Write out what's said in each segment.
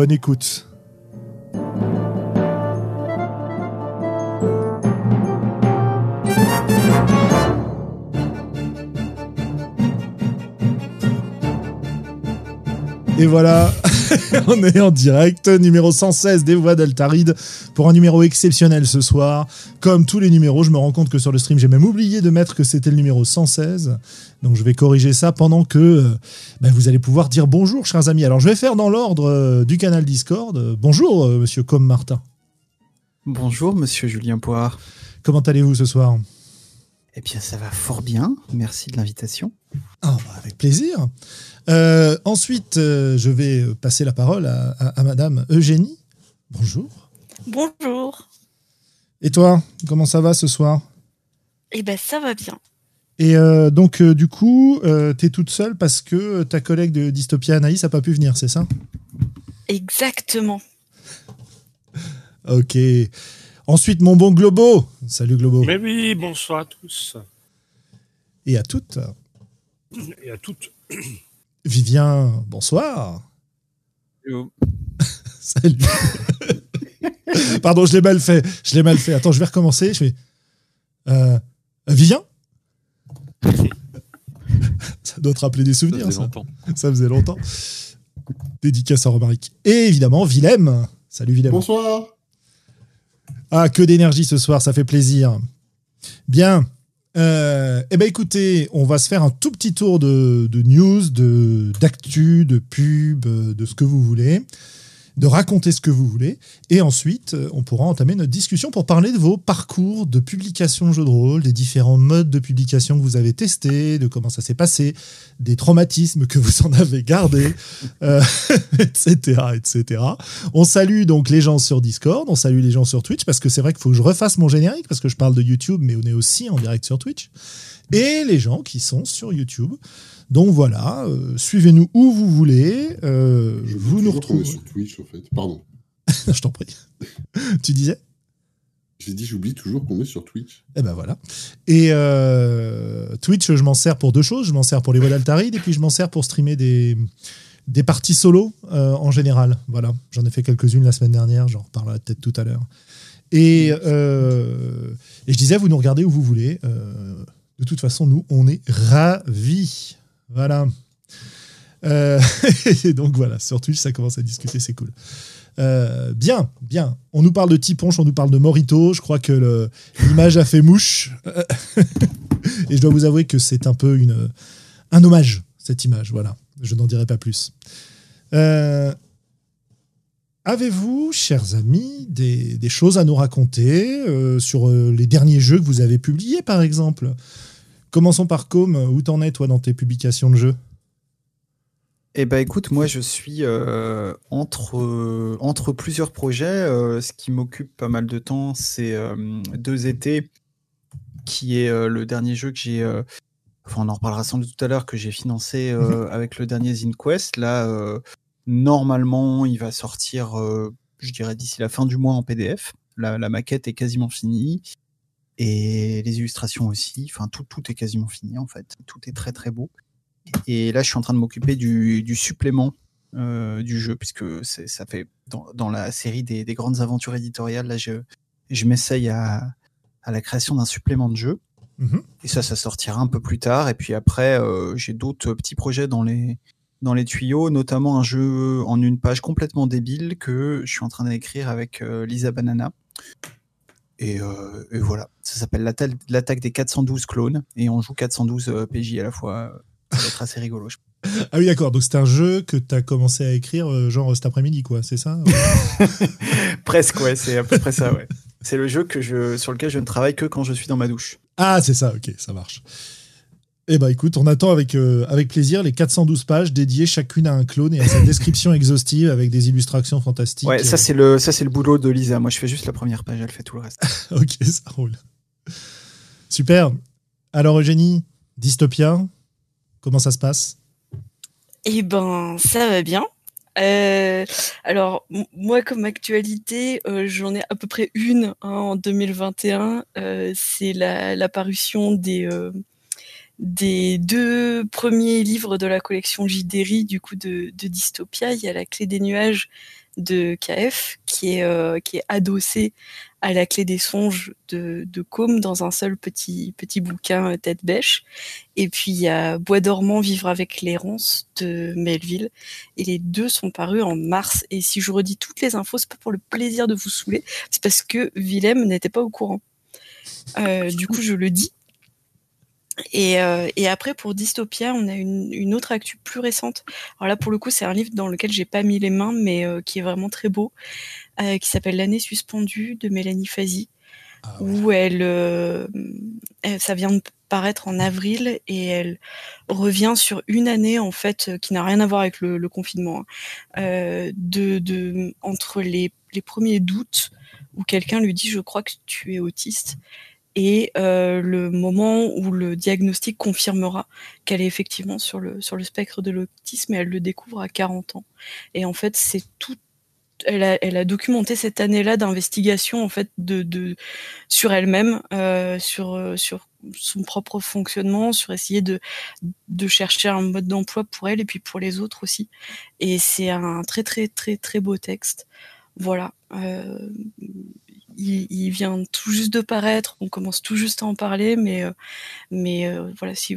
Bonne écoute. Et voilà, on est en direct, numéro 116 des voix d'Altaride, pour un numéro exceptionnel ce soir. Comme tous les numéros, je me rends compte que sur le stream, j'ai même oublié de mettre que c'était le numéro 116. Donc je vais corriger ça pendant que euh, ben, vous allez pouvoir dire bonjour, chers amis. Alors je vais faire dans l'ordre euh, du canal Discord. Euh, bonjour, monsieur Com Martin. Bonjour, monsieur Julien Poire. Comment allez-vous ce soir? Eh bien, ça va fort bien. Merci de l'invitation. Ah, bah, avec plaisir. Euh, ensuite, euh, je vais passer la parole à, à, Madame Eugénie. Bonjour. Bonjour. Et toi, comment ça va ce soir? Eh ben, ça va bien. Et euh, donc, du coup, tu es toute seule parce que ta collègue de Dystopia, Anaïs, n'a pas pu venir, c'est ça? Exactement. ok. Ensuite, mon bon Globo. Salut Globo. Mais oui, bonsoir à tous. Et à toutes. Et à toutes. Vivien, bonsoir. Hello. Salut. Pardon, je l'ai mal fait. Je l'ai mal fait. Attends, je vais recommencer. Je fais. Euh, Vivien? Ça doit te rappeler des souvenirs. Ça faisait longtemps. Ça faisait longtemps. Dédicace à Romaric. Et évidemment, Willem. Salut Willem. Bonsoir. Ah, que d'énergie ce soir, ça fait plaisir. Bien. Euh, eh ben écoutez, on va se faire un tout petit tour de, de news, d'actu, de pub, de ce que vous voulez, de raconter ce que vous voulez, et ensuite on pourra entamer notre discussion pour parler de vos parcours de publication de jeux de rôle, des différents modes de publication que vous avez testés, de comment ça s'est passé, des traumatismes que vous en avez gardés, euh, etc., etc. On salue donc les gens sur Discord, on salue les gens sur Twitch parce que c'est vrai qu'il faut que je refasse mon générique parce que je parle de YouTube, mais on est aussi en direct sur Twitch, et les gens qui sont sur YouTube. Donc voilà, euh, suivez-nous où vous voulez. Euh, Je vous nous retrouvez sur Twitch, en fait. Pardon. je t'en prie. tu disais? J'ai dit, j'oublie toujours qu'on est sur Twitch. Eh ben voilà. Et euh, Twitch, je m'en sers pour deux choses. Je m'en sers pour les voix d'Altaride et puis je m'en sers pour streamer des, des parties solo euh, en général. Voilà. J'en ai fait quelques-unes la semaine dernière. J'en reparlerai peut-être tout à l'heure. Et, euh, et je disais, vous nous regardez où vous voulez. De toute façon, nous, on est ravis. Voilà. Euh, et donc voilà, sur Twitch, ça commence à discuter, c'est cool. Euh, bien, bien. On nous parle de Tiponche, on nous parle de Morito. Je crois que l'image a fait mouche. et je dois vous avouer que c'est un peu un hommage, cette image. Voilà. Je n'en dirai pas plus. Euh, Avez-vous, chers amis, des, choses à nous raconter euh, sur euh, les derniers jeux que vous avez publiés, par exemple? Commençons par Com. Où t'en es, toi, dans tes publications de jeux? Eh ben écoute, moi je suis euh, entre, euh, entre plusieurs projets. Euh, ce qui m'occupe pas mal de temps, c'est Deux étés, qui est le dernier jeu que j'ai. enfin, on en reparlera sans doute tout à l'heure, que j'ai financé avec le dernier ZinQuest. Là, normalement, il va sortir, je dirais, d'ici la fin du mois en PDF. La, la, maquette est quasiment finie. Et les illustrations aussi. Enfin, tout, tout est quasiment fini en fait. Tout est très très beau. Et là, je suis en train de m'occuper du, du, supplément euh, du jeu, puisque ça fait dans, dans la série des, des, grandes aventures éditoriales, là, je, je m'essaye à, à, la création d'un supplément de jeu. Mm -hmm. Et ça, ça sortira un peu plus tard. Et puis après, euh, j'ai d'autres petits projets dans les, dans les tuyaux, notamment un jeu en une page complètement débile que je suis en train d'écrire avec euh, Lisa Banana. Et, euh, et, voilà, ça s'appelle l'attaque des 412 clones et on joue 412 euh, PJ à la fois. Ça va être assez rigolo. Je ah oui, d'accord. Donc c'est un jeu que tu as commencé à écrire euh, genre cet après-midi, quoi, c'est ça Presque, ouais, c'est à peu près ça, ouais. C'est le jeu que je, sur lequel je ne travaille que quand je suis dans ma douche. Ah, c'est ça, ok, ça marche. Eh ben écoute, on attend avec, euh, avec plaisir les 412 pages dédiées chacune à un clone et à sa description exhaustive avec des illustrations fantastiques. Ouais, ça c'est le ça c'est le boulot de Lisa. Moi, je fais juste la première page, elle fait tout le reste. ok, ça roule. Super. Alors Eugénie, Dystopia, comment ça se passe? Eh ben, ça va bien. Euh, alors, m- moi, comme actualité, euh, j'en ai à peu près une hein, en 2021. Euh, c'est la, la parution des, euh, des deux premiers livres de la collection JDRI, du coup, de, Dystopia. Il y a La clé des nuages de KF, qui est, euh, qui est adossé à La clé des songes de, de dans un seul petit, petit bouquin euh, tête bêche. Et puis, il y a Bois dormant, vivre avec l'errance de Melville. Et les deux sont parus en mars. Et si je redis toutes les infos, c'est pas pour le plaisir de vous saouler, c'est parce que Willem n'était pas au courant. Euh, du coup, je le dis. Et, euh, et après, pour Dystopia, on a une, une autre actu plus récente. Alors là, pour le coup, c'est un livre dans lequel j'ai pas mis les mains, mais euh, qui est vraiment très beau, euh, qui s'appelle L'année suspendue de Mélanie Fazi Ah ouais. où elle, ça vient de paraître en avril et elle revient sur une année en fait qui n'a rien à voir avec le, le confinement, hein. De, de entre les, les premiers doutes où quelqu'un lui dit je crois que tu es autiste et euh, le moment où le diagnostic confirmera qu'elle est effectivement sur le sur le spectre de l'autisme et elle le découvre à 40 ans et en fait c'est tout elle a, documenté cette année-là d'investigation en fait de, de sur elle-même, euh, sur sur son propre fonctionnement, sur essayer de de chercher un mode d'emploi pour elle et puis pour les autres aussi. Et c'est un très très très très beau texte. Voilà. Euh, il, vient tout juste de paraître, on commence tout juste à en parler, mais euh, euh, voilà, si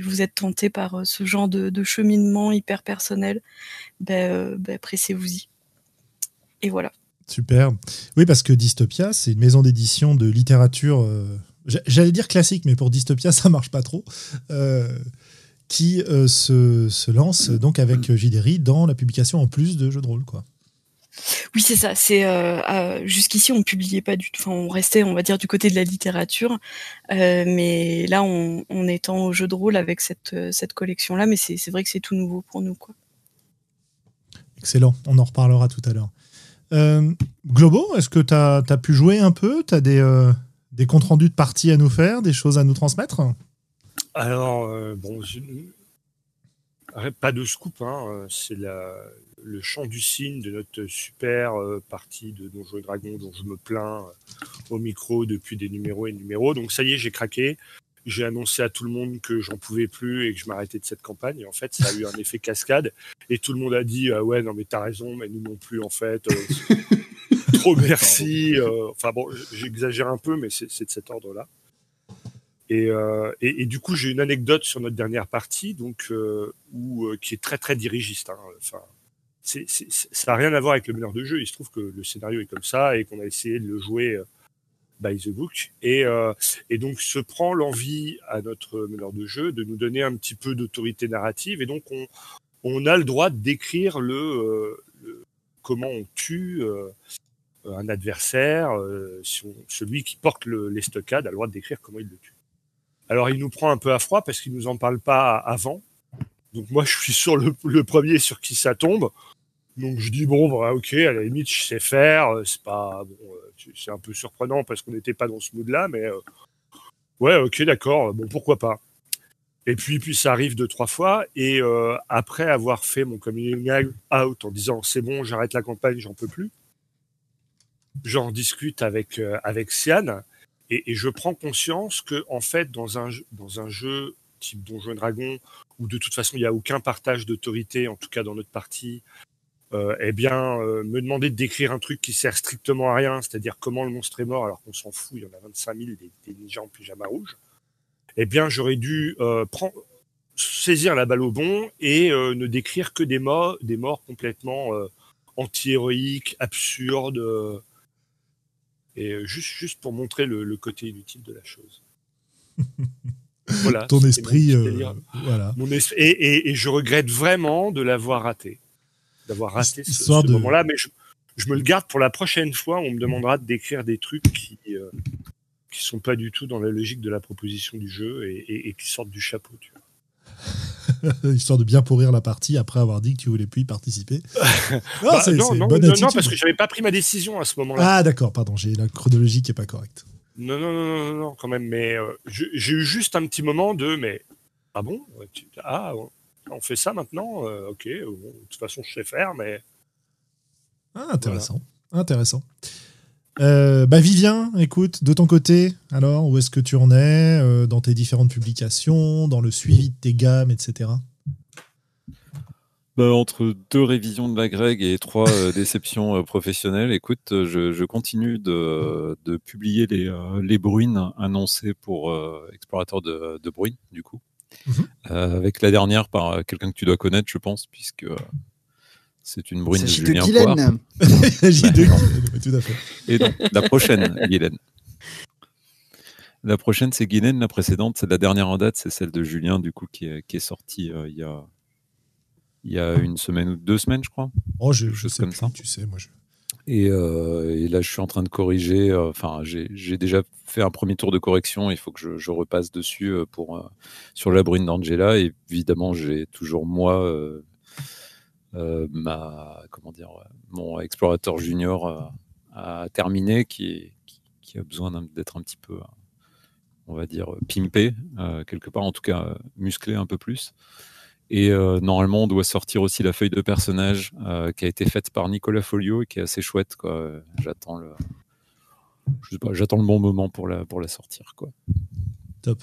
vous êtes tenté par euh, ce genre de, cheminement hyper personnel, ben, ben pressez-vous-y. Et voilà. Super. Oui, parce que Dystopia, c'est une maison d'édition de littérature, j'a- j'allais dire classique, mais pour Dystopia, ça marche pas trop, qui se, lance donc avec JDRI dans la publication en plus de jeux de rôle. Quoi. Oui, c'est ça. C'est euh, euh, jusqu'ici on publiait pas du tout. Enfin, on restait, on va dire, du côté de la littérature, Euh, mais là, on, on étend au jeu de rôle avec cette cette collection là. Mais c'est c'est vrai que c'est tout nouveau pour nous, quoi. Excellent, on en reparlera tout à l'heure. Euh, Globo, est-ce que tu as, pu jouer un peu? Tu as des, euh, des comptes rendus de parties à nous faire, des choses à nous transmettre? Alors, euh, bon, je- arrête, pas de scoop, hein, c'est la- le chant du cygne de notre super euh, partie de Donjons et Dragons dont je me plains euh, au micro depuis des numéros et numéros. Donc ça y est, j'ai craqué. J'ai annoncé à tout le monde que j'en pouvais plus et que je m'arrêtais de cette campagne. Et en fait, ça a eu un effet cascade. Et tout le monde a dit ah ouais, non mais t'as raison, mais nous non plus en fait. euh, trop merci. enfin bon, j'exagère un peu, mais c'est c'est de cet ordre-là. Et, euh, et, et du coup, j'ai une anecdote sur notre dernière partie, donc euh, où, euh, qui est très très dirigiste. Hein. Enfin, ça n'a rien à voir avec le meneur de jeu. Il se trouve que le scénario est comme ça et qu'on a essayé de le jouer euh, by the book. Et, euh, et donc se prend l'envie à notre meneur de jeu de nous donner un petit peu d'autorité narrative. Et donc on, a le droit de décrire le, euh, le- comment on tue un adversaire. celui qui porte le, les stockades a le droit de décrire comment il le tue. Alors il nous prend un peu à froid parce qu'il nous en parle pas avant. Donc moi je suis sur le, le premier sur qui ça tombe. Donc je dis bon ok à la limite je sais faire. euh, C'est pas bon, euh, c'est un peu surprenant parce qu'on n'était pas dans ce mood là, mais euh, ouais ok d'accord bon pourquoi pas. Et puis puis ça arrive deux trois fois et après avoir fait mon coming out en disant c'est bon j'arrête la campagne j'en peux plus. J'en discute avec euh, avec Sian et, je prends conscience que en fait dans un dans un jeu type Donjons et Dragons où de toute façon il n'y a aucun partage d'autorité en tout cas dans notre partie euh, eh bien euh, me demander de décrire un truc qui sert strictement à rien c'est-à-dire comment le monstre est mort alors qu'on s'en fout il y en a 25 000 des, des ninjas en pyjama rouge eh bien j'aurais dû euh, prendre saisir la balle au bon et ne décrire que des morts des morts complètement anti-héroïques absurdes et juste, juste pour montrer le, le côté inutile de la chose. voilà. Ton esprit, mon euh, voilà. Mon es- et, et, et je regrette vraiment de l'avoir raté. D'avoir raté ce, Histoire ce de- moment-là, mais je, je me le garde pour la prochaine fois. On me demandera de décrire des trucs qui, euh, qui sont pas du tout dans la logique de la proposition du jeu et, qui sortent du chapeau. Tu vois. Histoire de bien pourrir la partie après avoir dit que tu voulais plus y participer. non, bah, non, non, non, parce que j'avais pas pris ma décision à ce moment-là. Ah d'accord, pardon, j'ai la chronologie qui est pas correcte. Non, non, non, non, non, quand même. Mais euh, j'ai eu juste un petit moment de mais ah bon, ah on fait ça maintenant, euh, ok. de toute façon, je sais faire, mais ah, intéressant, intéressant. Euh, bah Vivien, écoute, de ton côté, alors, où est-ce que tu en es euh, dans tes différentes publications, dans le suivi de tes gammes, etc. Bah, entre deux révisions de la Greg et trois euh, déceptions professionnelles, écoute, je, continue de, publier les, les bruines annoncées pour Explorateur de, de Bruine, du coup. Mhm. avec la dernière par quelqu'un que tu dois connaître, je pense, puisque c'est une brune de Julien Poire. Il s'agit de Guylaine, tout à fait. Et donc, la prochaine, Guylaine. La prochaine, c'est Guylaine. La précédente, c'est la dernière en date, c'est celle de Julien, du coup, qui est, qui est sortie euh, il, y a, il y a une semaine ou deux semaines, je crois. Oh, je, je sais comme ça. Tu sais, moi, je... Et, euh, et, là, je suis en train de corriger. Euh, enfin, j'ai déjà fait un premier tour de correction. Il faut que je, repasse dessus pour sur la brune d'Angela. Évidemment, j'ai toujours moi euh, ma, comment dire, mon explorateur junior euh, a terminé, qui, qui, a besoin d'être un petit peu, on va dire, pimpé, euh, quelque part, en tout cas musclé un peu plus. Et normalement, on doit sortir aussi la feuille de personnage qui a été faite par Nicolas Folio et qui est assez chouette. J'attends le, j'attends le bon moment pour la, pour la sortir. Top.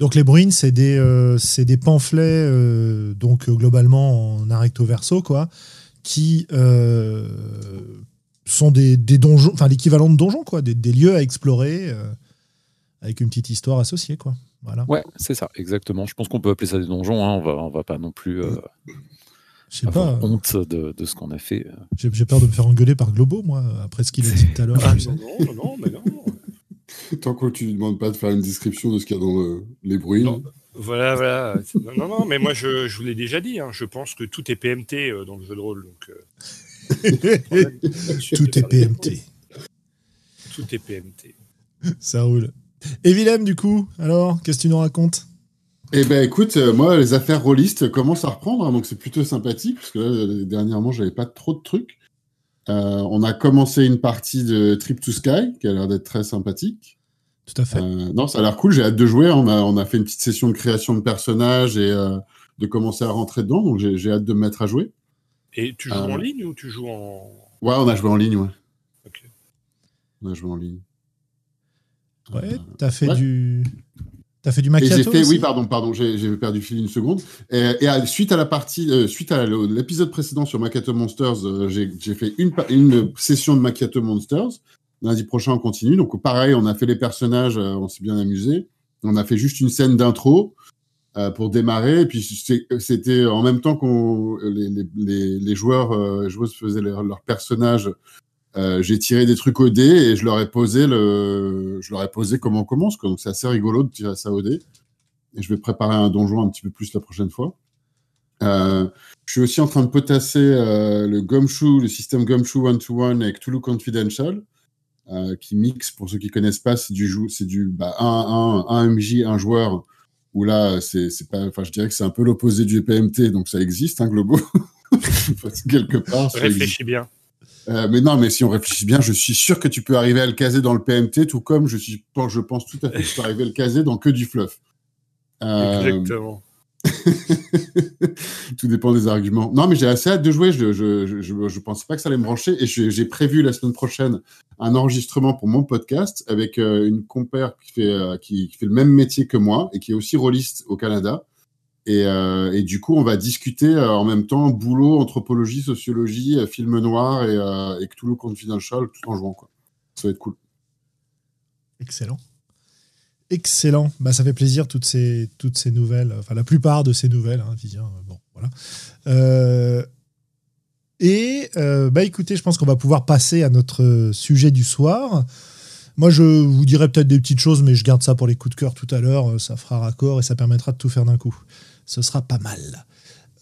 Donc les bruines, c'est des, euh, des pamphlets, euh, donc euh, globalement en recto verso, quoi, qui sont des, donjons, enfin l'équivalent de donjons, quoi, des, lieux à explorer avec une petite histoire associée, quoi. Voilà. Ouais, c'est ça, exactement. Je pense qu'on peut appeler ça des donjons. Hein. On va, on va pas non plus. pas. honte de, de ce qu'on a fait. J'ai peur de me faire engueuler par Globo, moi, après ce qu'il a dit tout à l'heure. Ah, non, non, non, mais non. Tant que tu ne demandes pas de faire une description de ce qu'il y a dans les bruits. Voilà, voilà. Non, non, mais moi, je, je vous l'ai déjà dit. Hein. je pense que tout est PMT euh, dans le jeu de rôle. Donc, euh, tout est PMT. Tout est PMT. Ça roule. Et Willem, du coup, alors, qu'est-ce que tu nous racontes? Eh ben écoute, euh, moi les affaires rôlistes commencent à reprendre, hein, donc c'est plutôt sympathique parce que là, dernièrement j'avais pas trop de trucs. Euh, on a commencé une partie de Trip to Sky qui a l'air d'être très sympathique. Tout à fait. Euh, non, ça a l'air cool. J'ai hâte de jouer. On a, on a fait une petite session de création de personnages et euh, de commencer à rentrer dedans. Donc j'ai hâte de me mettre à jouer. Et tu joues en ligne ou tu joues en. Ouais, on a joué en ligne, ouais. Ok. On a joué en ligne. Ouais, t'as fait du. T'as fait du macchiato fait, Oui, pardon, pardon, j'ai perdu fil une seconde. Et, suite à la partie, euh, suite à l'épisode précédent sur Macchiato Monsters, euh, j'ai fait une, une session de Macchiato Monsters. Lundi prochain, on continue. Donc, pareil, on a fait les personnages, euh, on s'est bien amusé. On a fait juste une scène d'intro pour démarrer. Et puis, c'était en même temps qu'on les, les, les, joueurs, joueuses faisaient leur, leur personnage euh, j'ai tiré des trucs au dé et je leur ai posé le, je leur ai posé comment on commence. Donc c'est assez rigolo de tirer ça au dé. Et je vais préparer un donjon un petit peu plus la prochaine fois. Euh, je suis aussi en train de potasser euh, le Gumshoe, le système Gumshoe One-to-One avec Toulouse Confidential, qui mixe, pour ceux qui connaissent pas, c'est du, c'est du bah, un, un, un MJ, un joueur, où là, c'est pas, enfin, je dirais que c'est un peu l'opposé du PMT, donc ça existe, hein, Globo. Quelque part. Réfléchis bien. Euh, mais non, mais si on réfléchit bien, je suis sûr que tu peux arriver à le caser dans le PMT, tout comme je, suis, je pense tout à fait que tu peux arriver à le caser dans que du fluff. Euh... Exactement. tout dépend des arguments. Non, mais j'ai assez hâte de jouer. Je, je, je, je, pensais pas que ça allait me brancher. Et j'ai prévu la semaine prochaine un enregistrement pour mon podcast avec euh, une compère qui fait, euh, qui, qui, fait le même métier que moi et qui est aussi rôliste au Canada. Et, euh, et, du coup, on va discuter euh, en même temps boulot, anthropologie, sociologie, euh, film noir et, et Cthulhu Confidential tout en jouant. Quoi. Ça va être cool. Excellent. Excellent. Bah, ça fait plaisir toutes ces, toutes ces nouvelles, enfin la plupart de ces nouvelles. Hein, bon, voilà. Et bah, écoutez, je pense qu'on va pouvoir passer à notre sujet du soir. Moi, je vous dirais peut-être des petites choses, mais je garde ça pour les coups de cœur tout à l'heure. Ça fera raccord et ça permettra de tout faire d'un coup ce sera pas mal.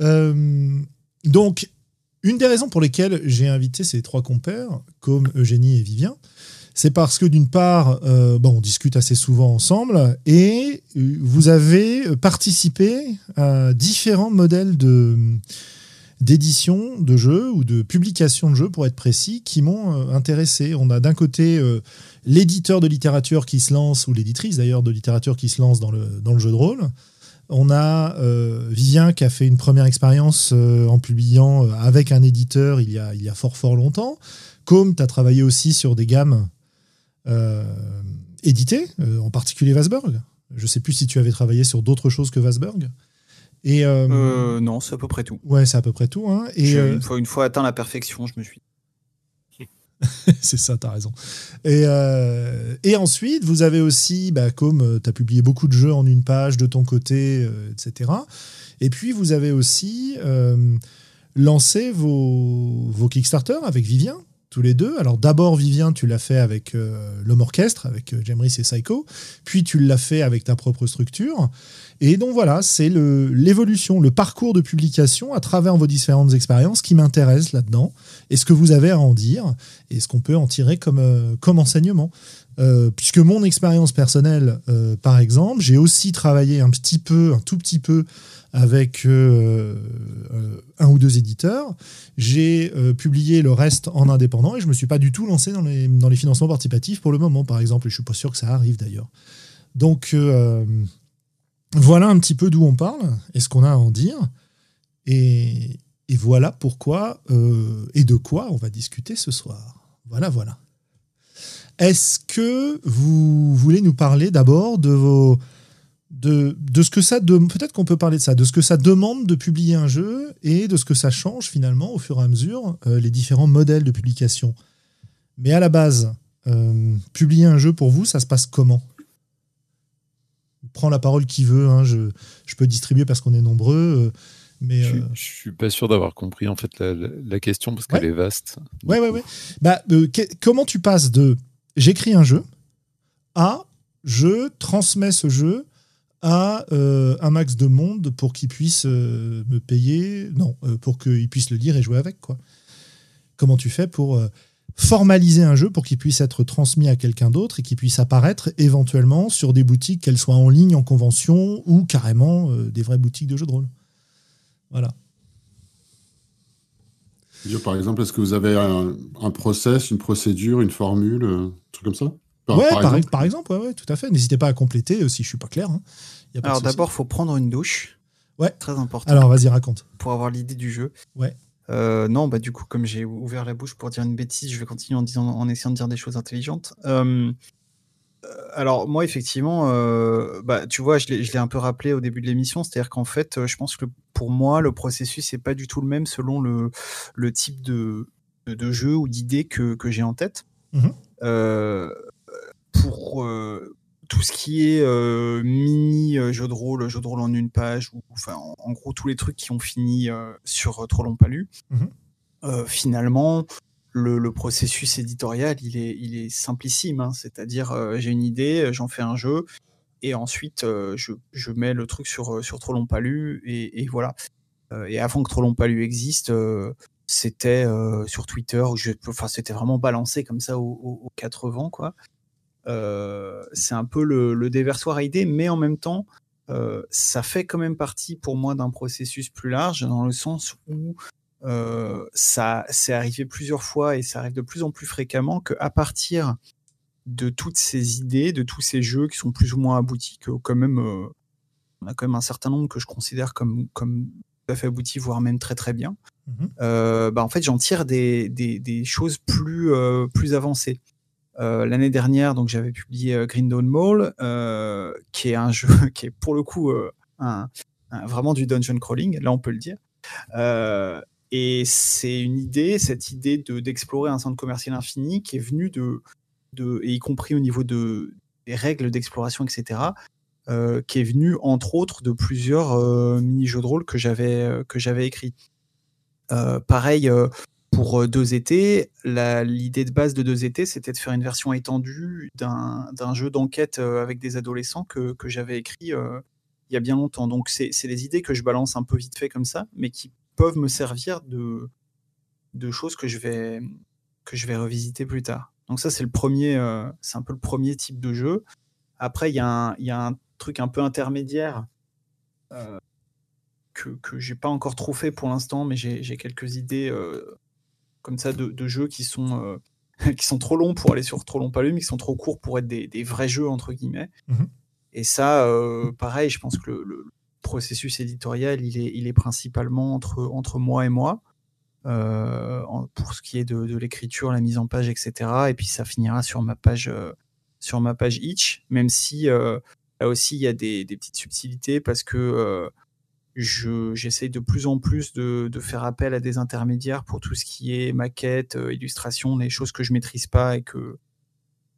Euh, donc, une des raisons pour lesquelles j'ai invité ces trois compères, comme Eugénie et Vivien, c'est parce que d'une part, euh, bon, on discute assez souvent ensemble et euh, vous avez participé à différents modèles de d'édition de jeux ou de publication de jeux, pour être précis, qui m'ont intéressé. On a d'un côté l'éditeur de littérature qui se lance, ou l'éditrice d'ailleurs de littérature qui se lance dans le jeu de rôle. On a Vivien qui a fait une première expérience en publiant avec un éditeur il y a, il y a fort fort longtemps. Comme tu as travaillé aussi sur des gammes euh, édité, euh, en particulier Vasberg. Je sais plus si tu avais travaillé sur d'autres choses que Vasberg. Et euh, non, c'est à peu près tout. Ouais, c'est à peu près tout. Hein. Et une, fois, une fois atteint la perfection, je me suis. c'est ça, tu as raison. Et, et, ensuite, vous avez aussi, bah, comme tu as publié beaucoup de jeux en une page de ton côté, etc. Et puis, vous avez aussi lancé vos, vos Kickstarter avec Vivien tous les deux. Alors d'abord, Vivien, tu l'as fait avec euh, l'homme orchestre, avec euh, et Psycho, puis tu l'as fait avec ta propre structure. Et donc voilà, c'est l'évolution, le, parcours de publication à travers vos différentes expériences qui m'intéresse là-dedans, et ce que vous avez à en dire, et ce qu'on peut en tirer comme, euh, comme enseignement. Puisque mon expérience personnelle, par exemple, j'ai aussi travaillé un petit peu, un tout petit peu avec euh, euh, un ou deux éditeurs. J'ai euh, publié le reste en indépendant et je ne me suis pas du tout lancé dans les, dans les financements participatifs pour le moment, par exemple. Et je ne suis pas sûr que ça arrive d'ailleurs. Donc voilà un petit peu d'où on parle et ce qu'on a à en dire. Et, et voilà pourquoi et de quoi on va discuter ce soir. Voilà, voilà. Est-ce que vous voulez nous parler d'abord de vos de, de ce que ça peut-être qu'on peut parler de ça, de ce que ça demande de publier un jeu et de ce que ça change finalement au fur et à mesure euh, les différents modèles de publication. Mais à la base, euh, publier un jeu pour vous, ça se passe comment? Prends la parole qui veut, hein, je, je, peux distribuer parce qu'on est nombreux. Euh, mais je, ne suis pas sûr d'avoir compris en fait la, la, question parce qu'elle est vaste. Ouais, ouais, ouais. Bah, comment tu passes de j'écris un jeu à je transmets ce jeu à euh, un max de monde pour qu'ils puissent euh, me payer, non, euh, pour qu'ils puissent le lire et jouer avec. quoi. Comment tu fais pour formaliser un jeu pour qu'il puisse être transmis à quelqu'un d'autre et qu'il puisse apparaître éventuellement sur des boutiques, qu'elles soient en ligne, en convention ou carrément des vraies boutiques de jeux de rôle Voilà. Par exemple, est-ce que vous avez un, un, process, une procédure, une formule, un truc comme ça? Ouais, par, exemple, ouais, tout à fait. N'hésitez pas à compléter euh, si je suis pas clair. Hein. Alors d'abord, faut prendre une douche. Ouais. Très important. Alors vas-y, raconte. Pour avoir l'idée du jeu. Ouais. Euh, non, bah du coup, comme j'ai ouvert la bouche pour dire une bêtise, je vais continuer en, disant, en essayant de dire des choses intelligentes. Euh, alors moi, effectivement, bah, tu vois, je l'ai un peu rappelé au début de l'émission, c'est-à-dire qu'en fait, je pense que pour moi, le processus n'est pas du tout le même selon le, le type de, de, jeu ou d'idée que, que j'ai en tête. Mmh pour euh, tout ce qui est euh, mini euh, jeu de rôle, jeu de rôle en une page, ou enfin en, gros tous les trucs qui ont fini sur Trop long pas lu, mmh finalement, le, processus éditorial, il est, il est simplissime. Hein. C'est-à-dire, j'ai une idée, j'en fais un jeu, et ensuite, je, je, mets le truc sur, sur Trop long pas lu, et, voilà. et avant que Trop long pas lu existe, c'était sur Twitter, enfin, c'était vraiment balancé comme ça aux, quatre vents, quoi. Euh, c'est un peu le, déversoir à idées, mais en même temps, euh, ça fait quand même partie pour moi d'un processus plus large, dans le sens où euh, ça s'est arrivé plusieurs fois et ça arrive de plus en plus fréquemment qu'à partir de toutes ces idées, de tous ces jeux qui sont plus ou moins aboutis, que quand même, on a quand même un certain nombre que je considère comme, comme tout à fait aboutis, voire même très très bien. Mmh bah en fait, j'en tire des, des, des, choses plus, plus avancées. Euh, l'année dernière, donc j'avais publié euh, Green Dawn Mall, euh, qui est un jeu qui est pour le coup un, vraiment du dungeon crawling, là on peut le dire. Et c'est une idée, cette idée d'explorer un centre commercial infini qui est venue de, de et y compris au niveau de, des règles d'exploration, etc., qui est venue entre autres de plusieurs mini-jeux de rôle que j'avais que j'avais écrits. pareil, pour euh, deux étés, l'idée de base de deux étés, c'était de faire une version étendue d'un jeu d'enquête euh, avec des adolescents que, que j'avais écrit euh, il y a bien longtemps. Donc c'est des idées que je balance un peu vite fait comme ça, mais qui peuvent me servir de, de choses que je vais, que je vais revisiter plus tard. Donc ça, c'est le premier, c'est un peu le premier type de jeu. Après, il y, a un truc un peu intermédiaire que, que j'ai pas encore trop fait pour l'instant, mais j'ai quelques idées comme ça de, jeux qui sont, qui sont trop longs pour aller sur trop long palum, qui sont trop courts pour être des, vrais jeux, entre guillemets. Mmh Et ça, pareil, je pense que le, processus éditorial, il est, principalement entre, moi et moi. pour ce qui est de, l'écriture, la mise en page, etc. Et puis ça finira sur ma page, sur ma page itch, même si là aussi il y a des, petites subtilités parce que j'essaye de plus en plus de, faire appel à des intermédiaires pour tout ce qui est maquette, euh, illustration, des choses que je maîtrise pas et que,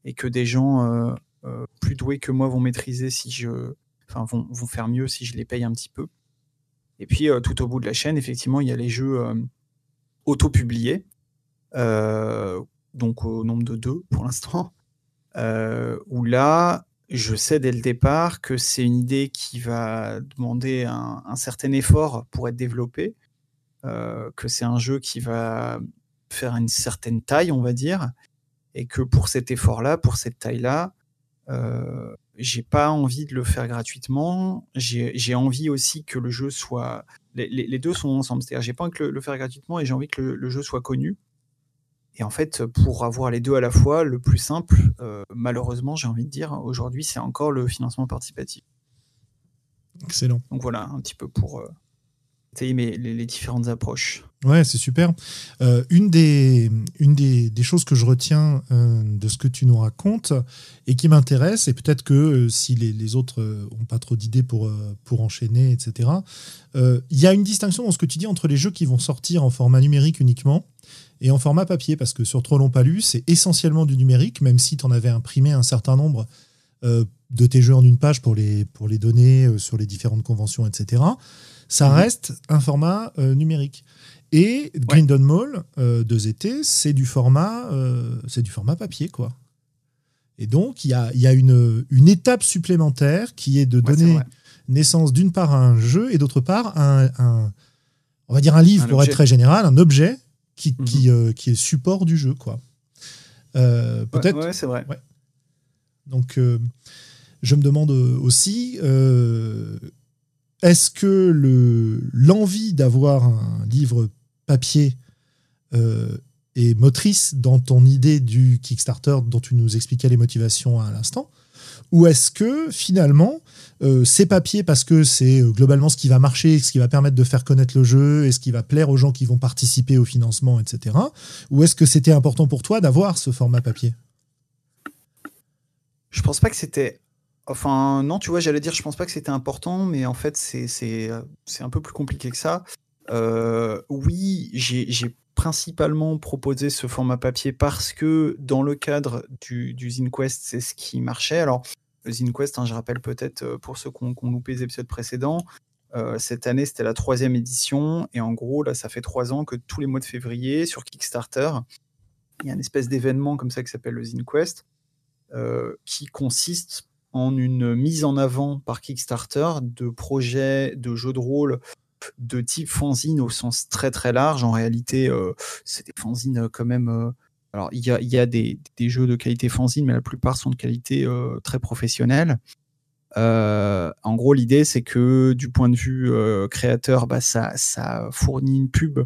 et que des gens euh, euh, plus doués que moi vont maîtriser si je, enfin, vont, vont, faire mieux si je les paye un petit peu. Et puis, tout au bout de la chaîne, effectivement, il y a les jeux auto-publiés, donc au nombre de deux pour l'instant, où là, je sais dès le départ que c'est une idée qui va demander un, certain effort pour être développée, euh, que c'est un jeu qui va faire une certaine taille, on va dire, et que pour cet effort-là, pour cette taille-là, euh, j'ai pas envie de le faire gratuitement. J'ai envie aussi que le jeu soit. Les, deux sont ensemble. C'est-à-dire, j'ai pas envie de le, faire gratuitement et j'ai envie que le jeu soit connu. Et en fait, pour avoir les deux à la fois, le plus simple, euh, malheureusement, j'ai envie de dire, aujourd'hui, c'est encore le financement participatif. Excellent. Donc voilà, un petit peu pour euh, les, les, différentes approches. Ouais, c'est super. Euh, une des, une des, des, choses que je retiens euh, de ce que tu nous racontes et qui m'intéresse, et peut-être que si les, les autres n'ont pas trop d'idées pour, pour enchaîner, etc., il y a une distinction dans ce que tu dis entre les jeux qui vont sortir en format numérique uniquement et en format papier, parce que sur Trop long pas c'est essentiellement du numérique, même si tu en avais imprimé un certain nombre euh, de tes jeux en une page pour les, pour les donner euh, sur les différentes conventions, etc. Ça mhm. reste un format euh, numérique. Et Grindon Mall de ZT, c'est du format, c'est du format papier, quoi. Et donc, il y a, y a une, une, étape supplémentaire qui est de donner naissance d'une part à un jeu et d'autre part à un, on va dire un livre pour être très général, un objet qui, mhm. qui, euh, qui, est support du jeu, quoi. Euh, peut-être. Ouais, c'est vrai. Donc, euh, je me demande aussi, est-ce que le l'envie d'avoir un livre papier est motrice dans ton idée du Kickstarter dont tu nous expliquais les motivations à l'instant? Ou est-ce que finalement, euh, ces papiers, parce que c'est euh, globalement ce qui va marcher, ce qui va permettre de faire connaître le jeu et ce qui va plaire aux gens qui vont participer au financement, etc. Ou est-ce que c'était important pour toi d'avoir ce format papier? Je pense pas que c'était. Enfin, non, tu vois, j'allais dire, je pense pas que c'était important, mais en fait, c'est un peu plus compliqué que ça. Euh, oui, j'ai principalement proposé ce format papier parce que dans le cadre du, du ZinQuest, c'est ce qui marchait. Alors, ZinQuest, hein, je rappelle peut-être euh, pour ceux qui ont, loupé les épisodes précédents, euh, cette année c'était la troisième édition et en gros là ça fait trois ans que tous les mois de février sur Kickstarter il y a une espèce d'événement comme ça qui s'appelle le ZinQuest euh, qui consiste en une mise en avant par Kickstarter de projets de jeux de rôle de type fanzine au sens très très large. En réalité, c'est des fanzines quand même alors, il y a, y a des, des, jeux de qualité fanzine, mais la plupart sont de qualité euh, très professionnelle. Euh, en gros, l'idée, c'est que du point de vue euh, créateur, bah, ça, ça fournit une pub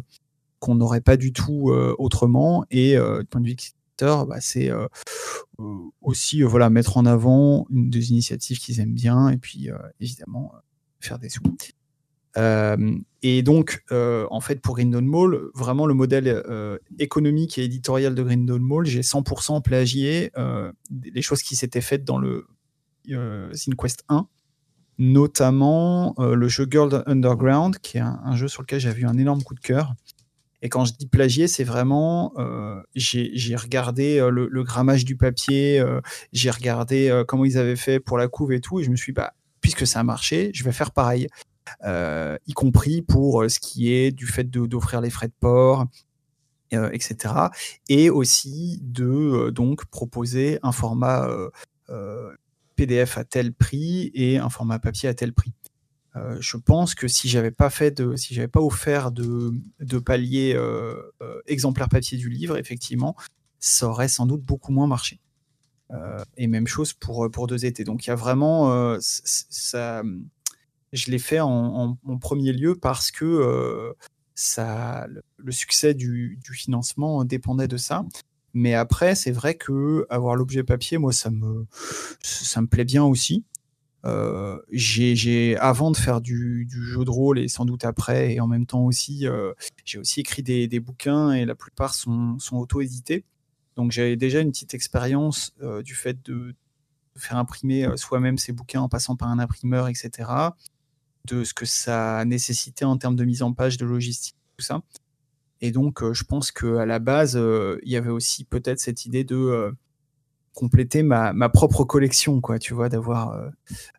qu'on n'aurait pas du tout autrement. Et du point de vue bah, c'est aussi voilà, mettre en avant une des initiatives qu'ils aiment bien et puis évidemment faire des sous. Et donc, en fait, pour Grindon Mall, vraiment le modèle économique et éditorial de Grindon Mall, j'ai 100% plagié les choses qui s'étaient faites dans le Quest 1, notamment le jeu Girl Underground, qui est un, jeu sur lequel j'avais eu un énorme coup de cœur. Et quand je dis plagier, c'est vraiment, j'ai regardé le, le, grammage du papier, j'ai regardé comment ils avaient fait pour la couve et tout, et je me suis dit, bah, puisque ça a marché, je vais faire pareil. Euh, y compris pour euh, ce qui est du fait d'offrir les frais de port, euh, etc. Et aussi de donc proposer un format PDF à tel prix et un format papier à tel prix. Je pense que si j'avais pas fait si j'avais pas offert de, de palier exemplaire papier du livre, effectivement, ça aurait sans doute beaucoup moins marché. et même chose pour, pour deux étés. Donc il y a vraiment ça. Je l'ai fait en, premier lieu parce que ça, le succès du, du, financement dépendait de ça. Mais après, c'est vrai que avoir l'objet papier, moi, ça me, ça me plaît bien aussi. Euh, j'ai, avant de faire du, jeu de rôle et sans doute après, et en même temps aussi, euh, j'ai aussi écrit des, bouquins et la plupart sont, auto-édités. Donc j'avais déjà une petite expérience euh, du fait de faire imprimer soi-même ses bouquins en passant par un imprimeur, etc. De ce que ça nécessitait en termes de mise en page, de logistique, tout ça. Et donc, je pense qu'à la base, il y avait aussi peut-être cette idée de compléter ma, ma, propre collection, quoi, tu vois, d'avoir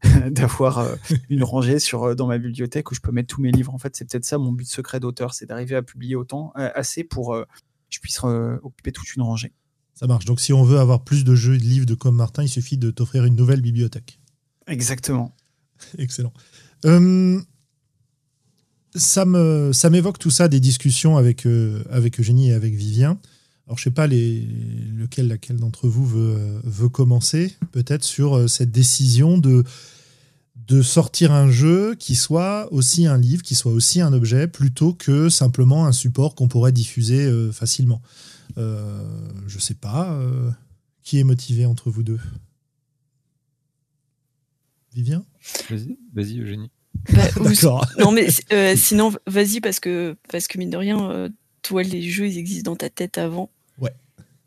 d'avoir une rangée sur dans ma bibliothèque où je peux mettre tous mes livres. En fait, c'est peut-être ça mon but secret d'auteur, c'est d'arriver à publier autant, assez pour que je puisse occuper toute une rangée. Ça marche. Donc, si on veut avoir plus de jeux et de livres de comme Martin, il suffit de t'offrir une nouvelle bibliothèque. Exactement. Excellent ça me ça m'évoque tout ça des discussions avec euh, avec Eugénie et avec Vivien. Alors je sais pas les, lequel laquelle d'entre vous veut veut commencer peut-être sur euh, cette décision de de sortir un jeu qui soit aussi un livre, qui soit aussi un objet, plutôt que simplement un support qu'on pourrait diffuser euh, facilement. Euh, je sais pas qui est motivé entre vous deux? Vivien? Vas-y, vas-y Eugénie. Bah, D'accord. Non, mais euh, sinon, vas-y, parce que, parce que mine de rien, euh, toi, les jeux, ils existent dans ta tête avant.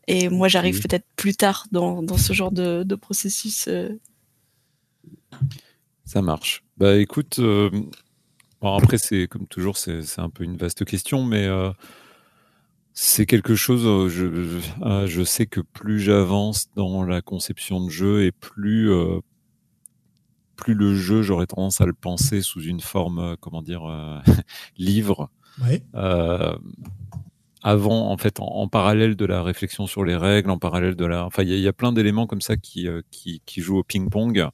Et moi, j'arrive peut-être plus tard dans, dans, ce genre de, de processus. Euh. Ça marche. Bah écoute, bon, après, c'est comme toujours, c'est un peu une vaste question, mais c'est quelque chose, je, je, je, sais que plus j'avance dans la conception de jeu et plus plus le jeu, j'aurais tendance à le penser sous une forme, euh, comment dire, euh, livre. Euh, avant, en fait, en, parallèle de la réflexion sur les règles, en parallèle de la, enfin, il y, a plein d'éléments comme ça qui, qui, qui jouent au ping-pong,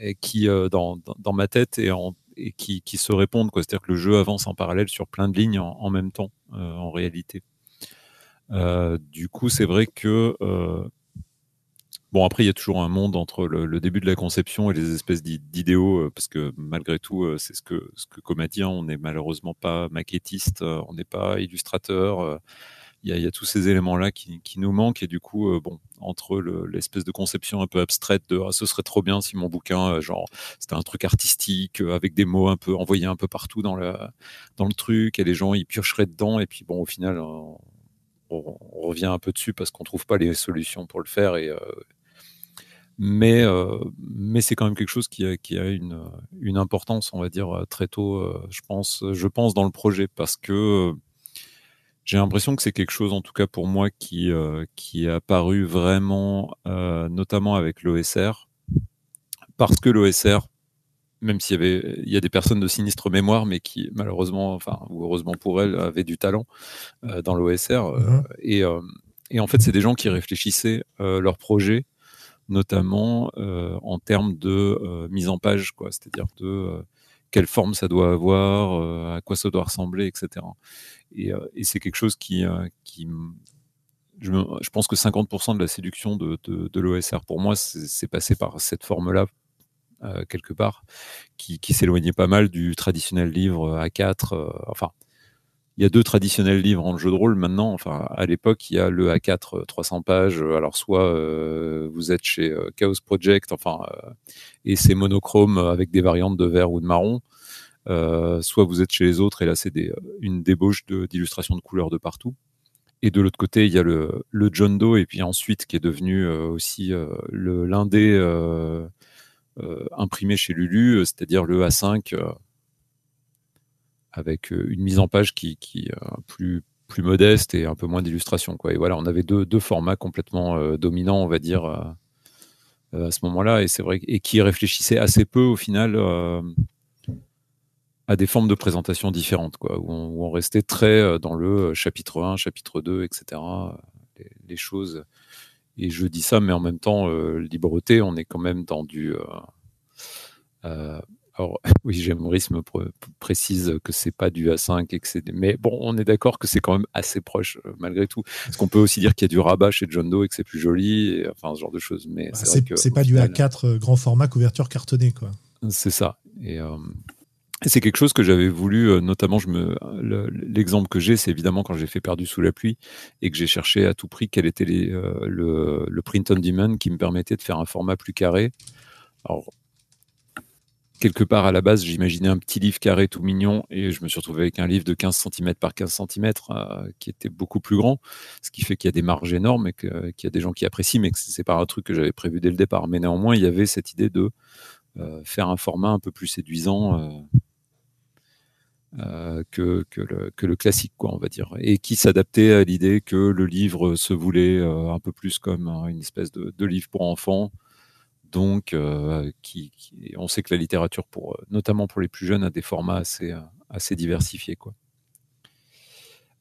et qui dans, dans, ma tête et, en, et qui, qui se répondent, quoi. C'est-à-dire que le jeu avance en parallèle sur plein de lignes en, en même temps, en réalité. du coup, c'est vrai que Bon, après, il y a toujours un monde entre le, début de la conception et les espèces d'idéaux, euh, parce que malgré tout, euh, c'est ce que, ce que hein, on n'est malheureusement pas maquettiste, euh, on n'est pas illustrateur. Il y, a, tous ces éléments-là qui, nous manquent et du coup, bon, entre l'espèce de conception un peu abstraite de ah, ce serait trop bien si mon bouquin, genre, c'était un truc artistique avec des mots un peu envoyés un peu partout dans le dans le truc et les gens ils piocheraient dedans et puis bon, au final, on, revient un peu dessus parce qu'on trouve pas les solutions pour le faire et mais, euh, mais c'est quand même quelque chose qui a, qui a une, une, importance, on va dire, très tôt, euh, je, pense, je pense, dans le projet, parce que j'ai l'impression que c'est quelque chose, en tout cas pour moi, qui, euh, qui est apparu vraiment, notamment avec l'OSR, parce que l'OSR, même s'il y avait, il y a des personnes de sinistre mémoire, mais qui malheureusement, enfin ou heureusement pour elles, avaient du talent dans l'OSR. Mmh et, et, en fait, c'est des gens qui réfléchissaient leur projet notamment euh, en termes de euh, mise en page, quoi, c'est-à-dire de euh, quelle forme ça doit avoir, à quoi ça doit ressembler, etc. Et, c'est quelque chose qui, je, pense que 50% de la séduction de, l'OSR pour moi, c'est passé par cette forme-là, quelque part, qui, qui s'éloignait pas mal du traditionnel livre A4. enfin, il y a deux traditionnels livres en jeu de rôle maintenant. Enfin, à l'époque, il y a le A4 300 euh, pages. Alors, soit euh, vous êtes chez euh, Chaos Project, enfin, et c'est monochrome avec des variantes de vert ou de marron. soit vous êtes chez les autres, et là, c'est une débauche d'illustrations de, couleurs de partout. Et de l'autre côté, il y a le, le, John Doe, et puis ensuite, qui est devenu aussi le l'indé imprimé chez Lulu, c'est-à-dire le A5 avec euh, une mise en page qui, qui euh, plus plus modeste et un peu moins d'illustration. Et voilà, on avait deux, deux formats complètement euh, dominants, on va dire, à ce moment-là. Et c'est vrai et qui réfléchissaient assez peu au final à des formes de présentation différentes, quoi, où on, restait très dans le chapitre 1, chapitre 2, etc. Les, choses. Et je dis ça, mais en même temps, libreté, on est quand même dans du alors, oui, Gemris me précise que c'est pas du A5 et que c'est. Mais bon, on est d'accord que c'est quand même assez proche malgré tout. Parce qu'on peut aussi dire qu'il y a du rabat chez John Doe et que c'est plus joli, et, enfin ce genre de choses. Mais bah, c'est pas du A4 grand format couverture cartonnée, quoi. C'est ça. Et, c'est quelque chose que j'avais voulu, euh, notamment, je me, l'exemple que j'ai, c'est évidemment quand j'ai fait Perdu sous la pluie et que j'ai cherché à tout prix quel était les, euh, le, le, print on demand qui me permettait de faire un format plus carré. Alors, quelque part à la base, j'imaginais un petit livre carré tout mignon et je me suis retrouvé avec un livre de 15 cm par 15 cm euh, qui était beaucoup plus grand, ce qui fait qu'il y a des marges énormes et qu'il y a des gens qui apprécient, mais que c'est pas un truc que j'avais prévu dès le départ. Mais néanmoins, il y avait cette idée de faire un format un peu plus séduisant euh, que, le, que, le, classique, quoi, on va dire, et qui s'adaptait à l'idée que le livre se voulait euh, un peu plus comme une espèce de livre pour enfants. Donc, euh, qui, qui, on sait que la littérature, pour, notamment pour les plus jeunes, a des formats assez, assez diversifiés, quoi.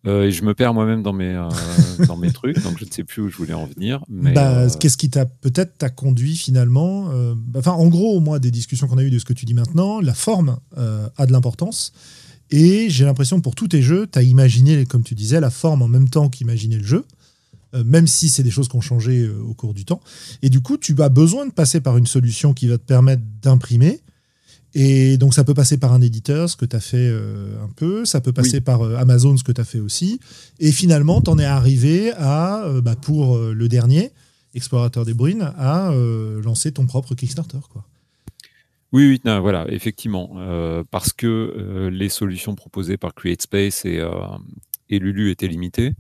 et je me perds moi-même dans mes dans mes trucs, donc je ne sais plus où je voulais en venir. Mais bah, qu'est-ce qui t'a peut-être t'a conduit finalement bah, Enfin, en gros, moi, des discussions qu'on a eues de ce que tu dis maintenant, la forme a de l'importance. Et j'ai l'impression que pour tous tes jeux, tu as imaginé, comme tu disais, la forme en même temps qu'imaginer le jeu, euh, même si c'est des choses qui ont changé euh, au cours du temps. Et du coup, tu as besoin de passer par une solution qui va te permettre d'imprimer. Et donc, ça peut passer par un éditeur, ce que tu as fait euh, un peu, ça peut passer par Amazon, ce que tu as fait aussi. Et finalement, tu en es arrivé à, bah, pour le dernier, Explorateur des Bruines, à lancer ton propre Kickstarter. Quoi. Oui, oui, non, voilà, effectivement, euh, parce que euh, les solutions proposées par CreateSpace et, euh, et Lulu étaient limitées.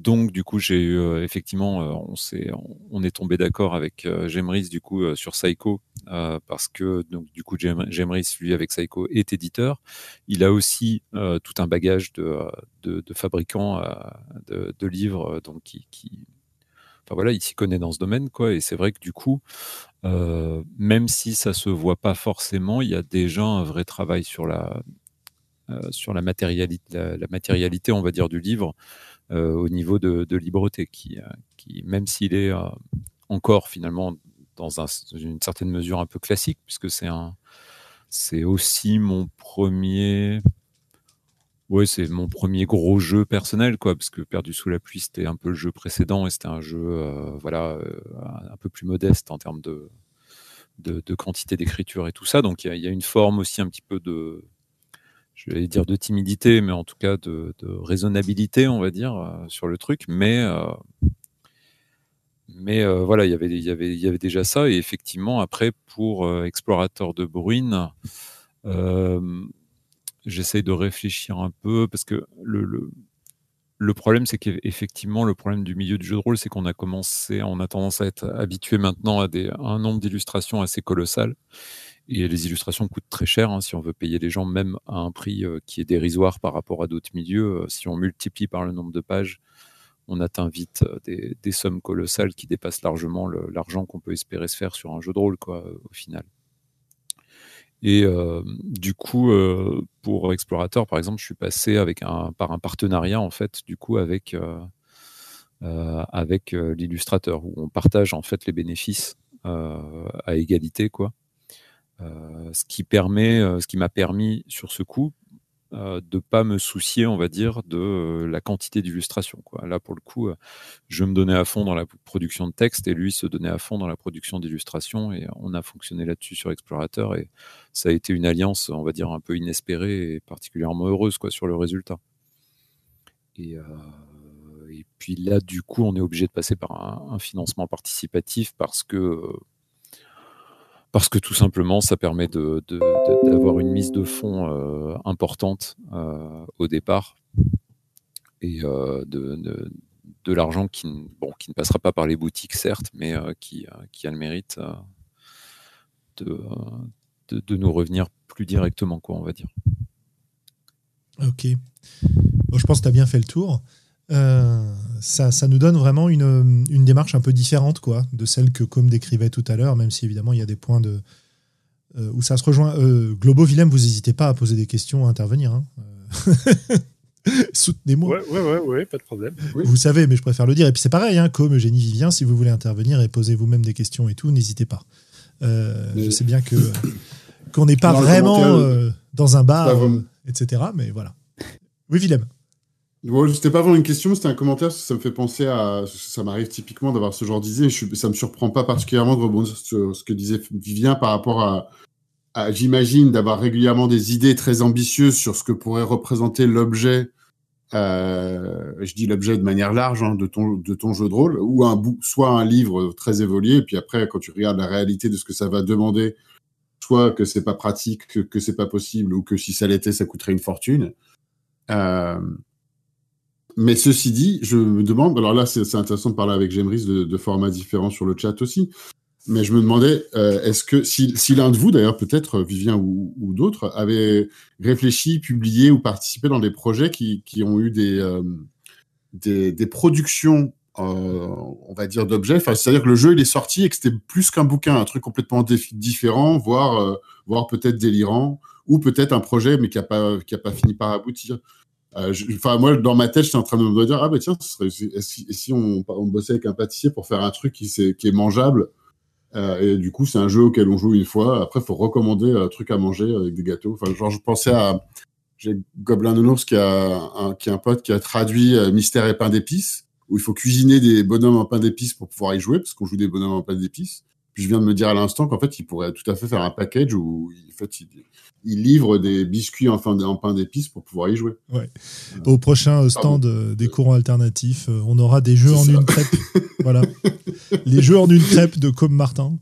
Donc, du coup, j'ai eu euh, effectivement, on, est, on est tombé d'accord avec Gemris du coup sur Psycho parce que donc du coup Gemris lui avec Psycho est éditeur. Il a aussi tout un bagage de, fabricants de, livres donc qui, voilà, il s'y connaît dans ce domaine, quoi. Et c'est vrai que du coup, euh, même si ça se voit pas forcément, il y a déjà un vrai travail sur la euh, matérialité, on va dire, du livre euh, au niveau de, de libreté, qui, qui même s'il est encore finalement dans un, une certaine mesure un peu classique, puisque c'est un c'est aussi mon premier oui, c'est mon premier gros jeu personnel, quoi, parce que Perdu sous la pluie, c'était un peu le jeu précédent et c'était un jeu, euh, voilà, euh, un peu plus modeste en termes de, de, quantité d'écriture et tout ça. Donc il y, a une forme aussi un petit peu de, je vais dire de timidité, mais en tout cas de, raisonnabilité, on va dire, euh, sur le truc. Mais mais voilà, y il y, avait, déjà ça. Et effectivement, après, pour Explorateur de Bruine, j'essaye de réfléchir un peu parce que le, problème, c'est qu'effectivement, le problème du milieu du jeu de rôle, c'est qu'on a commencé, on a tendance à être habitué maintenant à, des, un nombre d'illustrations assez colossal. Et les illustrations coûtent très cher hein, si on veut payer les gens, même à un prix euh, qui est dérisoire par rapport à d'autres milieux. Euh, si on multiplie par le nombre de pages, on atteint vite euh, des, sommes colossales qui dépassent largement l'argent qu'on peut espérer se faire sur un jeu de rôle, quoi, au final. Et du coup, pour Explorateur, par exemple, je suis passé avec un, par un partenariat en fait, du coup, avec avec l'illustrateur, où on partage en fait les bénéfices à égalité, quoi. Ce qui permet, ce qui m'a permis sur ce coup, euh, de pas me soucier, on va dire, de euh, la quantité d'illustrations. Là, pour le coup, euh, je me donnais à fond dans la production de texte et lui se donnait à fond dans la production d'illustrations et on a fonctionné là-dessus sur Explorateur et ça a été une alliance, on va dire, un peu inespérée et particulièrement heureuse quoi, sur le résultat. Et, puis là, du coup, on est obligé de passer par un financement participatif parce que parce que tout simplement, ça permet d'avoir de, une mise de fonds euh, importante euh, au départ et euh, de, l'argent qui, bon, qui ne passera pas par les boutiques, certes, mais qui, qui, a le mérite de, de, nous revenir plus directement, quoi, on va dire. Ok. Bon, je pense que tu as bien fait le tour. Euh, ça, ça, nous donne vraiment une, une, démarche un peu différente quoi, de celle que Com décrivait tout à l'heure, même si évidemment il y a des points de, euh, où ça se rejoint. Euh, Globo Willem, vous n'hésitez pas à poser des questions, à intervenir. Hein. Soutenez-moi. Ouais, ouais, ouais, ouais, pas de problème. Vous savez, mais je préfère le dire. Et puis c'est pareil, hein, comme Eugénie Vivien, si vous voulez intervenir et poser vous-même des questions et tout, n'hésitez pas. je sais bien que qu'on n'est pas vraiment euh, dans un bar, euh, etc. Mais voilà. Oui, Willem. Ouais, c'était pas vraiment une question, c'était un commentaire, ça me fait penser à. Ça m'arrive typiquement d'avoir ce genre d'idée, et je ça me surprend pas particulièrement de rebondir sur ce que disait Vivien par rapport à. J'imagine d'avoir régulièrement des idées très ambitieuses sur ce que pourrait représenter l'objet, euh, je dis l'objet de manière large, hein, de, ton, de ton jeu de rôle, ou un soit un livre très évolué, et puis après, quand tu regardes la réalité de ce que ça va demander, soit que c'est pas pratique, que, que c'est pas possible, ou que si ça l'était, ça coûterait une fortune. Euh, mais ceci dit, je me demande, alors là c'est intéressant de parler avec Gemris de, formats différents sur le chat aussi, mais je me demandais, euh, est-ce que si, l'un de vous, d'ailleurs peut-être Vivien ou, d'autres, avait réfléchi, publié ou participé dans des projets qui, ont eu des, euh, des, productions, euh, on va dire, d'objets, c'est-à-dire que le jeu il est sorti et que c'était plus qu'un bouquin, un truc complètement différent, voire, euh, voire peut-être délirant, ou peut-être un projet mais qui n'a pas, pas fini par aboutir. Euh, Enfin, moi, dans ma tête, j'étais en train de me dire, ah bah tiens, si, on, bossait avec un pâtissier pour faire un truc qui, est mangeable, euh, et du coup, c'est un jeu auquel on joue une fois. Après, il faut recommander un truc à manger avec des gâteaux. Enfin, genre, je pensais à, j'ai Gobelin Nounours qui a qui a un pote qui a traduit euh, Mystère et pain d'épices, où il faut cuisiner des bonhommes en pain d'épices pour pouvoir y jouer, parce qu'on joue des bonhommes en pain d'épices. Puis je viens de me dire à l'instant qu'en fait, il pourrait tout à fait faire un package où, en fait, il, il livre des biscuits en, fin- en pain d'épices pour pouvoir y jouer. Au prochain euh, stand euh, des courants alternatifs, euh, on aura des jeux en ça. une crêpe. voilà. Les jeux en une crêpe de Com Martin,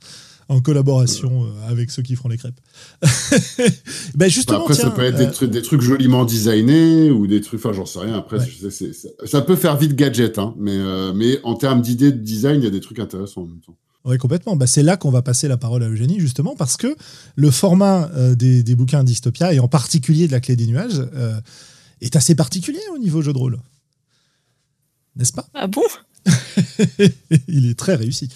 en collaboration euh, avec ceux qui feront les crêpes. ben justement, Après, tiens, ça peut être euh, des, trucs, des trucs joliment designés ou des trucs, enfin, j'en sais rien. Après, Ouais. je sais, ça peut faire vite gadget, hein, mais, euh, mais en termes d'idées de design, il y a des trucs intéressants en même temps. Oui, complètement. Bah, c'est là qu'on va passer la parole à Eugénie, justement, parce que le format euh, des, des bouquins Dystopia, et en particulier de la clé des nuages, euh, est assez particulier au niveau jeu de rôle. N'est-ce pas? Ah bon? Il est très réussi.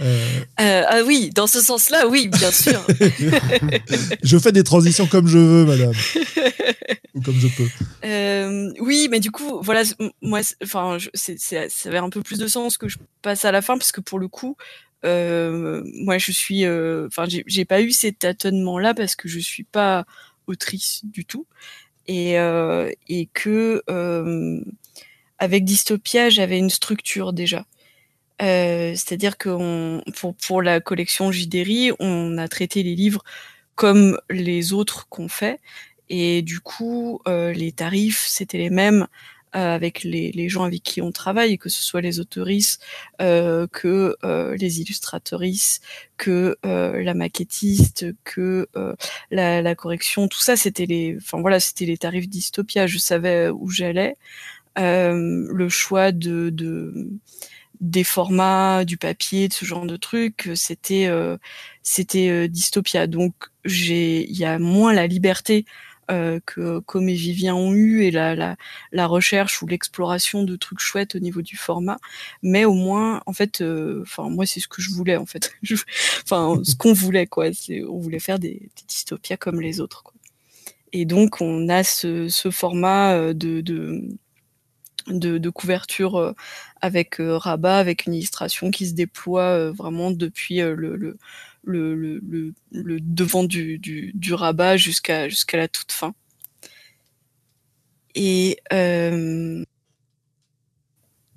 Euh, Ah oui, dans ce sens-là, oui, bien sûr. je fais des transitions comme je veux, madame. Ou comme je peux. Oui, mais du coup, voilà, moi, enfin, ça avait un peu plus de sens que je passe à la fin, parce que pour le coup, euh, moi, je suis, euh, enfin, j'ai, pas eu ces tâtonnements-là parce que je suis pas autrice du tout, et euh, et que euh, avec Dystopia, j'avais une structure déjà. C'est-à-dire que pour, pour la collection JDRI, on a traité les livres comme les autres qu'on fait. Et du coup, les tarifs, c'était les mêmes avec les, les gens avec qui on travaille, que ce soit les autoristes, euh, que euh, les illustratrices, que euh, la maquettiste, que euh, la, la correction, tout ça, c'était les, enfin voilà, c'était les tarifs Dystopia. Je savais où j'allais. Euh, le choix de, de des formats, du papier, de ce genre de trucs, c'était euh, c'était euh, Dystopia. Donc j'ai il y a moins la liberté euh, que comme et Vivien ont eu et la, la, la recherche ou l'exploration de trucs chouettes au niveau du format, mais au moins en fait, euh, enfin moi c'est ce que je voulais en fait, enfin ce qu'on voulait quoi, on voulait faire des, des dystopias comme les autres quoi. Et donc on a ce, format euh, de, de de, couverture avec rabat, avec une illustration qui se déploie vraiment depuis le, le, le, le- le devant du, du, du rabat jusqu'à jusqu'à la toute fin. Et euh,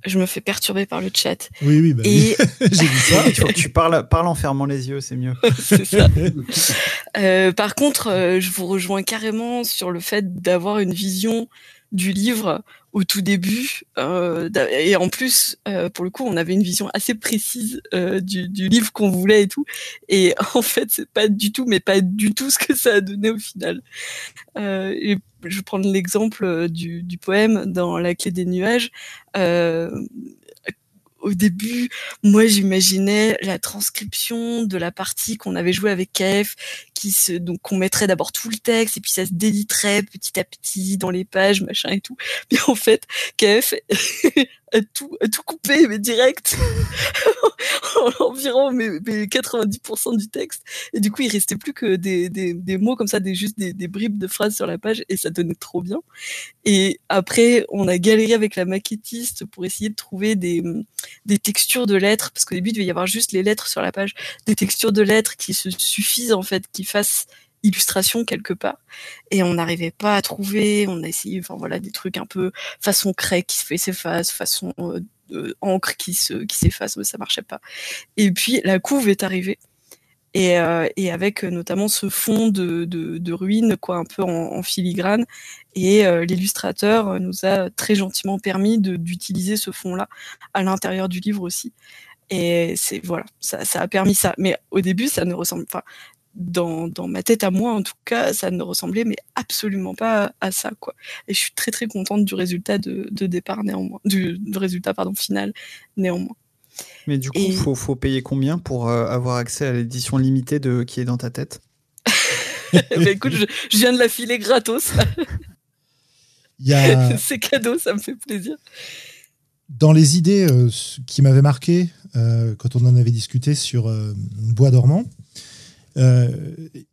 je me fais perturber par le chat. Oui, oui, bah oui. Et j'ai vu ça. Il faut que tu parles, parles en fermant les yeux, c'est mieux. c'est ça. Euh, par contre, euh, je vous rejoins carrément sur le fait d'avoir une vision du livre tout début. euh, et en plus, euh, pour le coup, on avait une vision assez précise euh, du, livre qu'on voulait et tout. Et en fait, c'est pas du tout, mais pas du tout ce que ça a donné au final. Et je vais prendre l'exemple du poème dans La clé des nuages. Au début, moi, j'imaginais la transcription de la partie qu'on avait jouée avec KF, qui se, mettrait d'abord tout le texte, et puis ça se déliterait petit à petit dans les pages, machin et tout. Mais en fait, KF a tout, tout coupé, mais direct. environ mais, mais 90% du texte. Et du coup, il restait plus que des, des, des mots comme ça, des, juste des, des bribes de phrases sur la page, et ça donnait trop bien. Et après, on a galéré avec la maquettiste pour essayer de trouver des, des textures de lettres, parce qu'au début, il devait y avoir juste les lettres sur la page, des textures de lettres qui se suffisent, en fait, qui fassent illustration quelque part et on n'arrivait pas à trouver on a essayé enfin voilà des trucs un peu façon craie qui se fait s'efface façon euh, encre qui se qui s'efface mais ça marchait pas et puis la couve est arrivée et, euh, avec notamment ce fond de, de, ruines, quoi, un peu en, filigrane. Et euh, l'illustrateur nous a très gentiment permis d'utiliser ce fond-là à l'intérieur du livre aussi. Et c'est voilà, ça, a permis ça. Mais au début, ça ne ressemble pas. Dans, dans, ma tête à moi, en tout cas, ça ne ressemblait mais absolument pas à ça, quoi. Et je suis très très contente du résultat de, de départ néanmoins, du, du résultat pardon final néanmoins. Mais du coup, il faut, faut, payer combien pour euh, avoir accès à l'édition limitée de qui est dans ta tête? Bah, Écoute, je, je, viens de la filer gratos. a... C'est cadeau, ça me fait plaisir. Dans les idées euh, qui m'avaient marqué euh, quand on en avait discuté sur euh, Bois dormant, euh,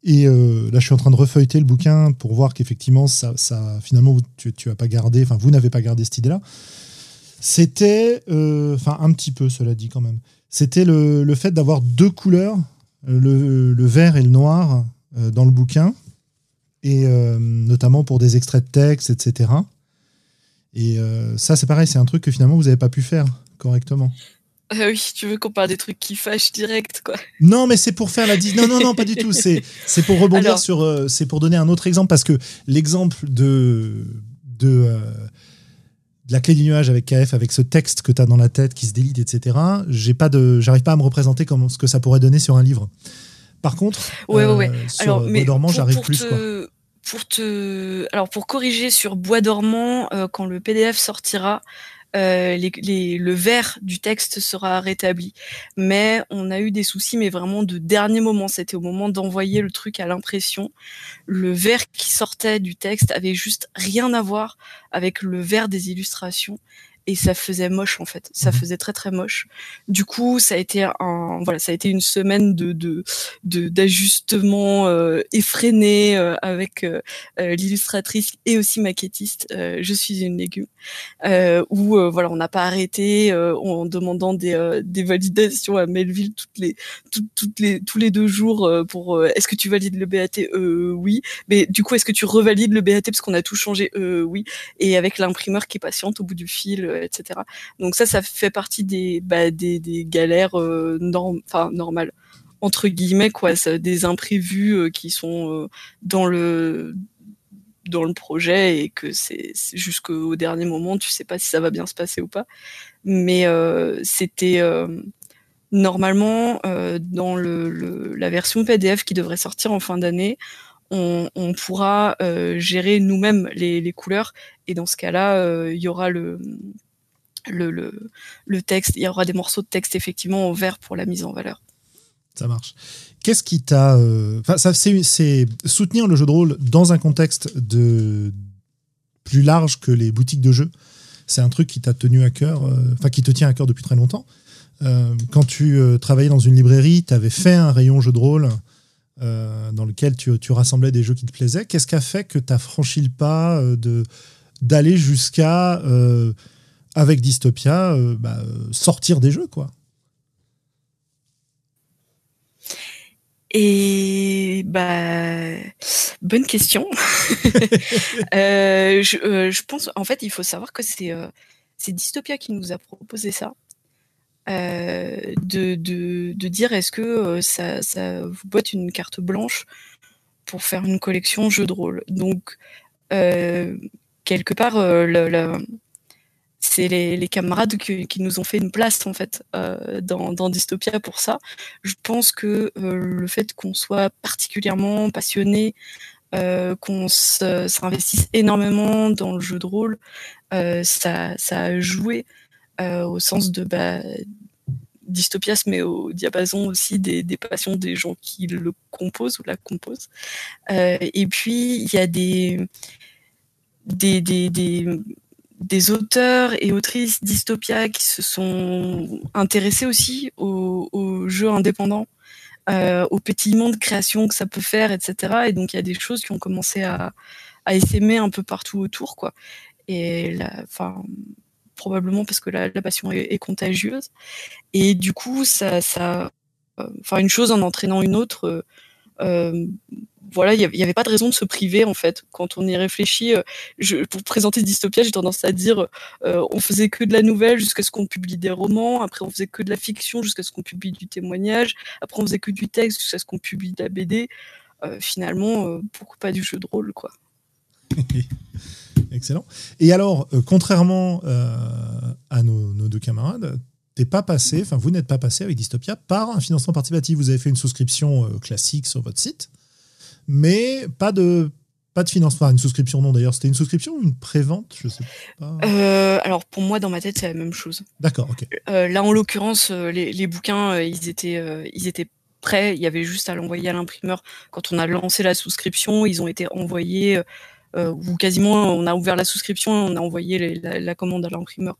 et là, je suis en train de refeuilleter le bouquin pour voir qu'effectivement, ça, ça, finalement, tu, as pas gardé, enfin, vous n'avez pas gardé cette idée-là. C'était, enfin, un petit peu, cela dit quand même. C'était le, le, fait d'avoir deux couleurs, le, le, vert et le noir, dans le bouquin, et notamment pour des extraits de texte, etc. Et euh, ça, c'est pareil, c'est un truc que finalement vous n'avez pas pu faire correctement. Euh, oui, tu veux qu'on parle des trucs qui fâchent direct, quoi. Non, mais c'est pour faire la Non, non, non, pas du tout. C'est, pour rebondir Alors... sur. Euh, c'est pour donner un autre exemple parce que l'exemple de. de euh, de la clé du nuage avec KF, avec ce texte que tu as dans la tête qui se délite, etc. J'ai pas de, j'arrive pas à me représenter comme ce que ça pourrait donner sur un livre. Par contre, ouais, ouais, ouais. sur Alors, mais dormant, j'arrive plus. Te... Quoi pour te, alors pour corriger sur Bois dormant, euh, quand le PDF sortira, euh, les, les, le vert du texte sera rétabli. Mais on a eu des soucis, mais vraiment de dernier moment. C'était au moment d'envoyer le truc à l'impression. Le vert qui sortait du texte avait juste rien à voir avec le vert des illustrations et ça faisait moche en fait. Ça faisait très très moche. Du coup ça a été un voilà ça a été une semaine de de d'ajustement euh, effréné euh, avec euh, l'illustratrice et aussi maquettiste euh, je suis une légume euh, où voilà on n'a pas arrêté en demandant des, des validations à Melville toutes les toutes, toutes les tous les deux jours pour est-ce que tu valides le BAT oui. Mais du coup est-ce que tu revalides le BAT parce qu'on a tout changé? Oui. Et avec l'imprimeur qui est patiente au bout du fil etc. Donc ça, ça fait partie des, bah, galères euh, normales entre guillemets quoi, des imprévus euh, qui sont euh, dans le projet et que c'est jusqu'au dernier moment, tu sais pas si ça va bien se passer ou pas. Mais euh, c'était euh, normalement euh, dans la version PDF qui devrait sortir en fin d'année. On, on, pourra gérer nous-mêmes les, les, couleurs et dans ce cas-là, il y aura le, le, le, texte, il y aura des morceaux de texte effectivement au vert pour la mise en valeur. Ça marche. Qu'est-ce qui t'a. Euh... C'est soutenir le jeu de rôle dans un contexte de plus large que les boutiques de jeux. C'est un truc qui t'a tenu à cœur, euh... enfin qui te tient à cœur depuis très longtemps. Euh, quand tu travaillais dans une librairie, tu avais fait un rayon jeu de rôle dans lequel tu, tu, rassemblais des jeux qui te plaisaient. Qu'est-ce qui a fait que tu as franchi le pas de d'aller jusqu'à avec Dystopia, euh, bah, sortir des jeux, quoi. Et bah bonne question. euh, je, euh, je, pense en fait il faut savoir que c'est euh, Dystopia qui nous a proposé ça. De, de, de, dire est-ce que ça, ça vous boite une carte blanche pour faire une collection jeux de rôle? Donc quelque part le, le, c'est les, camarades qui, nous ont fait une place en fait euh, dans, Dystopia pour ça. Je pense que euh, le fait qu'on soit particulièrement passionné, euh, qu'on s'investisse énormément dans le jeu de rôle, ça, ça, a joué au sens de bah, Dystopia se met au diapason aussi des, passions des gens qui le composent ou la composent. Et puis il y a des, des auteurs et autrices dystopia qui se sont intéressés aussi aux, aux jeux indépendants, euh, au pétillement de création que ça peut faire, etc. Et donc il y a des choses qui ont commencé à, à essaimer un peu partout autour, quoi. Et enfin, probablement parce que la, passion est, contagieuse. Et du coup, ça, ça, enfin, une chose en entraînant une autre. Euh, voilà, il n'y avait pas de raison de se priver en fait. Quand on y réfléchit, je, pour présenter Dystopia, j'ai tendance à dire on faisait que de la nouvelle jusqu'à ce qu'on publie des romans. Après, on faisait que de la fiction jusqu'à ce qu'on publie du témoignage. Après, on faisait que du texte jusqu'à ce qu'on publie de la BD. finalement, pourquoi pas du jeu de rôle, quoi. Excellent. Et alors, euh, contrairement euh, à nos, deux camarades, t'es pas passé, enfin vous n'êtes pas passé avec Dystopia par un financement participatif. Vous avez fait une souscription euh, classique sur votre site, mais pas de pas de financement, une souscription non d'ailleurs. C'était une souscription ou une prévente, je sais pas. alors pour moi dans ma tête c'est la même chose. D'accord, ok. là en l'occurrence les, les, bouquins ils étaient ils étaient prêts. Il y avait juste à l'envoyer à l'imprimeur. Quand on a lancé la souscription, ils ont été envoyés euh, où quasiment on a ouvert la souscription, on a envoyé la, commande à l'imprimeur.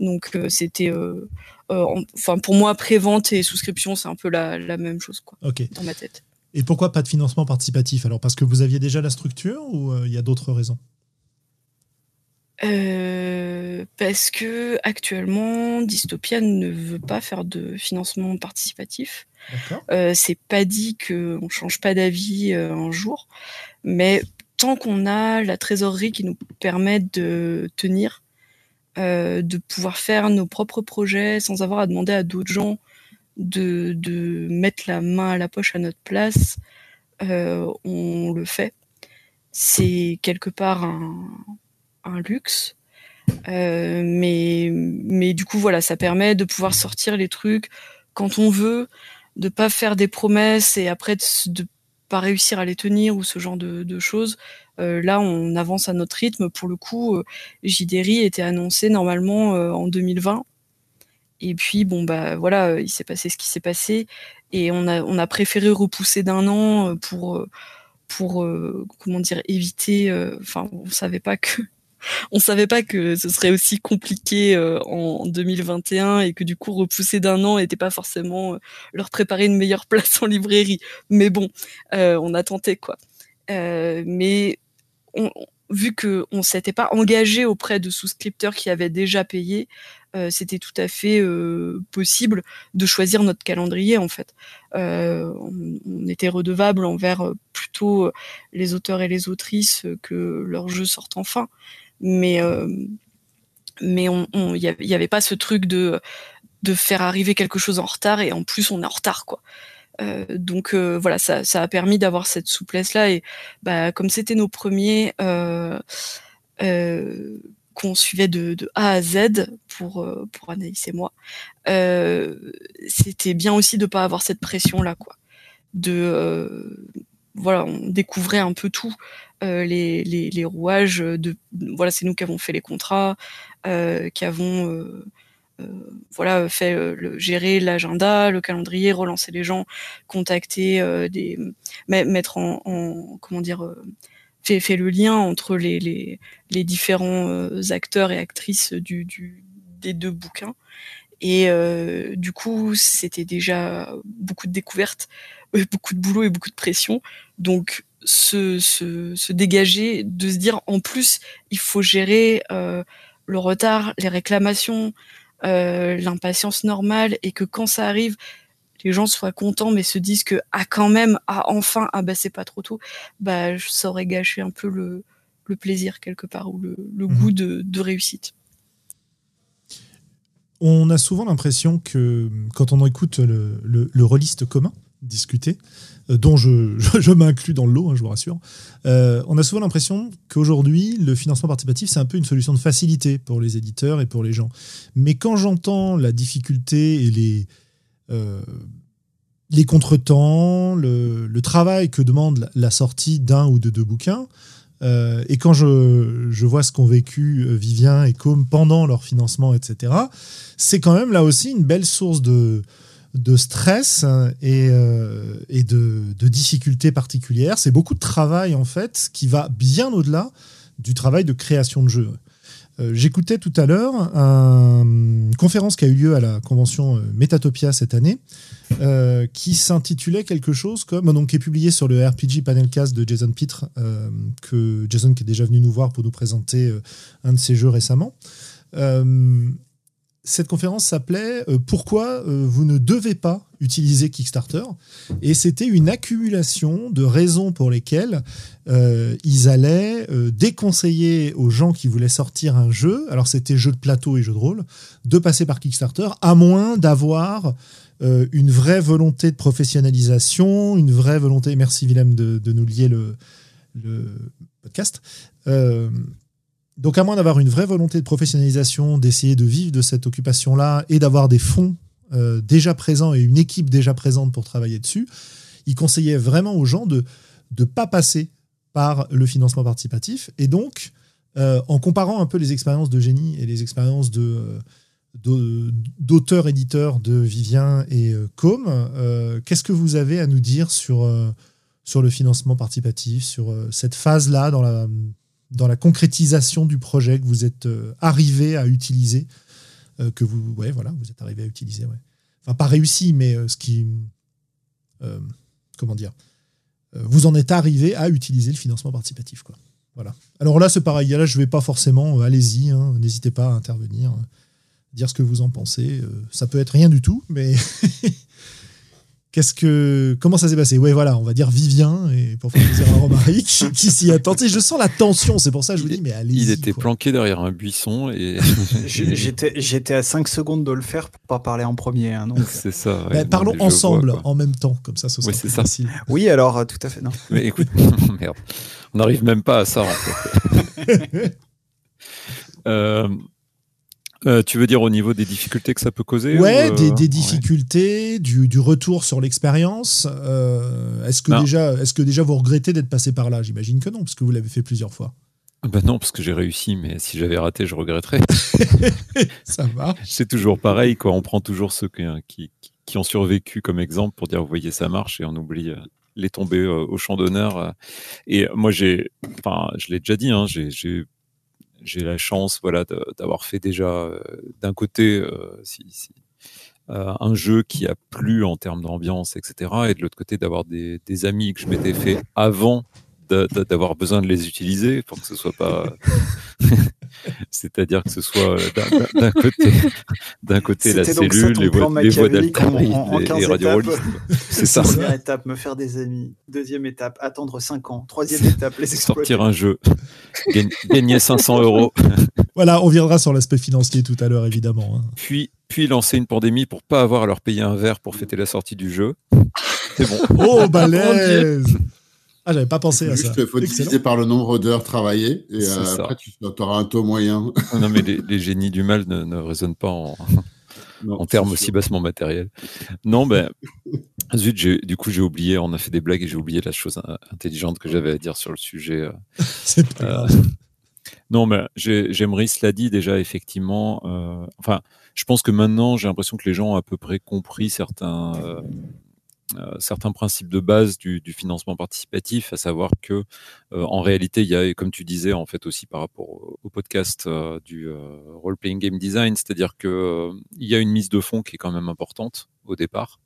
Donc euh, c'était, euh, enfin pour moi, pré-vente et souscription, c'est un peu la, même chose quoi, dans ma tête. Et pourquoi pas de financement participatif? Alors parce que vous aviez déjà la structure ou il y a d'autres raisons? Parce que actuellement, Dystopia ne veut pas faire de financement participatif. Euh, c'est pas dit qu'on change pas d'avis un jour, mais tant qu'on a la trésorerie qui nous permet de tenir, euh, de pouvoir faire nos propres projets sans avoir à demander à d'autres gens de, mettre la main à la poche à notre place, euh, on le fait. C'est quelque part un, luxe. Euh, mais, mais du coup, voilà, ça permet de pouvoir sortir les trucs quand on veut, de pas faire des promesses et après de, de pas réussir à les tenir ou ce genre de, choses. Euh, là, on avance à notre rythme. Pour le coup, euh, JDRI était annoncé normalement euh, en 2020. Et puis, bon, bah voilà, il s'est passé ce qui s'est passé. Et on a, on a préféré repousser d'un an pour, pour comment dire, éviter. Enfin, on savait pas que on savait pas que ce serait aussi compliqué euh, en 2021 et que du coup repousser d'un an n'était pas forcément euh, leur préparer une meilleure place en librairie. Mais bon, euh, on a tenté quoi. mais vu qu'on ne s'était pas engagé auprès de souscripteurs qui avaient déjà payé, c'était tout à fait possible de choisir notre calendrier en fait. on, on, était redevable envers plutôt les auteurs et les autrices que leurs jeux sortent enfin mais euh, mais on il y, avait pas ce truc de de faire arriver quelque chose en retard et en plus on est en retard quoi. Euh, donc euh, voilà, ça, ça, a permis d'avoir cette souplesse là et bah, comme c'était nos premiers qu'on suivait de, de, A à Z pour pour Anaïs et moi, c'était bien aussi de pas avoir cette pression là quoi. De voilà, on découvrait un peu tout. Euh, les, les, rouages de voilà c'est nous qui avons fait les contrats euh, qui avons euh, voilà fait le, gérer l'agenda le calendrier relancer les gens contacter des mettre en, comment dire fait, le lien entre les, les, les différents acteurs et actrices du, des deux bouquins et du coup c'était déjà beaucoup de découvertes beaucoup de boulot et beaucoup de pression donc se, se, dégager, de se dire en plus il faut gérer euh, le retard, les réclamations, euh, l'impatience normale et que quand ça arrive, les gens soient contents mais se disent que ah quand même ah enfin ah bah c'est pas trop tôt, bah ça aurait gâché un peu le, le plaisir quelque part ou le, le mhm. goût de, de réussite. On a souvent l'impression que quand on écoute le, le, le rôliste commun discuter, euh, dont je, m'inclus dans le lot, hein, je vous rassure. Euh, on a souvent l'impression qu'aujourd'hui, le financement participatif, c'est un peu une solution de facilité pour les éditeurs et pour les gens. Mais quand j'entends la difficulté et les, euh, les contretemps, le, le, travail que demande la sortie d'un ou de deux bouquins, et quand je, je vois ce qu'ont vécu Vivien et Com pendant leur financement, etc., c'est quand même là aussi une belle source de, de stress et, euh, et de, difficultés particulières. C'est beaucoup de travail en fait qui va bien au-delà du travail de création de jeu. Euh, j'écoutais tout à l'heure une conférence qui a eu lieu à la convention euh, Metatopia cette année, qui s'intitulait quelque chose comme, donc qui est publié sur le RPG Panelcast de Jason Pitre, que Jason qui est déjà venu nous voir pour nous présenter un de ses jeux récemment cette conférence s'appelait euh, Pourquoi euh, vous ne devez pas utiliser Kickstarter? Et c'était une accumulation de raisons pour lesquelles euh, ils allaient déconseiller aux gens qui voulaient sortir un jeu, alors c'était jeu de plateau et jeu de rôle, de passer par Kickstarter, à moins d'avoir une vraie volonté de professionnalisation, une vraie volonté, merci Willem de, nous lier le, le podcast, donc, à moins d'avoir une vraie volonté de professionnalisation, d'essayer de vivre de cette occupation-là et d'avoir des fonds euh, déjà présents et une équipe déjà présente pour travailler dessus, il conseillait vraiment aux gens de ne pas passer par le financement participatif. Et donc, euh, en comparant un peu les expériences de génie et les expériences de, d'auteurs-éditeurs de Vivien et euh, Com, qu'est-ce que vous avez à nous dire sur, sur le financement participatif, sur cette phase-là dans la, dans la concrétisation du projet que vous êtes euh, arrivé à utiliser, euh, que vous, ouais, voilà, vous êtes arrivé à utiliser. Enfin, pas réussi, mais euh, ce qui, comment dire, vous en êtes arrivé à utiliser le financement participatif, quoi. Voilà. Alors là, c'est pareil. Là, je vais pas forcément. allez-y, hein, n'hésitez pas à intervenir, dire ce que vous en pensez. ça peut être rien du tout, mais Qu'est-ce que comment ça s'est passé? Ouais, voilà, on va dire Vivien et pour faire plaisir à Romaric qui, s'y attend. je sens la tension, c'est pour ça que je vous dis mais allez. Il était planqué derrière un buisson et j'étais j'étais à 5 secondes de le faire pour pas parler en premier. Hein, c'est ça. Bah, parlons ensemble en même temps, comme ça, ce sera plus facile. Oui, alors euh, tout à fait. Non. Mais écoute, merde, on n'arrive même pas à ça. En fait. euh, euh, tu veux dire au niveau des difficultés que ça peut causer Ouais, des, euh, difficultés, du, retour sur l'expérience. Euh, est-ce que, déjà, est que déjà vous regrettez d'être passé par là? J'imagine que non, parce que vous l'avez fait plusieurs fois. Ben non, parce que j'ai réussi, mais si j'avais raté, je regretterais. ça va. C'est toujours pareil, quoi. On prend toujours ceux qui, qui, ont survécu comme exemple pour dire, vous voyez, ça marche, et on oublie les tombées au champ d'honneur. Et moi, j'ai, enfin, je l'ai déjà dit, hein, j'ai j'ai la chance voilà d'avoir fait déjà euh, d'un côté euh, euh, un jeu qui a plu en termes d'ambiance etc et de l'autre côté d'avoir des, des, amis que je m'étais fait avant d'avoir besoin de les utiliser pour que ce soit pas c'est-à-dire que ce soit d'un côté d'un côté la cellule les, voix, les voix les, radio c'est ça. Première étape me faire des amis. Deuxième étape attendre 5 ans. Troisième étape les exploiter. sortir un jeu. Gagner 500 euros. Voilà on viendra sur l'aspect financier tout à l'heure évidemment hein. puis puis lancer une pandémie pour pas avoir à leur payer un verre pour fêter la sortie du jeu. C'est bon. Oh balèze ah, j'avais pas pensé à ça. Il faut diviser par le nombre d'heures travaillées et euh, après tu auras un taux moyen. non, mais les, génies du mal ne, raisonnent pas en, en termes aussi bassement matériels. Non, ben, zut, du coup, j'ai oublié, on a fait des blagues et j'ai oublié la chose intelligente que j'avais à dire sur le sujet. Euh, C'est pas euh, Non, mais j'aimerais, cela dit, déjà, effectivement, enfin, je pense que maintenant, j'ai l'impression que les gens ont à peu près compris certains euh, certains principes de base du, du, financement participatif, à savoir que euh, en réalité, il y a, comme tu disais, en fait aussi par rapport au, podcast euh, du role playing game design, c'est-à-dire que il y a une mise de fonds qui est quand même importante au départ.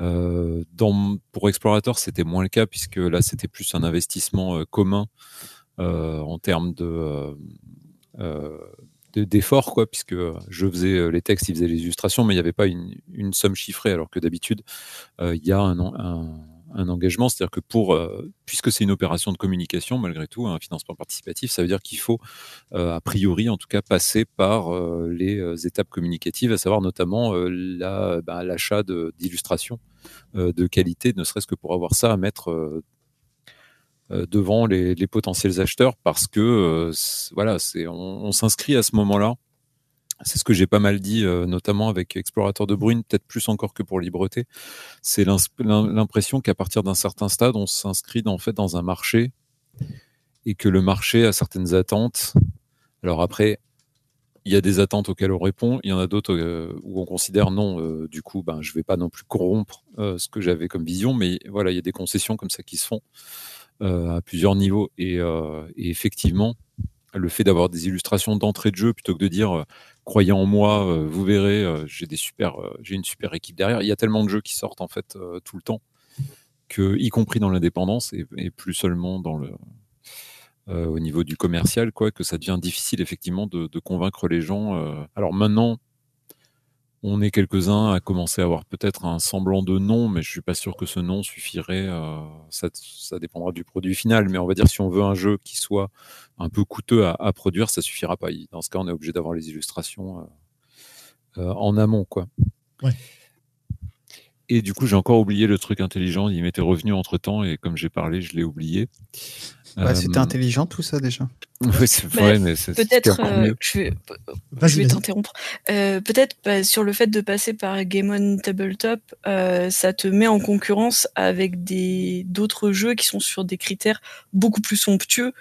Dans, pour Explorator, c'était moins le cas puisque là, c'était plus un investissement commun en termes de d'efforts, quoi, puisque je faisais euh, les textes, ils faisaient les illustrations, mais il n'y avait pas une, somme chiffrée, alors que d'habitude, euh, il y a un, engagement, c'est-à-dire que pour, euh, puisque c'est une opération de communication, malgré tout, un financement participatif, ça veut dire qu'il faut, a priori, en tout cas, passer par les étapes communicatives, à savoir notamment la, bah, l'achat d'illustrations de qualité, ne serait-ce que pour avoir ça à mettre euh, devant les, potentiels acheteurs parce que euh, voilà, c'est on, s'inscrit à ce moment-là. C'est ce que j'ai pas mal dit, euh, notamment avec Explorateur de Brune, peut-être plus encore que pour Libreté. C'est l'impression qu'à partir d'un certain stade, on s'inscrit en fait dans un marché et que le marché a certaines attentes. Alors après, il y a des attentes auxquelles on répond, il y en a d'autres où on considère non, du coup, ben, je vais pas non plus corrompre ce que j'avais comme vision, mais voilà, il y a des concessions comme ça qui se font. Euh, à plusieurs niveaux. Euh, et, effectivement, le fait d'avoir des illustrations d'entrée de jeu plutôt que de dire euh, croyez en moi, vous verrez, j'ai des super, j'ai une super équipe derrière. Il y a tellement de jeux qui sortent en fait tout le temps que, y compris dans l'indépendance et, plus seulement dans le au niveau du commercial, quoi, que ça devient difficile effectivement de, convaincre les gens. alors maintenant, on est quelques-uns à commencer à avoir peut-être un semblant de nom, mais je suis pas sûr que ce nom suffirait. Euh, ça, ça, dépendra du produit final, mais on va dire si on veut un jeu qui soit un peu coûteux à, à produire, ça suffira pas. Dans ce cas, on est obligé d'avoir les illustrations euh, euh, en amont, quoi. Ouais. Et du coup, j'ai encore oublié le truc intelligent. Il m'était revenu entre temps et comme j'ai parlé, je l'ai oublié. Bah, C'était intelligent tout ça déjà. Oui, c'est vrai, mais c'est peut-être. Euh, je vais, je vais t'interrompre. Euh, peut-être bah, sur le fait de passer par Game on Tabletop, euh, ça te met en concurrence avec des d'autres jeux qui sont sur des critères beaucoup plus somptueux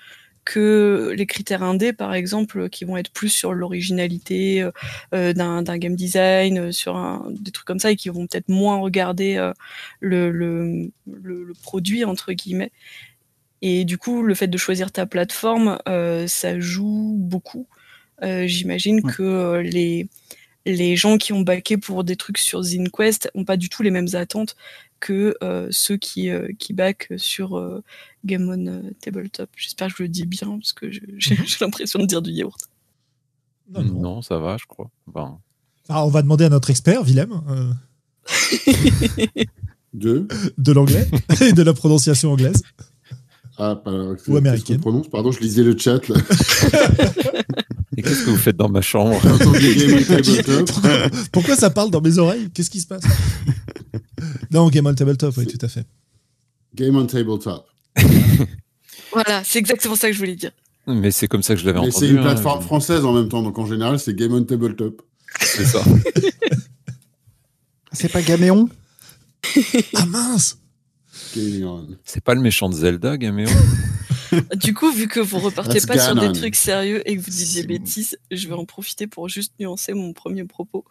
que les critères indés, par exemple, qui vont être plus sur l'originalité euh, d'un game design, sur un, des trucs comme ça, et qui vont peut-être moins regarder euh, le, le, le, produit, entre guillemets. Et du coup, le fait de choisir ta plateforme, euh, ça joue beaucoup. J'imagine que les, les gens qui ont baqué pour des trucs sur ZinQuest n'ont pas du tout les mêmes attentes que euh, ceux qui, euh, qui back sur euh, Game on Tabletop. J'espère que je le dis bien, parce que mhm. j'ai l'impression de dire du yaourt. Non, ça va, je crois. Ah, on va demander à notre expert, Willem. de De l'anglais et de la prononciation anglaise. Ah, pas, Ou américaine. Prononce Pardon, je lisais le chat. Là. Et qu'est-ce que vous faites dans ma chambre Pourquoi ça parle dans mes oreilles? Qu'est-ce qui se passe? Non, Game on Tabletop, oui, tout à fait. Game on Tabletop. voilà, c'est exactement ça que je voulais dire. Mais c'est comme ça que je l'avais entendu. Mais c'est une hein, plateforme française en même temps, donc en général, c'est Game on Tabletop. C'est ça. c'est pas Gaméon? Ah mince C'est pas le méchant de Zelda, Gaméon du coup, vu que vous repartez pas sur des trucs sérieux et que vous disiez bêtises, je vais en profiter pour juste nuancer mon premier propos,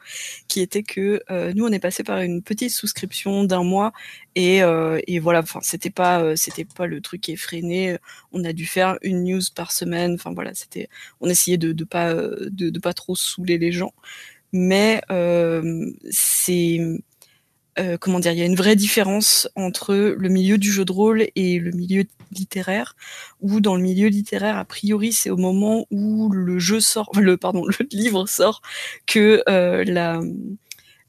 qui était que euh, nous, on est passé par une petite souscription d'un mois et, euh, et voilà, enfin, c'était pas, euh, c'était pas le truc effréné. On a dû faire une news par semaine. Enfin voilà, c'était, on essayait de, de pas, de, de pas trop saouler les gens, mais c'est euh, comment dire, il y a une vraie différence entre le milieu du jeu de rôle et le milieu littéraire. Où dans le milieu littéraire, a priori, c'est au moment où le jeu sort, le pardon, le livre sort que euh, la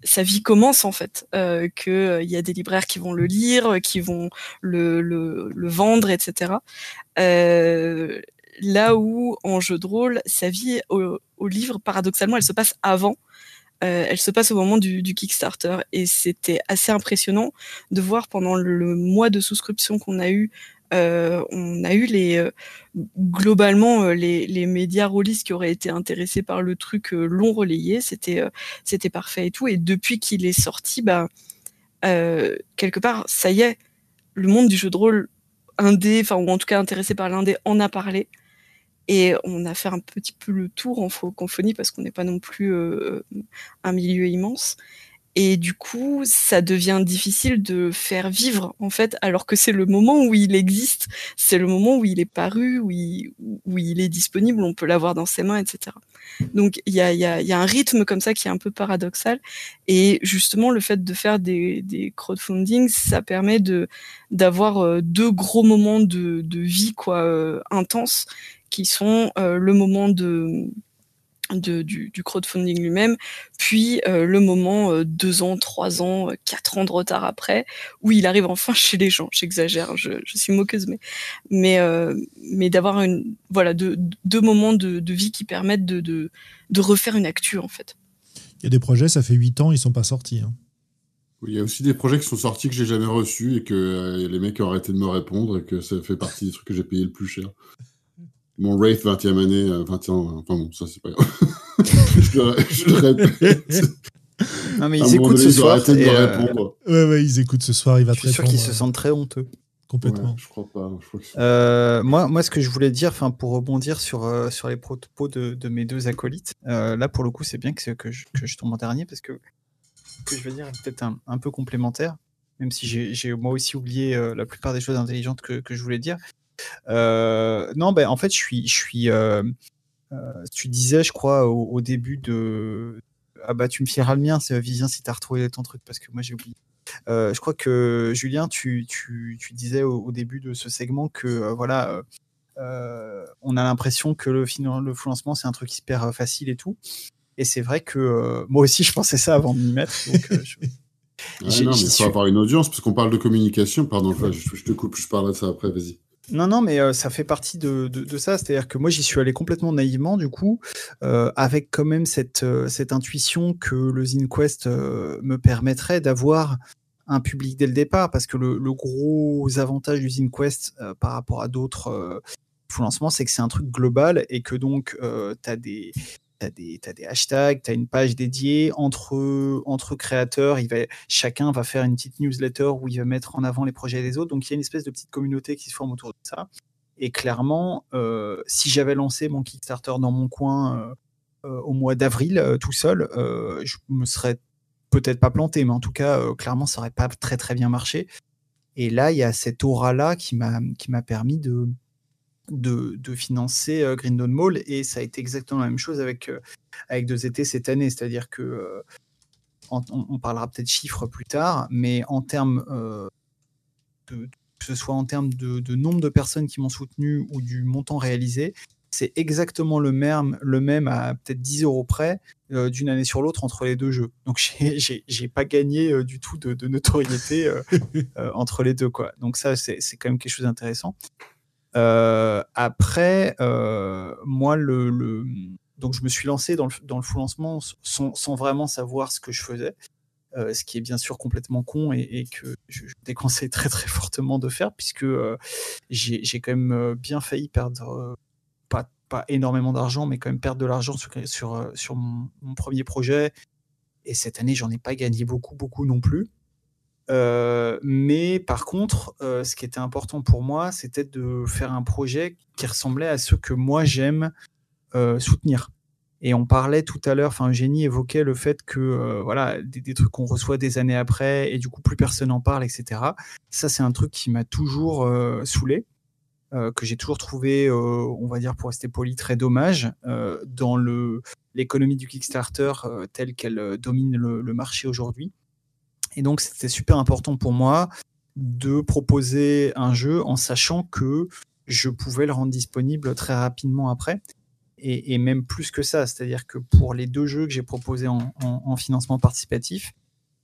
sa vie commence en fait, euh, que euh, y a des libraires qui vont le lire, qui vont le, le, vendre, etc. Là où en jeu de rôle, sa vie au livre, paradoxalement, elle se passe avant euh, elle se passe au moment du, Kickstarter et c'était assez impressionnant de voir pendant le mois de souscription qu'on a eu euh, on a eu les euh, globalement les, médias rôlistes qui auraient été intéressés par le truc l'ont relayé, c'était c'était parfait et tout. Et depuis qu'il est sorti, bah quelque part, ça y est, le monde du jeu de rôle indé, enfin ou en tout cas intéressé par l'indé, en a parlé. Et on a fait un petit peu le tour en francophonie parce qu'on n'est pas non plus euh, un milieu immense. Et du coup, ça devient difficile de faire vivre, en fait, alors que c'est le moment où il existe, c'est le moment où il est paru, où il, où il est disponible, on peut l'avoir dans ses mains, etc. Donc, il y a, y, y a, un rythme comme ça qui est un peu paradoxal. Et justement, le fait de faire des, des crowdfunding, ça permet de d'avoir euh, deux gros moments de, de vie quoi euh, intenses qui sont euh, le moment de, de du, du, crowdfunding lui-même, puis euh, le moment euh, deux ans, trois ans, quatre ans de retard après, où il arrive enfin chez les gens. J'exagère, je, je, suis moqueuse, mais mais mais d'avoir une voilà deux, deux moments de, de, vie qui permettent de, de, de refaire une actu en fait. Il y a des projets, ça fait huit ans, ils sont pas sortis. Hein. Il y a aussi des projets qui sont sortis que j'ai jamais reçus et que les mecs ont arrêté de me répondre et que ça fait partie des trucs que j'ai payé le plus cher. Mon Wraith 20e année, 21 euh, enfin bon, ça c'est pas grave. je, le, je, le, répète. Non mais ils écoutent ce soir. Et de euh... répondre. Ouais, ouais, ils écoutent ce soir, il va Je suis sûr qu'ils se sentent très honteux. Complètement. Ouais, je crois pas. Je crois que euh, moi, moi, ce que je voulais dire, enfin, pour rebondir sur, euh, sur les propos de, de, mes deux acolytes, euh, là, pour le coup, c'est bien que, que, je, que je tombe en dernier parce que ce que je veux dire est peut-être un, un, peu complémentaire, même si j'ai moi aussi oublié euh, la plupart des choses intelligentes que, que je voulais dire. Euh, non, ben en fait, je suis, je suis. Euh, euh, tu disais, je crois, au, début de. Ah bah, tu me fieras le mien, c'est Vivien, si t'as retrouvé ton truc, parce que moi j'ai oublié. je crois que Julien, tu, tu, tu disais au, début de ce segment que voilà, on a l'impression que le, le financement c'est un truc hyper facile et tout. Et c'est vrai que moi aussi, je pensais ça avant de m'y mettre. Donc, non, mais il faut avoir une audience, parce qu'on parle de communication. Pardon, je, je, te coupe, je parlerai de ça après, vas-y. Non, non, mais euh, ça fait partie de, ça. C'est-à-dire que moi, j'y suis allé complètement naïvement, du coup, euh, avec quand même cette, euh, cette intuition que le ZinQuest me permettrait d'avoir un public dès le départ, parce que le, gros avantage du ZinQuest par rapport à d'autres lancements, c'est que c'est un truc global et que donc, tu as des, tu as, des hashtags, tu as une page dédiée entre, entre créateurs. Il va, chacun va faire une petite newsletter où il va mettre en avant les projets des autres. Donc il y a une espèce de petite communauté qui se forme autour de ça. Et clairement, euh, si j'avais lancé mon Kickstarter dans mon coin euh, euh, au mois d'avril tout seul, je me serais peut-être pas planté, mais en tout cas, clairement, ça aurait pas très très bien marché. Et là, il y a cette aura-là qui m'a permis de, de, financer euh, Grindon Mall et ça a été exactement la même chose avec, euh, avec cette année. C'est-à-dire que euh, on, parlera peut-être chiffres plus tard, mais en termes de, que ce soit en termes de, nombre de personnes qui m'ont soutenu ou du montant réalisé, c'est exactement le même, le même à peut-être 10 euros près d'une année sur l'autre entre les deux jeux. Donc j'ai pas gagné du tout de, notoriété entre les deux. Quoi. Donc ça, c'est quand même quelque chose d'intéressant. Euh, après, euh, moi, le, donc je me suis lancé dans le, dans le full lancement sans, sans, vraiment savoir ce que je faisais. Euh, ce qui est bien sûr complètement con et, que je, déconseille très très fortement de faire puisque j'ai quand même bien failli perdre pas, pas énormément d'argent mais quand même perdre de l'argent sur, sur, sur mon, mon, premier projet et cette année j'en ai pas gagné beaucoup beaucoup non plus euh, mais par contre, euh, ce qui était important pour moi, c'était de faire un projet qui ressemblait à ce que moi j'aime euh, soutenir. Et on parlait tout à l'heure, enfin Eugénie évoquait le fait que voilà des, trucs qu'on reçoit des années après et du coup plus personne en parle, etc. Ça c'est un truc qui m'a toujours saoulé, que j'ai toujours trouvé, on va dire pour rester poli, très dommage dans l'économie du Kickstarter telle qu'elle domine le marché aujourd'hui. Et donc, c'était super important pour moi de proposer un jeu en sachant que je pouvais le rendre disponible très rapidement après. Et, même plus que ça, c'est-à-dire que pour les deux jeux que j'ai proposés en, financement participatif,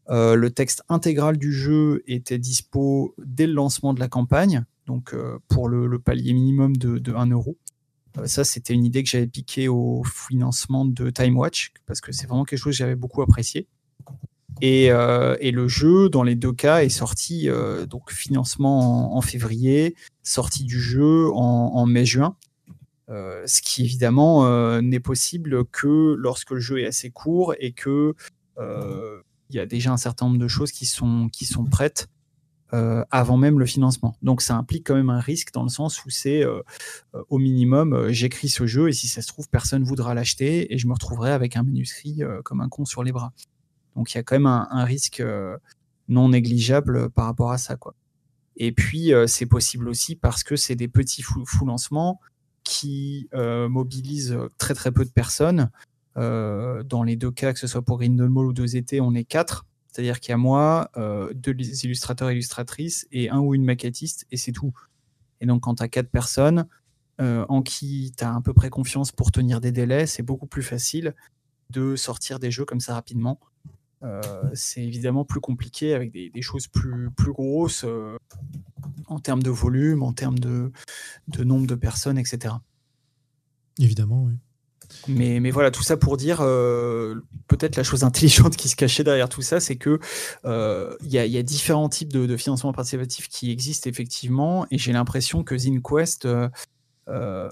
euh, le texte intégral du jeu était dispo dès le lancement de la campagne, donc euh, pour le, palier minimum de, de 1 euro. Euh, ça, c'était une idée que j'avais piquée au financement de Time Watch, parce que c'est vraiment quelque chose que j'avais beaucoup apprécié. Euh, et, le jeu, dans les deux cas, est sorti euh, donc financement en, février, sortie du jeu en, mai-juin. Euh, ce qui évidemment n'est possible que lorsque le jeu est assez court et que il y a déjà un certain nombre de choses qui sont, qui sont prêtes avant même le financement. Donc ça implique quand même un risque dans le sens où c'est au minimum j'écris ce jeu et si ça se trouve personne voudra l'acheter et je me retrouverai avec un manuscrit comme un con sur les bras. Donc il y a quand même un, risque euh, non négligeable par rapport à ça. Quoi. Et puis euh, c'est possible aussi parce que c'est des petits fous, lancements qui euh, mobilisent très très peu de personnes. dans les deux cas, que ce soit pour Grindel Mall ou deux étés, on est quatre. C'est-à-dire qu'il y a moi, deux illustrateurs et illustratrices et un ou une maquettiste et c'est tout. Et donc quand tu as quatre personnes en qui tu as à peu près confiance pour tenir des délais, c'est beaucoup plus facile de sortir des jeux comme ça rapidement. Euh, c'est évidemment plus compliqué avec des, choses plus, plus grosses euh, en termes de volume, en termes de, de nombre de personnes, etc. Évidemment, oui. Mais, mais, voilà, tout ça pour dire, euh, peut-être la chose intelligente qui se cachait derrière tout ça, c'est que il y, y, a différents types de, de, financement participatif qui existent effectivement, et j'ai l'impression que ZinQuest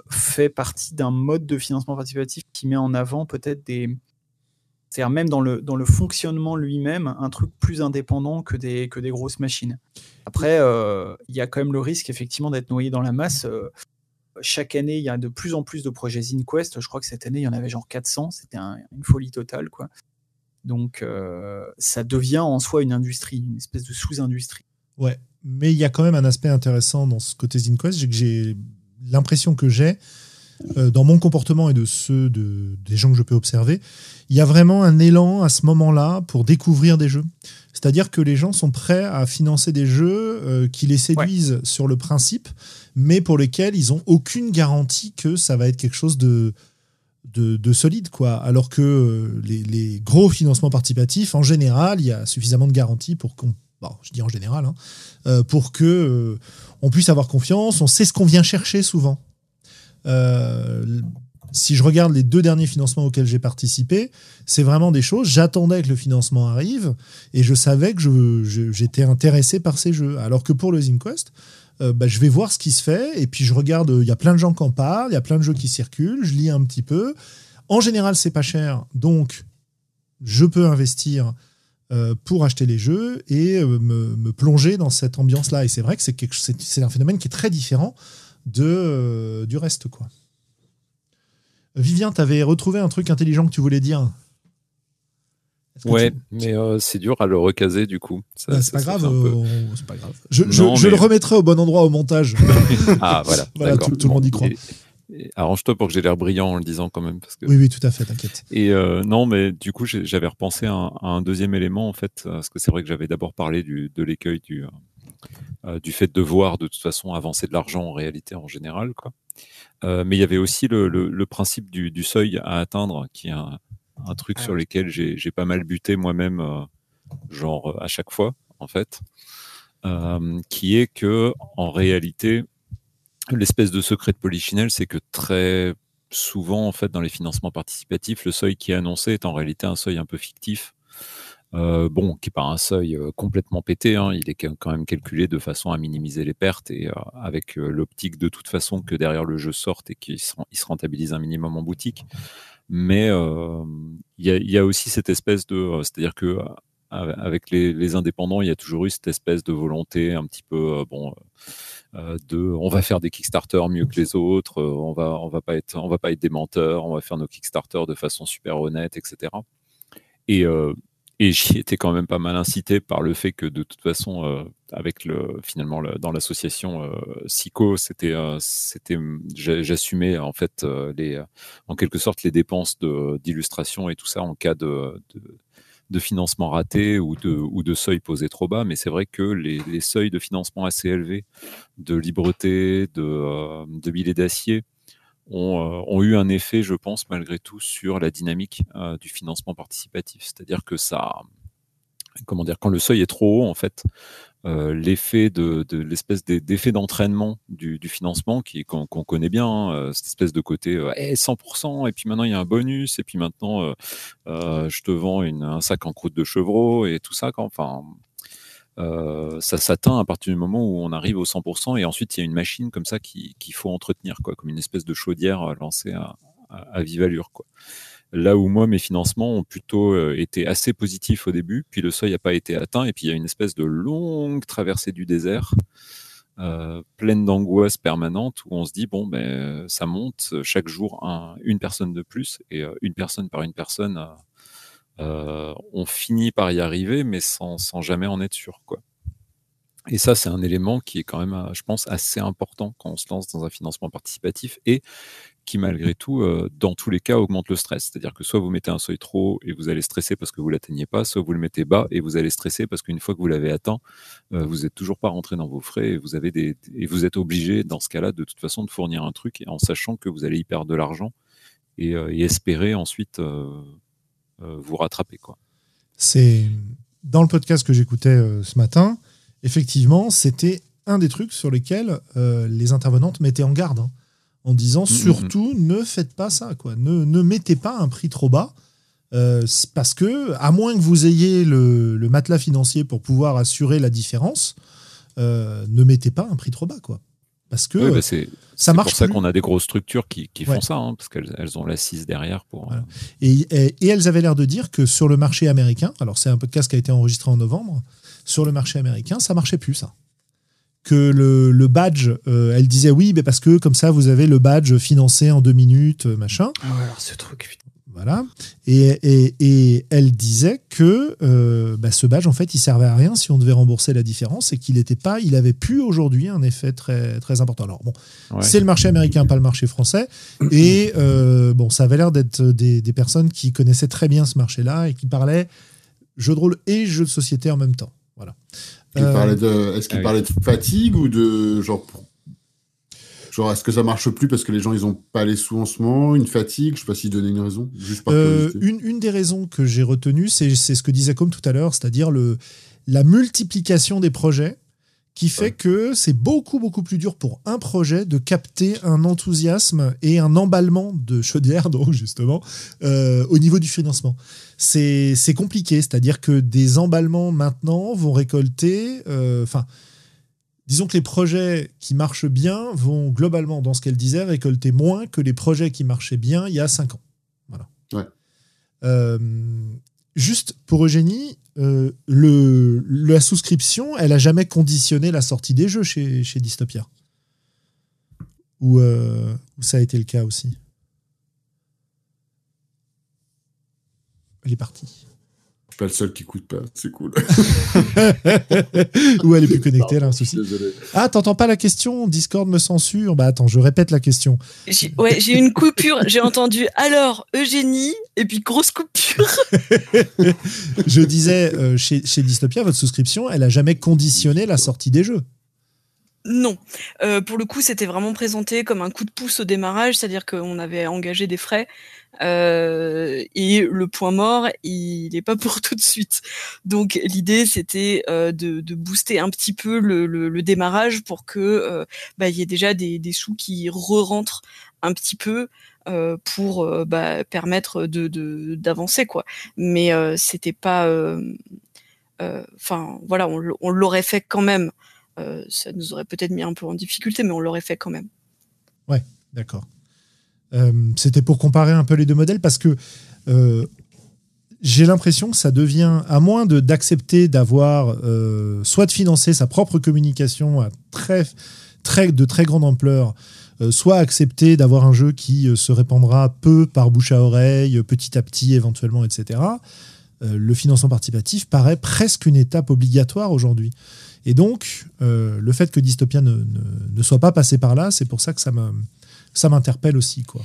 fait partie d'un mode de financement participatif qui met en avant peut-être des, même dans le, dans le fonctionnement lui-même, un truc plus indépendant que des, que des grosses machines. Après, euh, il y a quand même le risque effectivement d'être noyé dans la masse. Euh, chaque année, il y a de plus en plus de projets ZinQuest. Je crois que cette année, il y en avait genre 400. C'était une folie totale. quoi. Donc, euh, ça devient en soi une industrie, une espèce de sous-industrie. Ouais, mais il y a quand même un aspect intéressant dans ce côté ZinQuest. J'ai l'impression que j'ai, euh, dans mon comportement et de ceux de, des gens que je peux observer, il y a vraiment un élan à ce moment-là pour découvrir des jeux. C'est-à-dire que les gens sont prêts à financer des jeux euh, qui les séduisent sur le principe, mais pour lesquels ils n'ont aucune garantie que ça va être quelque chose de, de, solide, quoi. Alors que euh, les, gros financements participatifs, en général, il y a suffisamment de garanties pour qu'on, bon, je dis en général, hein, euh, pour que euh, on puisse avoir confiance. On sait ce qu'on vient chercher souvent. Si je regarde les deux derniers financements auxquels j'ai participé, c'est vraiment des choses. J'attendais que le financement arrive et je savais que j'étais intéressé par ces jeux. Alors que pour le ZinQuest, euh, bah, je vais voir ce qui se fait et puis je regarde. Il y a plein de gens qui en parlent, il y a plein de jeux qui circulent, je lis un petit peu. En général, c'est pas cher, donc je peux investir euh, pour acheter les jeux et euh, me, plonger dans cette ambiance-là. Et c'est vrai que c'est un phénomène qui est très différent de, du reste. quoi. Vivien, tu avais retrouvé un truc intelligent que tu voulais dire Ouais, mais euh, c'est dur à le recaser du coup. Bah, c'est pas, grave, euh, pas grave. Je, je, le remettrai au bon endroit au montage. ah voilà. voilà tout, le monde y croit. Arrange-toi pour que j'ai l'air brillant en le disant quand même. Parce que... Oui, oui, tout à fait, t'inquiète. Et euh, non, mais du coup, j'avais repensé à un, deuxième élément en fait, parce que c'est vrai que j'avais d'abord parlé du, de l'écueil du, du fait de voir de toute façon avancer de l'argent en réalité en général, quoi. mais il y avait aussi le, le, le principe du, du, seuil à atteindre, qui est un, un truc ah sur lequel j'ai pas mal buté moi-même, euh, genre euh, à chaque fois, en fait, euh, qui est que en réalité, l'espèce de secret de Polichinelle, c'est que très souvent, en fait, dans les financements participatifs, le seuil qui est annoncé est en réalité un seuil un peu fictif. Bon, qui n'est pas un seuil complètement pété, hein, il est quand même calculé de façon à minimiser les pertes et avec l'optique de toute façon que derrière le jeu sorte et qu'il se, rentabilise un minimum en boutique mais euh, il y, a, aussi cette espèce de, euh, c'est-à-dire que euh, avec les, indépendants, il y a toujours eu cette espèce de volonté un petit peu bon de on va faire des Kickstarter mieux que les autres, on va on va pas être on va pas être des menteurs, on va faire nos Kickstarter de façon super honnête, etc. Et et j'y étais quand même pas mal incité par le fait que de toute façon, euh, avec le finalement dans l'association euh, SICO, c'était euh, c'était j'assumais en fait euh, les en quelque sorte les dépenses d'illustration et tout ça en cas de, de, de financement raté ou de ou de seuil posé trop bas. Mais c'est vrai que les, seuils de financement assez élevés, de libreté, de de billets d'acier ont, euh, ont, eu un effet, je pense, malgré tout, sur la dynamique euh, du financement participatif. C'est-à-dire que ça, comment dire, quand le seuil est trop haut, en fait, euh, l'effet de, l'espèce d'effet d'entraînement du, financement qui qu'on connaît bien, hein, cette espèce de côté 100% eh, et puis maintenant il y a un bonus et puis maintenant je te vends une, un sac en croûte de chevreau et tout ça. Enfin, euh, ça s'atteint à partir du moment où on arrive au 100% et ensuite il y a une machine comme ça qu'il faut entretenir, quoi, comme une espèce de chaudière euh, lancée à, à, vive allure. Quoi. Là où moi, mes financements ont plutôt euh, été assez positifs au début, puis le seuil n'a pas été atteint, et puis il y a une espèce de longue traversée du désert, pleine d'angoisse permanente, où on se dit, bon, ben, ça monte chaque jour un, une personne de plus, et une personne par une personne, on finit par y arriver, mais sans, jamais en être sûr. Quoi. Et ça, c'est un élément qui est quand même, euh, je pense, assez important quand on se lance dans un financement participatif et qui, malgré tout, euh, dans tous les cas, augmente le stress. C'est-à-dire que soit vous mettez un seuil trop haut et vous allez stresser parce que vous l'atteignez pas, soit vous le mettez bas et vous allez stresser parce qu'une fois que vous l'avez atteint, vous n'êtes toujours pas rentré dans vos frais et vous avez des et vous êtes obligé, dans ce cas-là, de toute façon, de fournir un truc en sachant que vous allez y perdre de l'argent et, espérer ensuite euh, vous rattraper. Quoi. C'est dans le podcast que j'écoutais euh, ce matin, effectivement, c'était un des trucs sur lesquels euh, les intervenantes mettaient en garde, hein, en disant mm, surtout ne faites pas ça, quoi. Ne, ne mettez pas un prix trop bas. parce que, à moins que vous ayez le, le, matelas financier pour pouvoir assurer la différence, ne mettez pas un prix trop bas, quoi. Parce que bah, ça marche. C'est pour ça qu'on a des grosses structures qui, qui font ça, hein, parce qu'elles elles ont l'assise derrière. pour. Euh, et, et, elles avaient l'air de dire que sur le marché américain, alors c'est un podcast qui a été enregistré en novembre, sur le marché américain, ça marchait plus, ça. Que le, le badge, euh, elle disait oui, mais parce que comme ça, vous avez le badge financé en deux minutes, euh, machin. Ah ouais, alors ce truc, voilà. Et, elle disait que euh, bah, ce badge, en fait, il servait à rien si on devait rembourser la différence et qu'il n'était pas, il avait plus aujourd'hui un effet très, très important. Alors bon, c'est le marché américain, pas le marché français. Et euh, bon, ça avait l'air d'être des, personnes qui connaissaient très bien ce marché-là et qui parlaient jeux de rôle et jeux de société en même temps. Voilà. Est-ce qu'il euh, parlait de fatigue ou de genre Genre, est-ce que ça marche plus parce que les gens, ils ont pas les sous en ce moment, une fatigue? Je sais pas s'il donnait une raison. Juste par Euh, une, une des raisons que j'ai retenues, c'est ce que disait comme tout à l'heure, c'est-à-dire la multiplication des projets qui fait Ouais. que c'est beaucoup beaucoup plus dur pour un projet de capter un enthousiasme et un emballement de chaudière donc justement euh, au niveau du financement. C'est c'est compliqué, c'est-à-dire que des emballements maintenant vont récolter, euh, enfin disons que les projets qui marchent bien vont globalement, dans ce qu'elle disait, récolter moins que les projets qui marchaient bien il y a cinq ans. Voilà. Ouais. Euh, juste pour Eugénie, euh, le, la souscription, elle a jamais conditionné la sortie des jeux chez, chez Dystopia. Ou euh, ou ça a été le cas aussi? Elle est partie. Je suis pas le seul qui coûte pas. C'est cool. Ou elle est plus connectée, a un souci. Désolé. Ah, t'entends pas la question? Discord me censure. Bah attends, je répète la question. J'ai ouais, j'ai eu une coupure. J'ai entendu alors Eugénie et puis grosse coupure. Je disais, euh, chez, chez Dystopia, votre souscription, elle a jamais conditionné la sortie des jeux. Non. Euh, pour le coup, c'était vraiment présenté comme un coup de pouce au démarrage, c'est-à-dire qu'on avait engagé des frais euh, et le point mort, il n'est pas pour tout de suite. Donc l'idée, c'était euh, de, booster un petit peu le, démarrage pour que euh, bah, y ait déjà des, sous qui re-rentrent un petit peu euh, pour bah, permettre de de- d'avancer quoi. Mais c'était pas, enfin voilà, on, on l'aurait fait quand même. Ça nous aurait peut-être mis un peu en difficulté, mais on l'aurait fait quand même. D'accord. Euh, C'était pour comparer un peu les deux modèles parce que euh, j'ai l'impression que ça devient, à moins d'accepter d'avoir, euh, soit de financer sa propre communication à très, très, de très grande ampleur, soit accepter d'avoir un jeu qui se répandra peu par bouche à oreille, petit à petit éventuellement, etc. le financement participatif paraît presque une étape obligatoire aujourd'hui. Et donc, le fait que Dystopia ne, ne, ne soit pas passé par là, c'est pour ça que ça me, ça m'interpelle aussi. Quoi.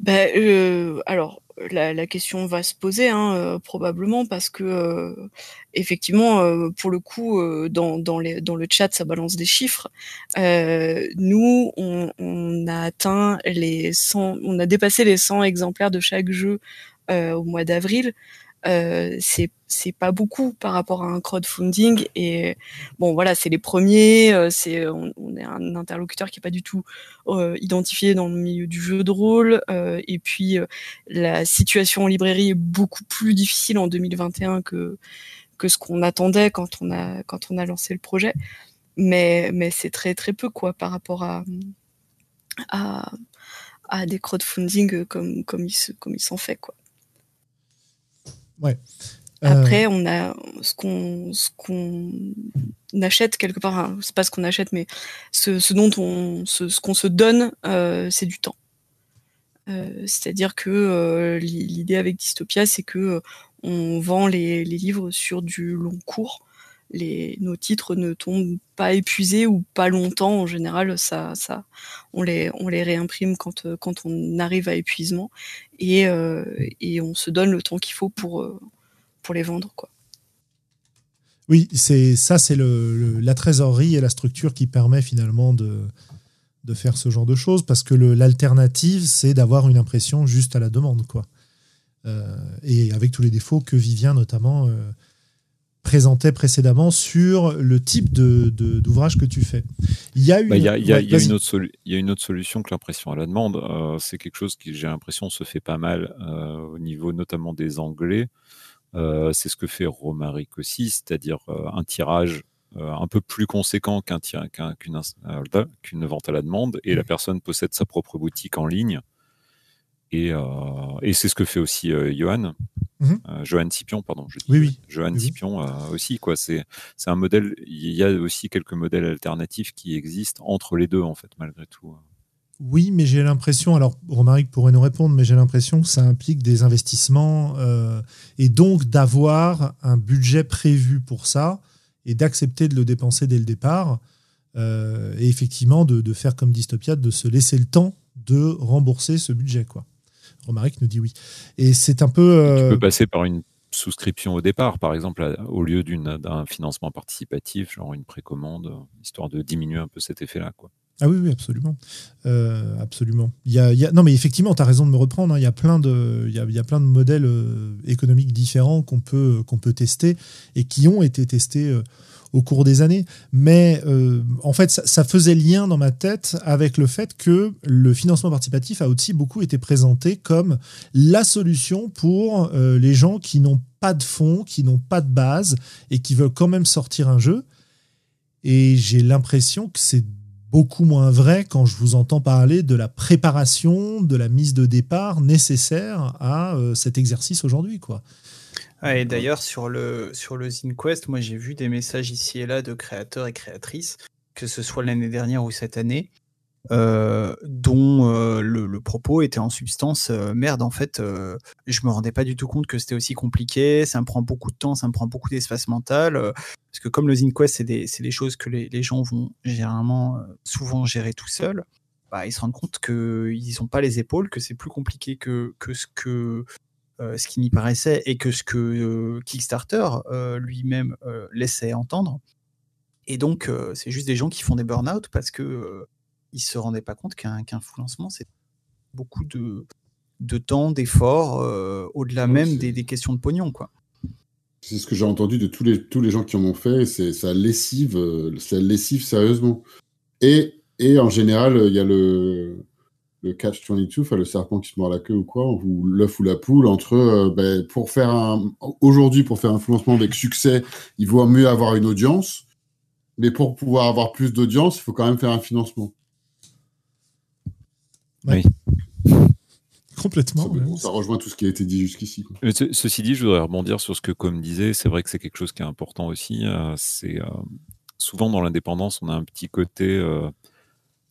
Ben, euh, alors, la, question va se poser hein, euh, probablement parce que euh, effectivement, pour le coup, dans, dans, le chat, ça balance des chiffres. Nous, on, a atteint les 100, on a dépassé les 100 exemplaires de chaque jeu au mois d'avril. Euh, c'est c'est pas beaucoup par rapport à un crowdfunding et bon voilà c'est les premiers euh, c'est on, est un interlocuteur qui est pas du tout euh, identifié dans le milieu du jeu de rôle et puis la situation en librairie est beaucoup plus difficile en 2021 que que ce qu'on attendait quand on a quand on a lancé le projet. Mais mais c'est très très peu quoi par rapport à à, à des crowdfunding comme comme il se comme il s'en fait quoi Ouais. Euh, après, on a ce qu'on ce qu'on achète quelque part. hein, c'est pas ce qu'on achète, mais ce, ce dont on ce, ce qu'on se donne, euh, c'est du temps. Euh, C'est-à-dire que euh, l'i- l'idée avec Dystopia, c'est que on vend les, les livres sur du long cours. Nos titres ne tombent pas épuisés ou pas longtemps. En général, ça, on les, réimprime quand, euh, quand on arrive à épuisement et, euh, et on se donne le temps qu'il faut pour, euh, les vendre. Oui, c'est ça, c'est la trésorerie et la structure qui permet finalement de, faire ce genre de choses, parce que l'alternative, c'est d'avoir une impression juste à la demande, quoi. Et avec tous les défauts que Vivien notamment présentait précédemment sur le type de de- d'ouvrage que tu fais. Il y a une, Bah, Il y, a, il y a- ouais, il y a vas-y. une autre solu- il y a une autre solution que l'impression à la demande. Euh, c'est quelque chose qui, j'ai l'impression, se fait pas mal euh, au niveau notamment des Anglais. Euh, c'est ce que fait Romaric aussi, c'est-à-dire un tirage un peu plus conséquent qu'une ins- euh, qu'une vente à la demande, et la personne possède sa propre boutique en ligne. Et, euh, et c'est ce que fait aussi euh, Johan, Mhm. euh, Johan Scipion, pardon. Je dis, Oui, oui. Johan Oui, oui. Scipion euh, aussi, quoi. C'est c'est un modèle. Il y a aussi quelques modèles alternatifs qui existent entre les deux, en fait, malgré tout. Oui, mais j'ai l'impression, alors Romaric pourrait nous répondre, mais j'ai l'impression que ça implique des investissements euh, et donc d'avoir un budget prévu pour ça et d'accepter de le dépenser dès le départ euh, et effectivement de, de faire comme Dystopia, de se laisser le temps de rembourser ce budget. Quoi. Romaric nous dit oui. Et c'est un peu... euh, Tu peux passer par une souscription au départ, par exemple, à- au lieu d'une- d'un financement participatif, genre une précommande, histoire de diminuer un peu cet effet-là, quoi. Ah oui, oui, absolument. Euh, absolument. Il y a, il y a- non, mais effectivement, tu as raison de me reprendre. hein. Il y, a plein de, il y, a, il y a plein de modèles euh, économiques différents qu'on peut, qu'on peut tester et qui ont été testés euh, au cours des années. Mais euh, en fait, ça, faisait lien dans ma tête avec le fait que le financement participatif a aussi beaucoup été présenté comme la solution pour euh, les gens qui n'ont pas de fonds, qui n'ont pas de base et qui veulent quand même sortir un jeu. Et j'ai l'impression que c'est beaucoup moins vrai quand je vous entends parler de la préparation, de la mise de départ nécessaire à euh, cet exercice aujourd'hui. quoi. Et d'ailleurs, sur le, sur le ZinQuest, moi j'ai vu des messages ici et là de créateurs et créatrices, que ce soit l'année dernière ou cette année, euh, dont euh, le, le propos était en substance euh, merde, en fait, je me rendais pas du tout compte que c'était aussi compliqué, ça me prend beaucoup de temps, ça me prend beaucoup d'espace mental, parce que comme le ZinQuest, c'est des, des choses que les, les gens vont généralement souvent gérer tout seuls, bah, ils se rendent compte qu'ils n'ont pas les épaules, que c'est plus compliqué que, que ce que euh, ce qui m'y paraissait et que ce que euh, Kickstarter euh, lui-même laissait entendre. Et donc, c'est juste des gens qui font des burn-out parce que ils se rendaient pas compte qu'un full lancement, c'est beaucoup de, de temps, d'efforts, au-delà même des, des questions de pognon, quoi. C'est ce que j'ai entendu de tous les, tous les gens qui en ont fait, c'est ça lessive, ça lessive sérieusement. Et, et en général, il y a le, le catch-22, enfin le serpent qui se mord la queue ou quoi, ou l'œuf ou la poule, entre euh, ben, pour faire un. Aujourd'hui, pour faire un lancement avec succès, il vaut mieux avoir une audience, mais pour pouvoir avoir plus d'audience, il faut quand même faire un financement. Complètement. ça, rejoint tout ce qui a été dit jusqu'ici. ce- ceci dit, je voudrais rebondir sur ce que comme disait, c'est vrai que c'est quelque chose qui est important aussi. euh, c'est euh, souvent dans l'indépendance, on a un petit côté, euh,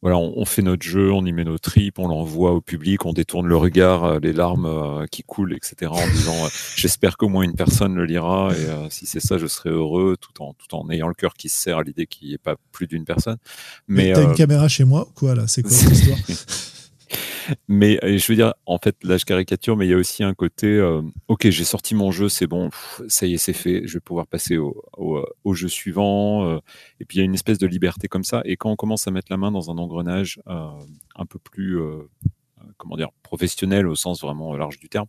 voilà, on, on fait notre jeu, on y met nos tripes, on l'envoie au public, on détourne le regard, euh, les larmes euh, qui coulent, etc. En disant, euh, j'espère qu'au moins une personne le lira et si c'est ça, je serai heureux, tout en tout en ayant le cœur qui se serre à l'idée qu'il n'y ait pas plus d'une personne. Mais Mais t'as une caméra chez moi quoi là? C'est quoi cette histoire? Mais euh, je veux dire, en fait, là, je caricature, mais il y a aussi un côté, euh, ok, j'ai sorti mon jeu, c'est bon, ça y est, c'est fait, je vais pouvoir passer au, au jeu suivant. euh, et puis il y a une espèce de liberté comme ça. Et quand on commence à mettre la main dans un engrenage euh, un peu plus, euh, comment dire, professionnel au sens vraiment large du terme,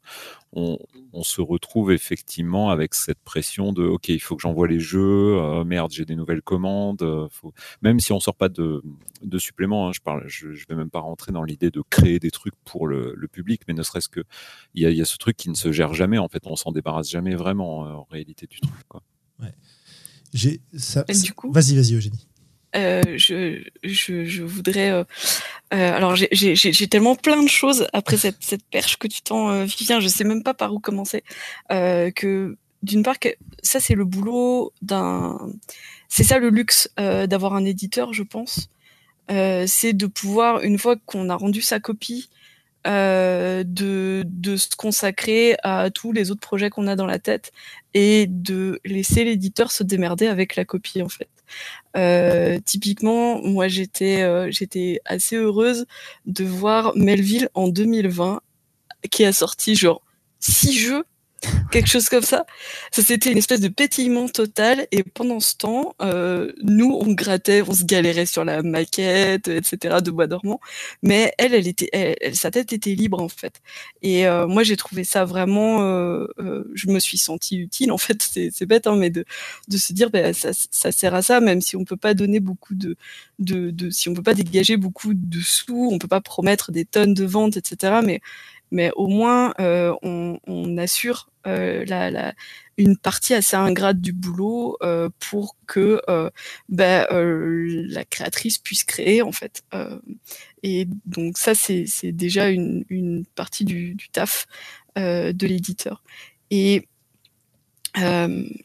on, on se retrouve effectivement avec cette pression de, ok, il faut que j'envoie les jeux, euh, merde, j'ai des nouvelles commandes. euh, faut... Même si on sort pas de, de suppléments, hein, je parle, je, je vais même pas rentrer dans l'idée de créer des trucs pour le, le public, mais ne serait-ce que il y a, il y a ce truc qui ne se gère jamais. En fait, on s'en débarrasse jamais vraiment euh, en réalité du truc. Quoi. J'ai ça- du coup Vas-y, vas-y, Eugénie. Euh, je, voudrais. euh, euh, alors, j'ai- tellement plein de choses après cette, perche que tu tends, Vivien. Je sais même pas par où commencer. Que d'une part, ça c'est le boulot d'un. C'est ça le luxe d'avoir un éditeur, je pense. C'est de pouvoir, une fois qu'on a rendu sa copie, de se consacrer à tous les autres projets qu'on a dans la tête et de laisser l'éditeur se démerder avec la copie en fait. Euh, typiquement, moi j'étais euh, j'étais assez heureuse de voir Melville en 2020 qui a sorti genre six jeux, quelque chose comme ça. Ça c'était une espèce de pétillement total et pendant ce temps, euh, nous on grattait, on se galérait sur la maquette, etc. de Bois dormant, mais elle, elle était, elle- sa tête était libre en fait. Et euh, moi j'ai trouvé ça vraiment, euh, je me suis sentie utile en fait. C'est bête hein, mais de de se dire bah, ça, ça sert à ça même si on peut pas donner beaucoup de, de, de si on peut pas dégager beaucoup de sous on peut pas promettre des tonnes de ventes etc mais mais au moins euh, on, assure euh, une partie assez ingrate du boulot euh, pour que bah, la créatrice puisse créer en fait et donc ça c'est déjà une, partie du, taf de l'éditeur et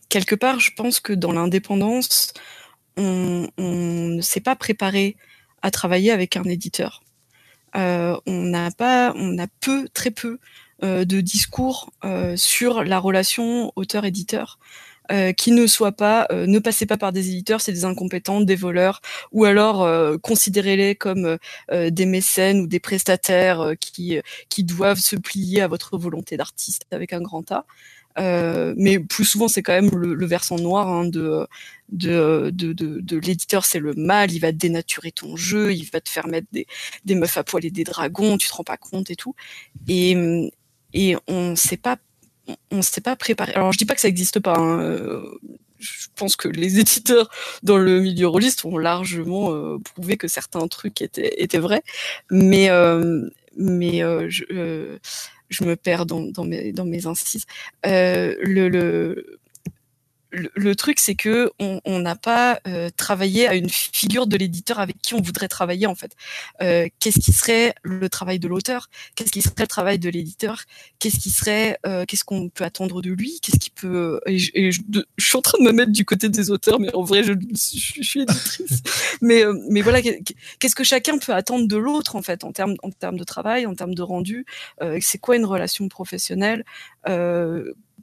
quelque part, je pense que dans l'indépendance, on ne s'est pas préparé à travailler avec un éditeur. Euh, on n'a pas, on a peu, très peu euh, de discours euh, sur la relation auteur-éditeur. qui ne soit pas, ne passez pas par des éditeurs, c'est des incompétents, des voleurs, ou alors considérez-les comme des mécènes ou des prestataires qui qui doivent se plier à votre volonté d'artiste avec un grand A. mais plus souvent, c'est quand même le, versant noir hein, de, de, de, de, l'éditeur, c'est le mal. Il va dénaturer ton jeu, il va te faire mettre des, des meufs à poil et des dragons, tu te rends pas compte et tout. Et, et on sait pas on s'est pas préparé. Alors je dis pas que ça n'existe pas. Hein, je pense que les éditeurs dans le milieu rôliste ont largement euh, prouvé que certains trucs étaient, étaient vrais. Mais, euh, mais euh, je, je, me perds dans, dans, mes, dans mes incises. le, le le, truc, c'est que on n'a pas euh, travaillé à une figure de l'éditeur avec qui on voudrait travailler en fait. Euh, qu'est-ce qui serait le travail de l'auteur? Qu'est-ce qui serait le travail de l'éditeur? Qu'est-ce qui serait euh, Qu'est-ce qu'on peut attendre de lui? Qu'est-ce qui peut et, je, suis en train de me mettre du côté des auteurs, mais en vrai, je, je, suis éditrice. mais mais voilà, qu'est-ce que chacun peut attendre de l'autre en fait en termes en termes de travail, en termes de rendu? C'est quoi une relation professionnelle?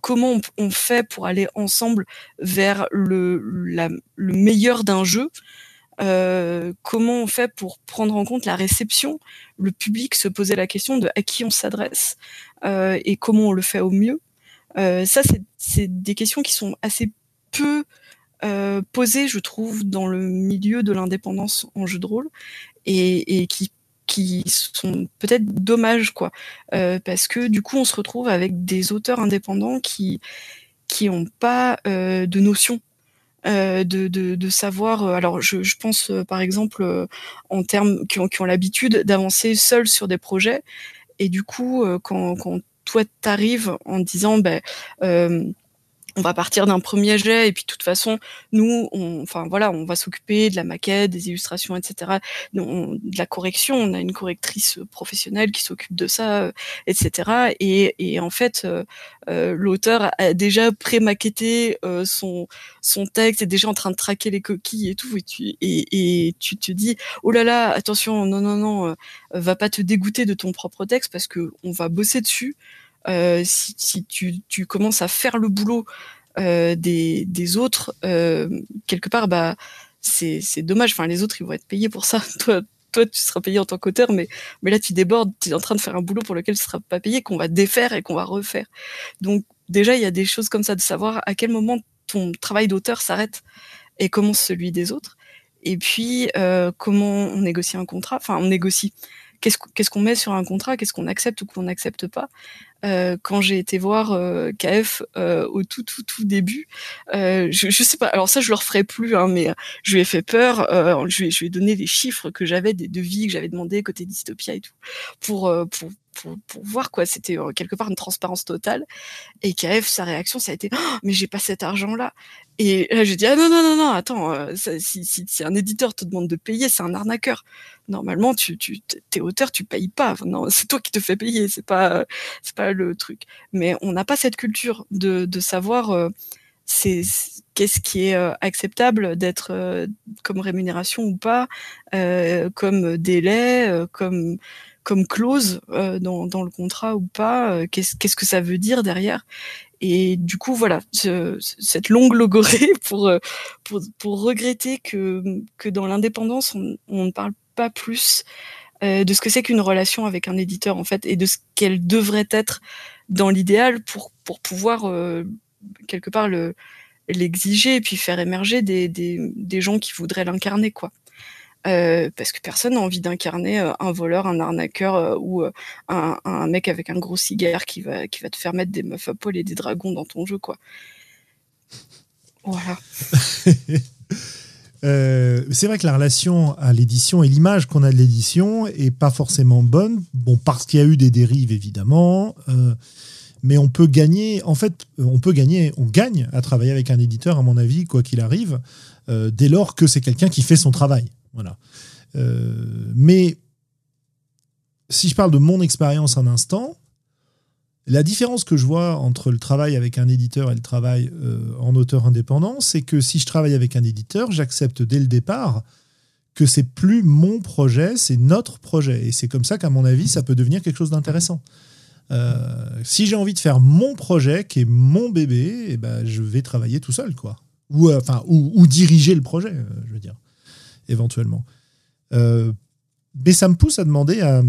Comment on, fait pour aller ensemble vers le, le meilleur d'un jeu euh, comment on fait pour prendre en compte la réception, le public se poser la question de à qui on s'adresse euh, et comment on le fait au mieux. Euh, ça, c'est des questions qui sont assez peu posées, je trouve, dans le milieu de l'indépendance en jeu de rôle et qui qui sont peut-être dommages quoi. Euh, parce que du coup on se retrouve avec des auteurs indépendants qui qui ont pas euh, de notion euh, de, de, savoir alors je, je pense par exemple en termes qui ont, qui ont l'habitude d'avancer seuls sur des projets. Et du coup quand, quand toi t'arrives en disant ben on va partir d'un premier jet et puis de toute façon nous on, enfin voilà on va s'occuper de la maquette des illustrations etc de la correction. On a une correctrice professionnelle qui s'occupe de ça etc et, en fait euh, euh, l'auteur a déjà pré-maquetté euh, son son texte est déjà en train de traquer les coquilles et tout. Et tu et, et tu te dis oh là là attention non non non va pas te dégoûter de ton propre texte parce que on va bosser dessus. euh, si, si tu, commences à faire le boulot euh, des, autres, euh, quelque part, bah, c'est dommage. Enfin, les autres, ils vont être payés pour ça. Toi, tu seras payé en tant qu'auteur, mais, là, tu débordes, tu es en train de faire un boulot pour lequel tu ne seras pas payé, qu'on va défaire et qu'on va refaire. Donc, déjà, il y a des choses comme ça, de savoir à quel moment ton travail d'auteur s'arrête et commence celui des autres. Et puis, euh, comment on négocie un contrat Enfin, on négocie. Qu'est-ce qu'on met sur un contrat Qu'est-ce qu'on accepte ou qu'on n'accepte pas euh, quand j'ai été voir euh, KF euh, au tout tout tout début. Je, je sais pas. Alors ça, je le referai plus, hein, mais je lui ai fait peur. je, lui ai, donné les chiffres que j'avais des devis que j'avais demandé côté Dystopia et tout pour pour pour, voir quoi. C'était quelque part une transparence totale. Et KF, sa réaction, ça a été oh, mais j'ai pas cet argent-là. Et là, je dis ah non non non non, attends, ça, si, si, un éditeur te demande de payer, c'est un arnaqueur. Normalement, tu tu t'es auteur, tu payes pas. Non, c'est toi qui te fais payer, c'est pas c'est pas le truc. Mais on n'a pas cette culture de, de savoir euh, c'est qu'est-ce qui est euh, acceptable d'être euh, comme rémunération ou pas, comme délai, comme comme clause dans, dans, le contrat ou pas, qu'est-ce qu'est-ce que ça veut dire derrière? Et du coup, voilà, cette longue logorée pour, pour, pour regretter que, que dans l'indépendance, on, ne parle pas plus euh, de ce que c'est qu'une relation avec un éditeur en fait et de ce qu'elle devrait être dans l'idéal pour pour pouvoir euh, quelque part le l'exiger et puis faire émerger des, des, des gens qui voudraient l'incarner quoi. Euh, parce que personne n'a envie d'incarner un voleur, un arnaqueur ou un, mec avec un gros cigare qui va, qui va te faire mettre des meufs à poil et des dragons dans ton jeu, quoi. Voilà. Euh, c'est vrai que la relation à l'édition et l'image qu'on a de l'édition est pas forcément bonne. Bon, parce qu'il y a eu des dérives évidemment, euh, mais on peut gagner. En fait, on peut gagner, on gagne à travailler avec un éditeur, à mon avis, quoi qu'il arrive, euh, dès lors que c'est quelqu'un qui fait son travail. Voilà. mais si je parle de mon expérience un instant, la différence que je vois entre le travail avec un éditeur et le travail euh, en auteur indépendant, c'est que si je travaille avec un éditeur, j'accepte dès le départ que c'est plus mon projet, c'est notre projet. Et c'est comme ça qu'à mon avis, ça peut devenir quelque chose d'intéressant. Euh, si j'ai envie de faire mon projet, qui est mon bébé, eh ben, je vais travailler tout seul, quoi. Ou, euh, enfin, ou, diriger le projet, je veux dire, éventuellement. mais ça me pousse à demander à,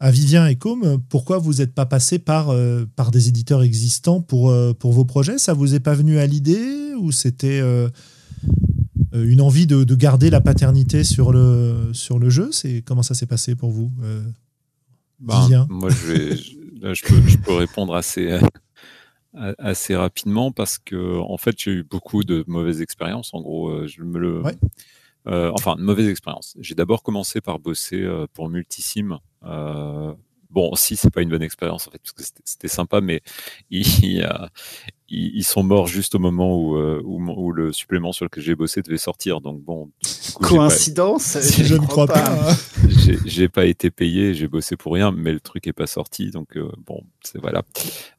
à Vivien et Com, pourquoi vous n'êtes pas passé par, euh, par des éditeurs existants pour, euh, pour vos projets? Ça vous est pas venu à l'idée ou c'était euh, une envie de, de, garder la paternité sur le, sur le jeu? C'est Comment ça s'est passé pour vous ben, Vivien? Moi, je, vais, là, je, peux, je peux répondre assez, assez rapidement parce que en fait j'ai eu beaucoup de mauvaises expériences en gros je me le ouais. Euh, enfin de mauvaises expériences j'ai d'abord commencé par bosser euh, pour Multisim euh, bon si c'est pas une bonne expérience en fait parce que c'était sympa mais il, il, ils, sont morts juste au moment où, euh, où, où le supplément sur lequel j'ai bossé devait sortir. Donc bon. Coup, Coïncidence pas, Je ne crois pas. pas. j'ai pas été payé, j'ai bossé pour rien, mais le truc est pas sorti. Donc euh, bon, c'est voilà.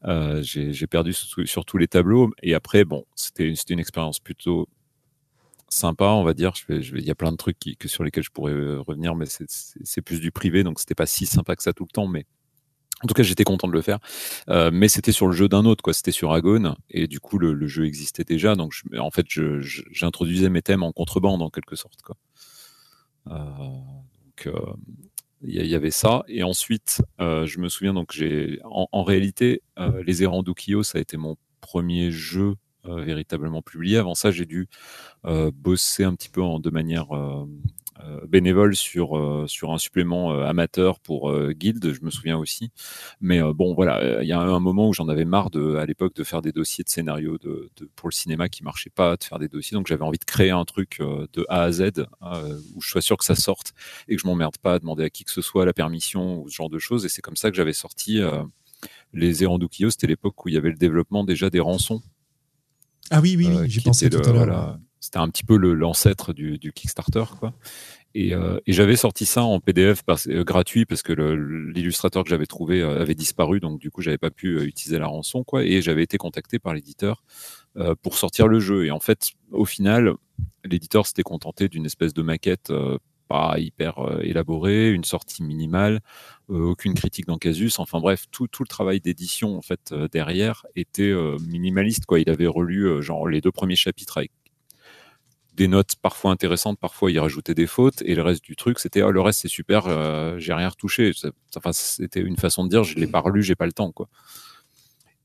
Euh, j'ai perdu sur, sur, tous les tableaux. Et après, bon, c'était une expérience plutôt sympa, on va dire. Je il y a plein de trucs que sur lesquels je pourrais revenir, mais c'est plus du privé, donc c'était pas si sympa que ça tout le temps. Mais en tout cas, j'étais content de le faire, euh, mais c'était sur le jeu d'un autre, quoi. C'était sur Agone, et du coup, le, jeu existait déjà. Donc, en fait, j'introduisais mes thèmes en contrebande, en quelque sorte, quoi. Euh, donc, euh, il y, avait ça. Et ensuite, euh, je me souviens, donc, j'ai, en, réalité, euh, les errants d'Ukio, ça a été mon premier jeu véritablement publié. Avant ça, j'ai dû bosser un petit peu en, de manière euh, bénévole sur euh, un supplément euh, amateur pour Guild, je me souviens aussi. Mais bon, voilà, il y a un moment où j'en avais marre à l'époque, de faire des dossiers de scénario de, de, pour le cinéma qui marchaient pas, de faire des dossiers. Donc j'avais envie de créer un truc de A à Z où je sois sûr que ça sorte et que je m'emmerde pas à demander à qui que ce soit la permission ou ce genre de choses. Et c'est comme ça que j'avais sorti les Erandukio. C'était l'époque où il y avait le développement déjà des rançons. Ah oui, oui, oui, j'y pensais tout à l'heure. Voilà, c'était un petit peu l'ancêtre du, du, Kickstarter, quoi. Et, euh, et j'avais sorti ça en PDF euh, gratuit parce que l'illustrateur que j'avais trouvé euh, avait disparu, donc du coup j'avais pas pu euh, utiliser la rançon, quoi. Et j'avais été contacté par l'éditeur euh, pour sortir le jeu. Et en fait, au final, l'éditeur s'était contenté d'une espèce de maquette hyper élaborée, une sortie minimale, aucune critique dans Casus. Enfin bref, tout, tout le travail d'édition en fait derrière était minimaliste, quoi. Il avait relu genre les deux premiers chapitres avec des notes parfois intéressantes, parfois il rajoutait des fautes, et le reste du truc, c'était oh, le reste c'est super, euh, j'ai rien retouché. Enfin, c'était une façon de dire, je l'ai pas relu, j'ai pas le temps, quoi.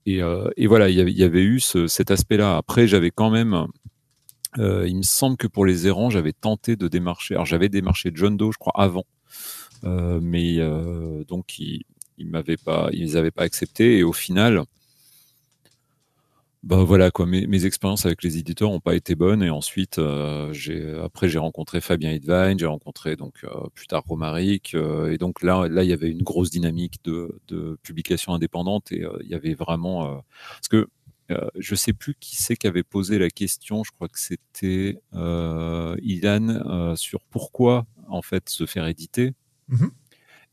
Et, euh, et voilà, il y avait, eu ce, cet aspect-là. Après, j'avais quand même, euh, il me semble que pour les errants, j'avais tenté de démarcher. Alors, j'avais démarché John Doe, je crois, avant, euh, mais euh, donc ils, ils m'avaient pas, ils avaient pas accepté, et au final bah voilà quoi, mes, expériences avec les éditeurs n'ont pas été bonnes. Et ensuite après j'ai rencontré Fabien Hidvine, j'ai rencontré donc plus tard Romaric et donc là là il y avait une grosse dynamique de, de publication indépendante et il y avait vraiment parce que je sais plus qui c'est qui avait posé la question, je crois que c'était Ilan sur pourquoi en fait se faire éditer. Mmh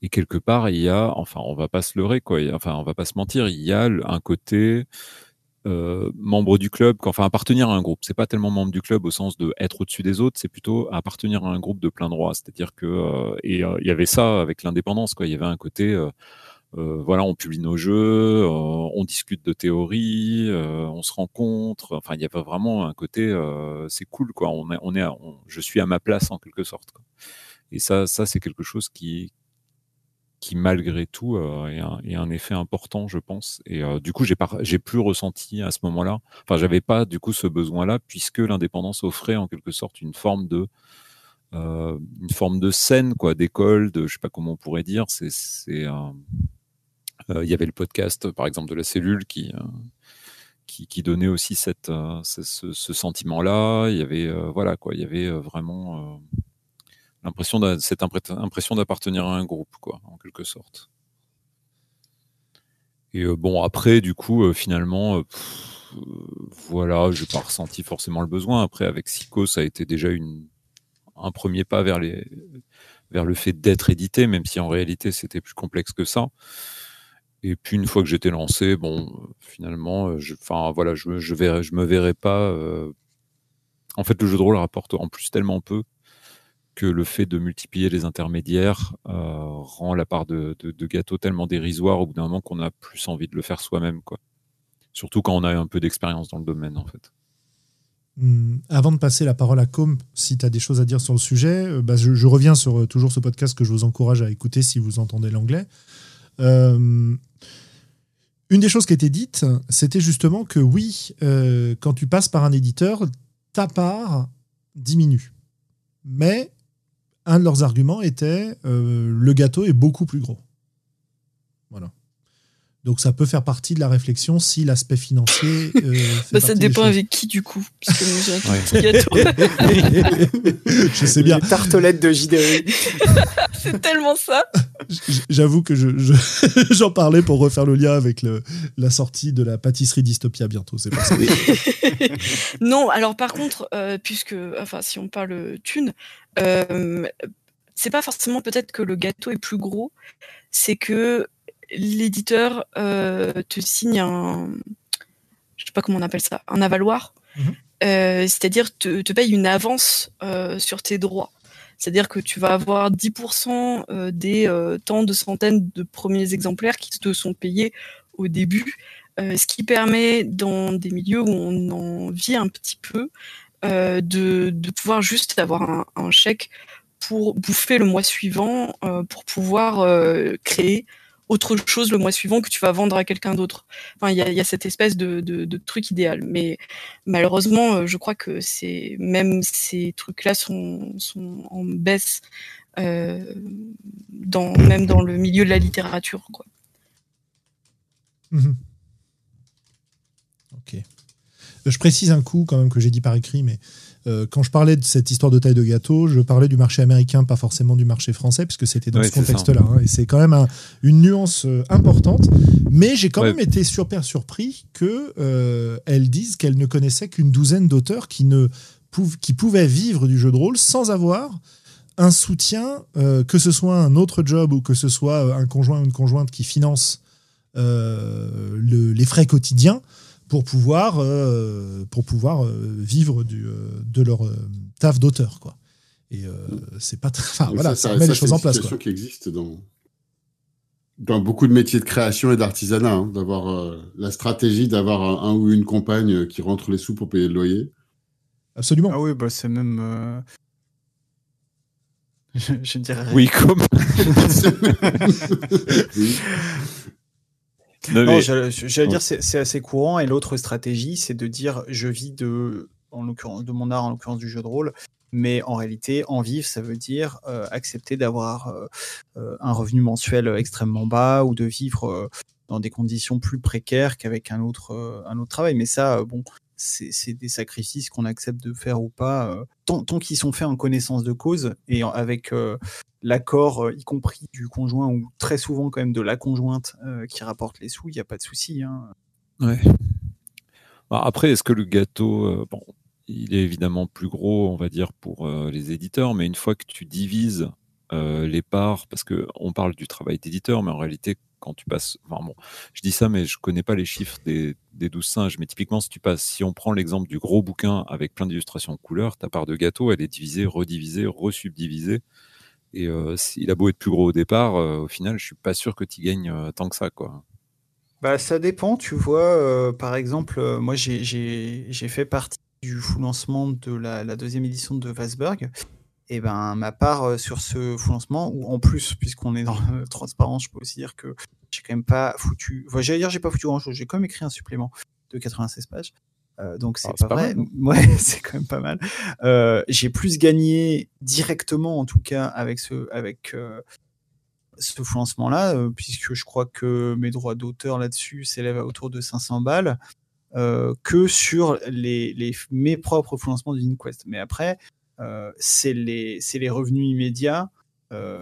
et quelque part, il y a, enfin, on va pas se leurrer, quoi. Enfin, on va pas se mentir. Il y a un côté, euh, membre du club, enfin appartenir à un groupe. C'est pas tellement membre du club au sens de être au-dessus des autres, c'est plutôt appartenir à un groupe de plein droit. C'est-à-dire que euh, et euh, il y avait ça avec l'indépendance, quoi. Il y avait un côté, euh, euh, voilà, on publie nos jeux, on discute de théorie, on se rencontre. Enfin, il y avait vraiment un côté, c'est cool, quoi. On est, on est, je suis à ma place en quelque sorte. Et ça, ça c'est quelque chose qui qui malgré tout euh, est, un, effet important, je pense. Et euh, du coup, j'ai pas, j'ai plus ressenti à ce moment-là. Enfin, j'avais pas du coup ce besoin-là puisque l'indépendance offrait en quelque sorte une forme de euh, une forme de scène, quoi, d'école, de je sais pas comment on pourrait dire. C'est, c'est, euh, il y avait le podcast, par exemple, de la cellule qui qui, qui, donnait aussi cette, ce, ce sentiment-là. Il y avait, voilà quoi, il y avait vraiment l'impression cette impression d'appartenir à un groupe, quoi, en quelque sorte. Et euh, bon, après, du coup, euh, finalement, euh, voilà, j'ai pas ressenti forcément le besoin. Après, avec Sico, ça a été déjà une, un premier pas vers les, vers le fait d'être édité, même si en réalité c'était plus complexe que ça. Et puis une fois que j'étais lancé, bon, finalement, je, enfin voilà, je, me verrai pas. Euh... En fait, le jeu de rôle rapporte en plus tellement peu que le fait de multiplier les intermédiaires euh, rend la part de, gâteau tellement dérisoire au bout d'un moment qu'on a plus envie de le faire soi-même, quoi. Surtout quand on a un peu d'expérience dans le domaine, en fait. hum, avant de passer la parole à Com, si tu as des choses à dire sur le sujet, euh, bah, je, je reviens sur euh, toujours ce podcast que je vous encourage à écouter si vous entendez l'anglais. Euh, une des choses qui était dite, c'était justement que oui, euh, quand tu passes par un éditeur, ta part diminue. Mais un de leurs arguments était euh, le gâteau est beaucoup plus gros. Voilà. Donc ça peut faire partie de la réflexion si l'aspect financier. euh, fait Bah, ça dépend avec qui du coup. Parce que. Je sais bien. Les tartelettes de JDR. C'est tellement ça. J'avoue que je- je- j'en parlais pour refaire le lien avec le- la sortie de la pâtisserie Dystopia bientôt. C'est pour ça. Non, alors par contre, euh, puisque, enfin, si on parle thune, euh, c'est pas forcément peut-être que le gâteau est plus gros, c'est que l'éditeur euh, te signe un, je sais pas comment on appelle ça, un avaloir, Mhm. Euh, c'est-à-dire te, te paye une avance euh, sur tes droits. C'est-à-dire que tu vas avoir 10% euh, des euh, tant de centaines de premiers exemplaires qui te sont payés au début, euh, ce qui permet dans des milieux où on en vit un petit peu euh, de, de pouvoir juste avoir un, un chèque pour bouffer le mois suivant, pour pouvoir créer autre chose le mois suivant que tu vas vendre à quelqu'un d'autre. Enfin, il y a, cette espèce de, truc idéal. Mais malheureusement, euh, je crois que c'est même ces trucs-là sont, en baisse, euh, même dans le milieu de la littérature. Mhm. Ok. Je précise un coup quand même que j'ai dit par écrit, mais euh, quand je parlais de cette histoire de taille de gâteau, je parlais du marché américain, pas forcément du marché français, puisque c'était dans Ouais, ce contexte-là. hein, et c'est quand même un- une nuance euh, importante. Mais j'ai quand Ouais. même été super surpris que euh, elles disent qu'elles ne connaissaient qu'une douzaine d'auteurs qui ne pouv- qui pouvaient vivre du jeu de rôle sans avoir un soutien, euh, que ce soit un autre job ou que ce soit un conjoint ou une conjointe qui finance le- les frais quotidiens pour pouvoir, euh, pour pouvoir euh, vivre du, euh, de leur euh, taf d'auteur. Quoi. Et euh, c'est pas très. Enfin, voilà, ça, ça, ça- ça, les choses c'est en une place. situation Quoi. qui existe dans, dans beaucoup de métiers de création et d'artisanat, hein, d'avoir euh, la stratégie d'avoir un, un ou une compagne qui rentre les sous pour payer le loyer. Absolument. Ah oui, bah c'est même. euh, Je, je dirais. rien. Oui, comme. Oui. Non, mais- j'allais dire c'est assez courant. Et l'autre stratégie c'est de dire je vis de en l'occurrence de mon art en l'occurrence du jeu de rôle. Mais en réalité en vivre ça veut dire euh, accepter d'avoir euh, euh, un revenu mensuel extrêmement bas ou de vivre euh, dans des conditions plus précaires qu'avec un autre un autre travail. Mais ça bon c'est des sacrifices qu'on accepte de faire ou pas euh, tant, qu'ils sont faits en connaissance de cause et avec euh, l'accord, euh, y compris du conjoint ou très souvent quand même de la conjointe qui rapporte les sous, il n'y a pas de souci. Hein. Bah, Après, est-ce que le gâteau, il est évidemment plus gros, on va dire, pour les éditeurs, mais une fois que tu divises les parts, parce que on parle du travail d'éditeur, mais en réalité, quand tu passes, bon, je dis ça, mais je connais pas les chiffres des, des 12 singes, mais typiquement, si tu passes, si on prend l'exemple du gros bouquin avec plein d'illustrations de couleurs, ta part de gâteau, elle est divisée, redivisée, resubdivisée. Et euh, s'il a beau être plus gros au départ, euh, au final, je suis pas sûr que tu gagnes euh, tant que ça, quoi. Bah, ça dépend, tu vois. euh, par exemple, moi j'ai- fait partie du lancement de la, la deuxième édition de Vasberg. Et ben ma part euh, sur ce lancement, ou en plus, puisqu'on est dans la transparence, je peux aussi dire que j'ai quand même pas foutu. Enfin, j'allais dire j'ai pas foutu grand chose, j'ai quand même écrit un supplément de 96 pages. Euh, donc c'est Ah, pas, vrai. mal, ouais, c'est quand même pas mal. Euh, j'ai plus gagné directement, en tout cas, avec ce, avec euh, ce full lancement-là, euh, puisque je crois que mes droits d'auteur là-dessus s'élèvent à autour de 500 balles, que sur les, les, mes propres de VinQuest. Mais après, c'est les, les revenus immédiats euh,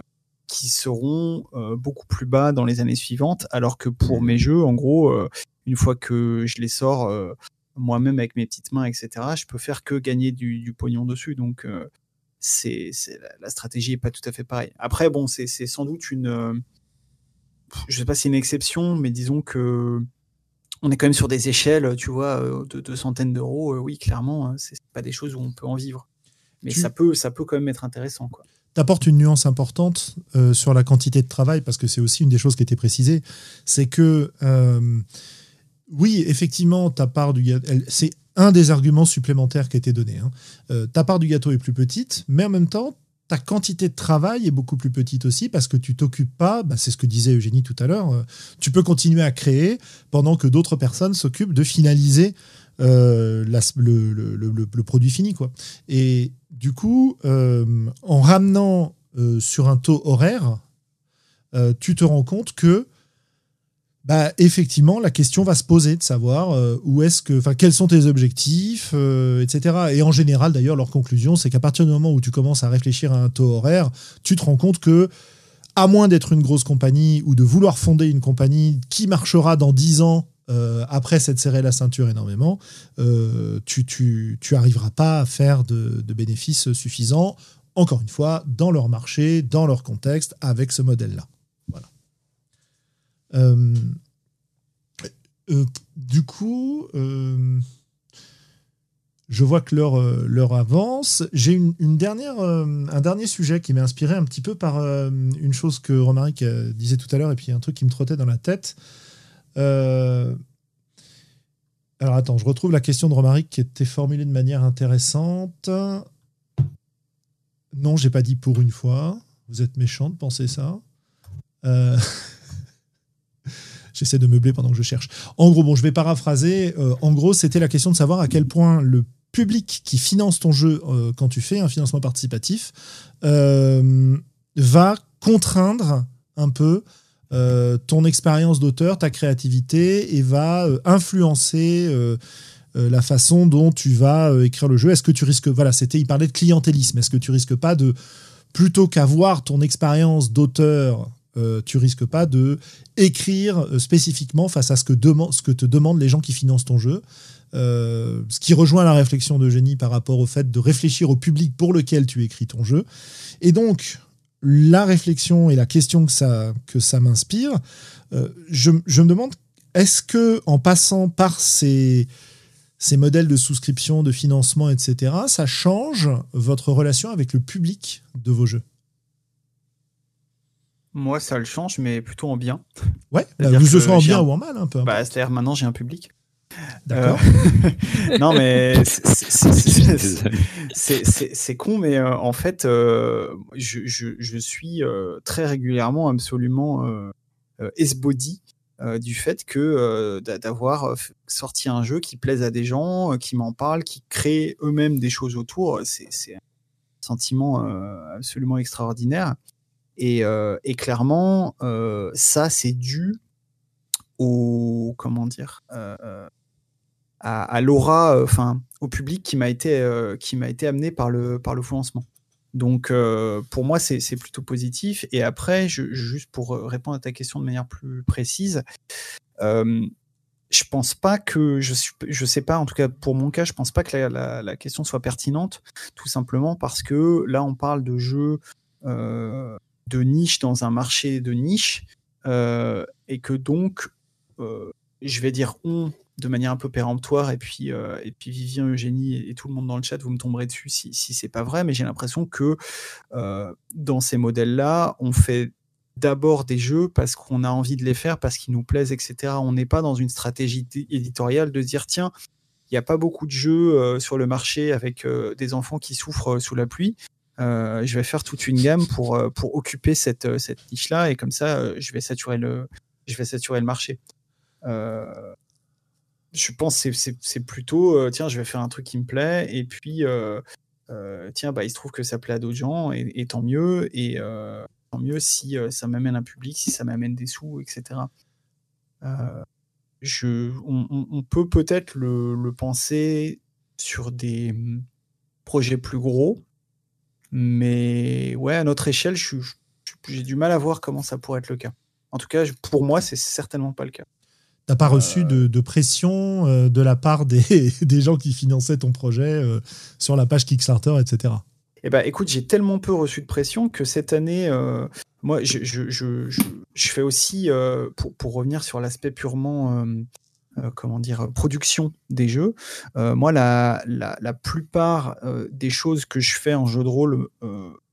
qui seront euh, beaucoup plus bas dans les années suivantes, alors que pour mes jeux, en gros, euh, une fois que je les sors euh, moi-même avec mes petites mains, etc., je peux faire que gagner du, du pognon dessus. Donc, euh, c'est, la, stratégie est pas tout à fait pareille. Après, bon, c'est, sans doute une, euh, je sais pas si c'est une exception, mais disons que on est quand même sur des échelles, tu vois, euh, de, de centaines d'euros. Euh, oui, clairement, hein, c'est pas des choses où on peut en vivre. Mais Tu- ça peut, ça peut quand même être intéressant, quoi. t'apportes une nuance importante euh, sur la quantité de travail, parce que c'est aussi une des choses qui était précisée, c'est que, euh, oui, effectivement, ta part du gâteau, c'est un des arguments supplémentaires qui a été donné. Hein. ta part du gâteau est plus petite, mais en même temps, ta quantité de travail est beaucoup plus petite aussi parce que tu t'occupes pas, bah, c'est ce que disait Eugénie tout à l'heure, euh, tu peux continuer à créer pendant que d'autres personnes s'occupent de finaliser euh, le, produit fini. Quoi. Et du coup, euh, en ramenant sur un taux horaire, tu te rends compte que bah, effectivement, la question va se poser de savoir euh, où est-ce que, quels sont tes objectifs, euh, etc. Et en général, d'ailleurs, leur conclusion, c'est qu'à partir du moment où tu commences à réfléchir à un taux horaire, tu te rends compte que, à moins d'être une grosse compagnie ou de vouloir fonder une compagnie qui marchera dans 10 ans euh, après s'être serré la ceinture énormément, tu, tu, tu arriveras pas à faire de, bénéfices suffisants, encore une fois, dans leur marché, dans leur contexte, avec ce modèle-là. Euh, euh, du coup, euh, je vois que l'heure avance. J'ai une, dernière, un dernier sujet qui m'est inspiré un petit peu par une chose que Romaric disait tout à l'heure et puis un truc qui me trottait dans la tête. Alors attends, je retrouve la question de Romaric qui était formulée de manière intéressante. Non, j'ai pas dit pour une fois. Vous êtes méchant de penser ça. J'essaie de meubler pendant que je cherche. En gros, bon, je vais paraphraser. Euh, en gros, c'était la question de savoir à quel point le public qui finance ton jeu euh, quand tu fais un financement participatif euh, va contraindre un peu ton expérience d'auteur, ta créativité et va influencer la façon dont tu vas écrire le jeu. Est-ce que tu risques, voilà, c'était, il parlait de clientélisme. Est-ce que tu risques pas de, plutôt qu'avoir ton expérience d'auteur euh, tu risques pas de écrire euh, spécifiquement face à ce que, ce que te demandent les gens qui financent ton jeu? Euh, ce qui rejoint la réflexion de Génie par rapport au fait de réfléchir au public pour lequel tu écris ton jeu. Et donc, la réflexion et la question que ça, que ça m'inspire, je, me demande, est-ce que en passant par ces, ces modèles de souscription, de financement, etc., ça change votre relation avec le public de vos jeux? Moi, ça le change, mais plutôt en bien. Ouais, bah, vous ce soit en bien ou en mal, un peu. Bah, C'est-à-dire maintenant, j'ai un public. D'accord. Euh, non, mais c'est con, mais euh, en fait, euh, je, je, je, suis très régulièrement absolument esbody du fait que d'avoir sorti un jeu qui plaise à des gens, qui m'en parlent, qui créent eux-mêmes des choses autour. C'est un sentiment absolument extraordinaire. Euh, et, clairement, ça, c'est dû au comment dire euh, à, l'aura, enfin au public qui m'a été qui m'a été amené par le par le financement. Donc pour moi, c'est plutôt positif. Et après, juste pour répondre à ta question de manière plus précise, je pense pas que je suis, je sais pas, en tout cas pour mon cas, je pense pas que la, la, question soit pertinente, tout simplement parce que là on parle de jeux de niche dans un marché de niche, euh, et que donc, euh, je vais dire on de manière un peu péremptoire, et puis, euh, et puis Vivien, Eugénie et, tout le monde dans le chat, vous me tomberez dessus si, si c'est pas vrai, mais j'ai l'impression que dans ces modèles-là, on fait d'abord des jeux parce qu'on a envie de les faire, parce qu'ils nous plaisent, etc. On n'est pas dans une stratégie éditoriale de dire tiens, il n'y a pas beaucoup de jeux sur le marché avec des enfants qui souffrent sous la pluie. Euh, je vais faire toute une gamme pour, euh, pour occuper cette, euh, cette niche-là et comme ça, je vais saturer le, je vais saturer le marché. Je pense que c'est plutôt, tiens, je vais faire un truc qui me plaît et puis, tiens, bah, il se trouve que ça plaît à d'autres gens et, tant mieux. Et tant mieux si ça m'amène un public, si ça m'amène des sous, etc. je, on, on peut peut-être le, le penser sur des hum, projets plus gros, mais ouais, à notre échelle, j'ai du mal à voir comment ça pourrait être le cas. En tout cas, pour moi, c'est certainement pas le cas. T'as pas reçu euh. de, pression euh, de la part des, des, gens qui finançaient ton projet euh, sur la page Kickstarter, etc. Eh ben, écoute, j'ai tellement peu reçu de pression que cette année, moi, je, je, je, je, fais aussi, pour, pour, revenir sur l'aspect purement euh, comment dire, production des jeux. Euh, moi, la, la, plupart euh, des choses que je fais en jeu de rôle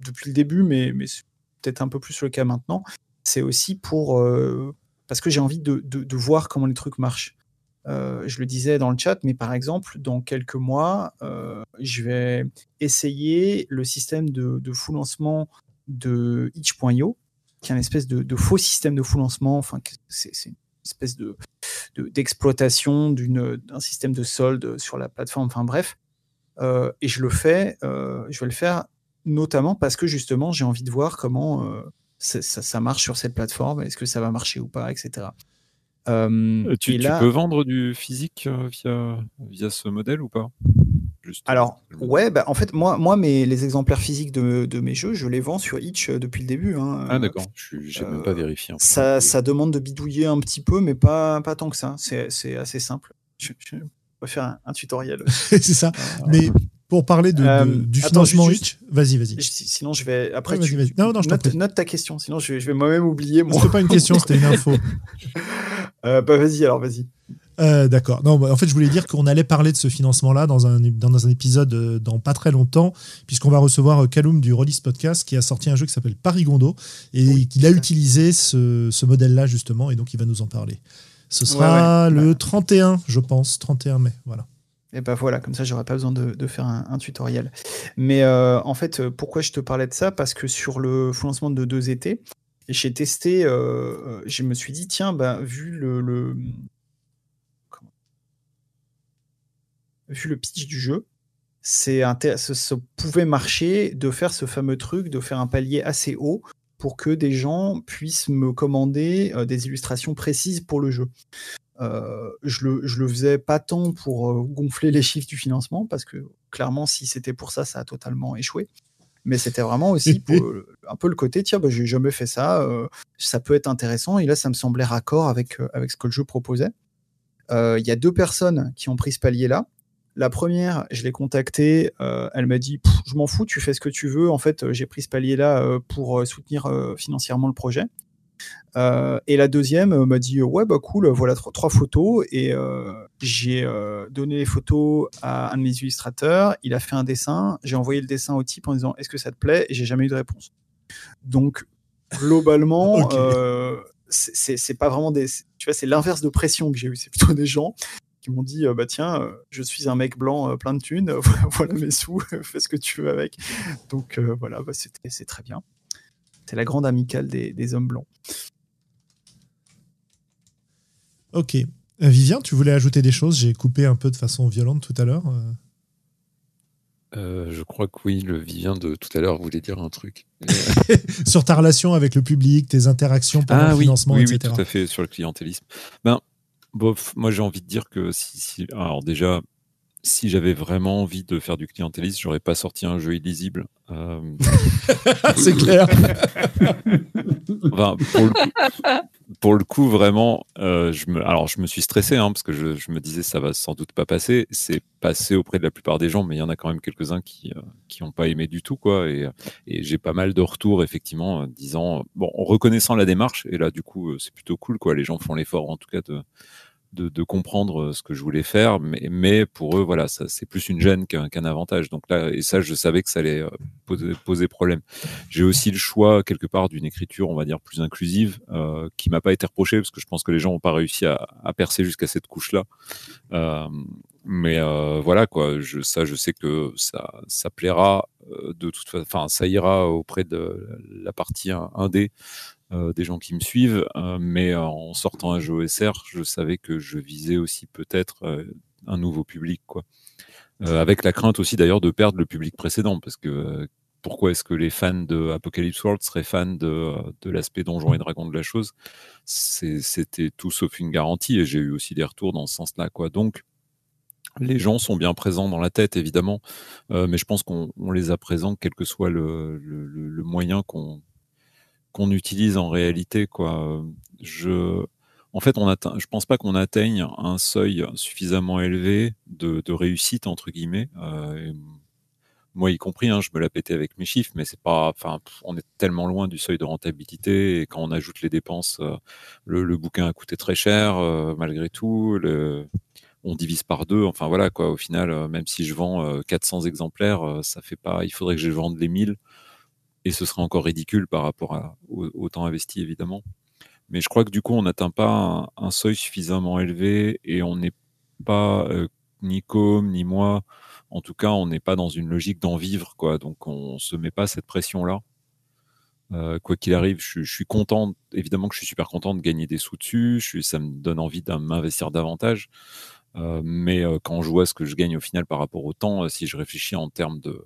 depuis le début, mais, mais c'est peut-être un peu plus le cas maintenant, c'est aussi pour parce que j'ai envie de, voir comment les trucs marchent. euh, je le disais dans le chat, mais par exemple, dans quelques mois, euh, je vais essayer le système de, de lancement de itch.io, qui est un espèce de, faux système de full lancement. Enfin, c'est une espèce de d'exploitation d'un système de solde sur la plateforme. Enfin bref, euh, et je le fais, je vais le faire notamment parce que justement, j'ai envie de voir comment ça, ça, marche sur cette plateforme. Est-ce que ça va marcher ou pas, etc. Euh, tu, peux vendre du physique euh, via, via ce modèle ou pas? Alors, ouais, bah, en fait, moi, moi mes, les exemplaires physiques de, de, mes jeux, je les vends sur Itch euh, depuis le début. Hein. Ah, d'accord, je n'ai même pas vérifié. Ça, ça, demande de bidouiller un petit peu, mais pas, pas tant que ça. C'est assez simple. Je, je, vais faire un, tutoriel. c'est ça. mais pour parler de, euh, du financement Itch, vas-y, vas-y. Sinon, je vais. Après, tu, Non, non, je note, note, ta question, sinon je vais, je vais moi-même oublier. Mon... C'était pas une question, c'était une info. euh, bah, vas-y, alors, vas-y. Euh, D'accord. Non, bah, en fait, je voulais dire qu'on allait parler de ce financement-là dans un, dans un épisode euh, dans pas très longtemps, puisqu'on va recevoir euh, Kaloum du Rollis Podcast qui a sorti un jeu qui s'appelle Parigondo et oui, qu'il a utilisé ce, ce modèle-là, justement, et donc il va nous en parler. Ce sera le 31, bah. je pense, 31 mai. Voilà. Et ben voilà, comme ça, j'aurais pas besoin de, faire un, tutoriel. Mais euh, en fait, euh, pourquoi je te parlais de ça? Parce que sur le lancement de deux étés, j'ai testé, euh, je me suis dit, tiens, ben, vu le, le vu le pitch du jeu, c'est ça, pouvait marcher de faire ce fameux truc, de faire un palier assez haut pour que des gens puissent me commander des illustrations précises pour le jeu. Euh, je, le, je le faisais pas tant pour euh, gonfler les chiffres du financement, parce que clairement, si c'était pour ça, ça a totalement échoué. Mais c'était vraiment aussi pour, un peu le côté, tiens, bah, j'ai jamais fait ça, euh, ça peut être intéressant. Et là, ça me semblait raccord avec, avec ce que le jeu proposait. Il y a deux personnes qui ont pris ce palier-là. La première, je l'ai contactée, elle m'a dit Je m'en fous, tu fais ce que tu veux. En fait, j'ai pris ce palier-là pour soutenir financièrement le projet. Euh, et la deuxième euh, m'a dit ouais bah cool, voilà trois, photos et euh, j'ai donné les photos à un de mes illustrateurs, il a fait un dessin, j'ai envoyé le dessin au type en disant est-ce que ça te plaît? Et j'ai jamais eu de réponse. Donc globalement, c'est pas vraiment des, tu vois, c'est l'inverse de pression que j'ai eu, c'est plutôt des gens qui m'ont dit bah tiens, je suis un mec blanc plein de thunes, voilà mes sous, fais ce que tu veux avec. Donc voilà, bah, c'est très bien. C'est la grande amicale des, hommes blancs. Ok. Euh, Vivien, tu voulais ajouter des choses? J'ai coupé un peu de façon violente tout à l'heure. Euh. Euh, je crois que oui, le Vivien de tout à l'heure voulait dire un truc. sur ta relation avec le public, tes interactions pendant ah, le financement, oui, etc. Oui, tout à fait, sur le clientélisme. Ben, bof, moi j'ai envie de dire que si, alors déjà, si j'avais vraiment envie de faire du clientélisme, j'aurais pas sorti un jeu illisible. Euh... c'est clair. enfin, pour, le coup, pour, le coup, vraiment, euh, je me, alors je me suis stressé hein, parce que je, je, me disais ça va sans doute pas passer. C'est passé auprès de la plupart des gens, mais il y en a quand même quelques-uns qui euh, qui ont pas aimé du tout quoi. Et, et j'ai pas mal de retours effectivement, disant bon, en reconnaissant la démarche. Et là, du coup, c'est plutôt cool quoi. Les gens font l'effort en tout cas de de, comprendre euh, ce que je voulais faire, mais, mais pour eux, voilà, c'est plus une gêne qu'un avantage. Donc là, et ça, je savais que ça allait euh, poser, poser problème. J'ai aussi le choix quelque part d'une écriture, on va dire plus inclusive, euh, qui m'a pas été reprochée parce que je pense que les gens ont pas réussi à, à percer jusqu'à cette couche-là. Euh, mais euh, voilà quoi, je, ça, je sais que ça, ça plaira de toute façon, enfin, ça ira auprès de la partie 1D euh, des gens qui me suivent, euh, mais en sortant un jeu OSR, je savais que je visais aussi peut-être euh, un nouveau public, quoi. avec la crainte aussi d'ailleurs de perdre le public précédent, parce que pourquoi est-ce que les fans de Apocalypse World seraient fans de, l'aspect donjon et dragon de la chose? C'était tout sauf une garantie, et j'ai eu aussi des retours dans ce sens-là, quoi. Donc les gens sont bien présents dans la tête, évidemment, mais je pense qu'on les a présents quel que soit le moyen qu'on utilise en réalité. Quoi. Je, en fait, on atteint, je pense pas qu'on atteigne un seuil suffisamment élevé de, réussite entre guillemets. Euh, moi y compris, hein, je me la pétais avec mes chiffres, mais c'est pas, enfin, on est tellement loin du seuil de rentabilité et quand on ajoute les dépenses, euh, le, bouquin a coûté très cher euh, malgré tout. Le, on divise par deux. Enfin voilà quoi. Au final, même si je vends 400 exemplaires, ça fait pas. Il faudrait que je vende les 1000 et ce serait encore ridicule par rapport à, au, temps investi évidemment. Mais je crois que du coup, on n'atteint pas un, seuil suffisamment élevé et on n'est pas, euh, ni Com, ni moi, en tout cas, on n'est pas dans une logique d'en vivre, quoi. Donc, on se met pas cette pression-là. Euh, quoi qu'il arrive, je, suis content, évidemment que je suis super content de gagner des sous dessus, je ça me donne envie de m'investir davantage. Euh, mais quand je vois ce que je gagne au final par rapport au temps, si je réfléchis en termes de,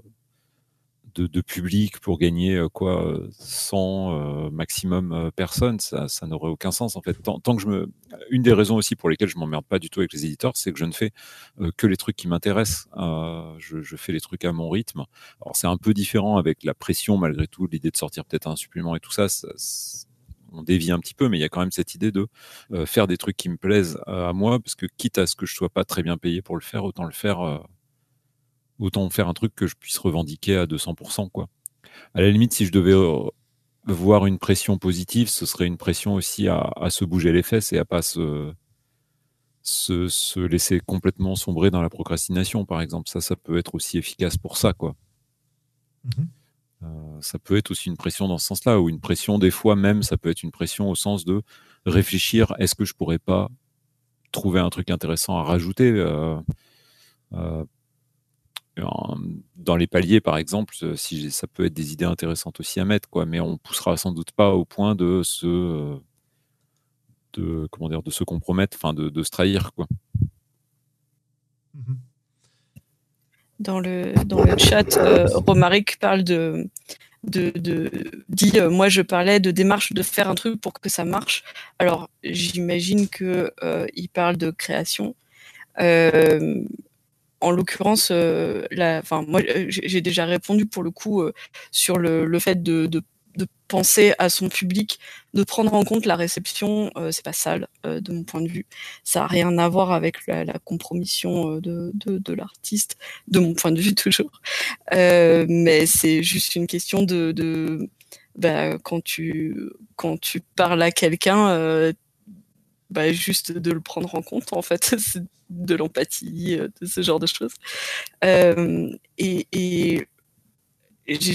de, public pour gagner euh, quoi 100 euh, maximum euh, personnes, ça, ça n'aurait aucun sens en fait. Tant, que je me, une des raisons aussi pour lesquelles je m'emmerde pas du tout avec les éditeurs, c'est que je ne fais que les trucs qui m'intéressent. Je, je, fais les trucs à mon rythme. Alors c'est un peu différent avec la pression malgré tout, l'idée de sortir peut-être un supplément et tout ça, ça on dévie un petit peu, mais il y a quand même cette idée de faire des trucs qui me plaisent à moi, parce que quitte à ce que je sois pas très bien payé pour le faire, autant le faire autant faire un truc que je puisse revendiquer à 200%. Quoi. À la limite, si je devais euh, voir une pression positive, ce serait une pression aussi à, se bouger les fesses et à pas se, se, laisser complètement sombrer dans la procrastination, par exemple. Ça, ça peut être aussi efficace pour ça. quoi. Mhm. Euh, ça peut être aussi une pression dans ce sens-là, ou une pression, des fois même, ça peut être une pression au sens de réfléchir, est-ce que je pourrais pas trouver un truc intéressant à rajouter euh, dans les paliers, par exemple, euh, si ça peut être des idées intéressantes aussi à mettre, quoi. Mais on poussera sans doute pas au point de se, euh, de comment dire, de se compromettre, enfin, de, de, se trahir, quoi. Mhm. Dans le dans le chat, euh, Romaric parle de de, de dit moi je parlais de démarche de faire un truc pour que ça marche. Alors j'imagine que il parle de création en l'occurrence, euh, enfin, moi, euh, j'ai déjà répondu pour le coup euh, sur le, fait de, penser à son public, de prendre en compte la réception. c'est pas sale de mon point de vue. Ça n'a rien à voir avec la, compromission de, l'artiste, de mon point de vue toujours. mais c'est juste une question de, bah, quand tu quand tu parles à quelqu'un, bah, juste de le prendre en compte en fait de l'empathie euh, de ce genre de choses. Euh, et, et,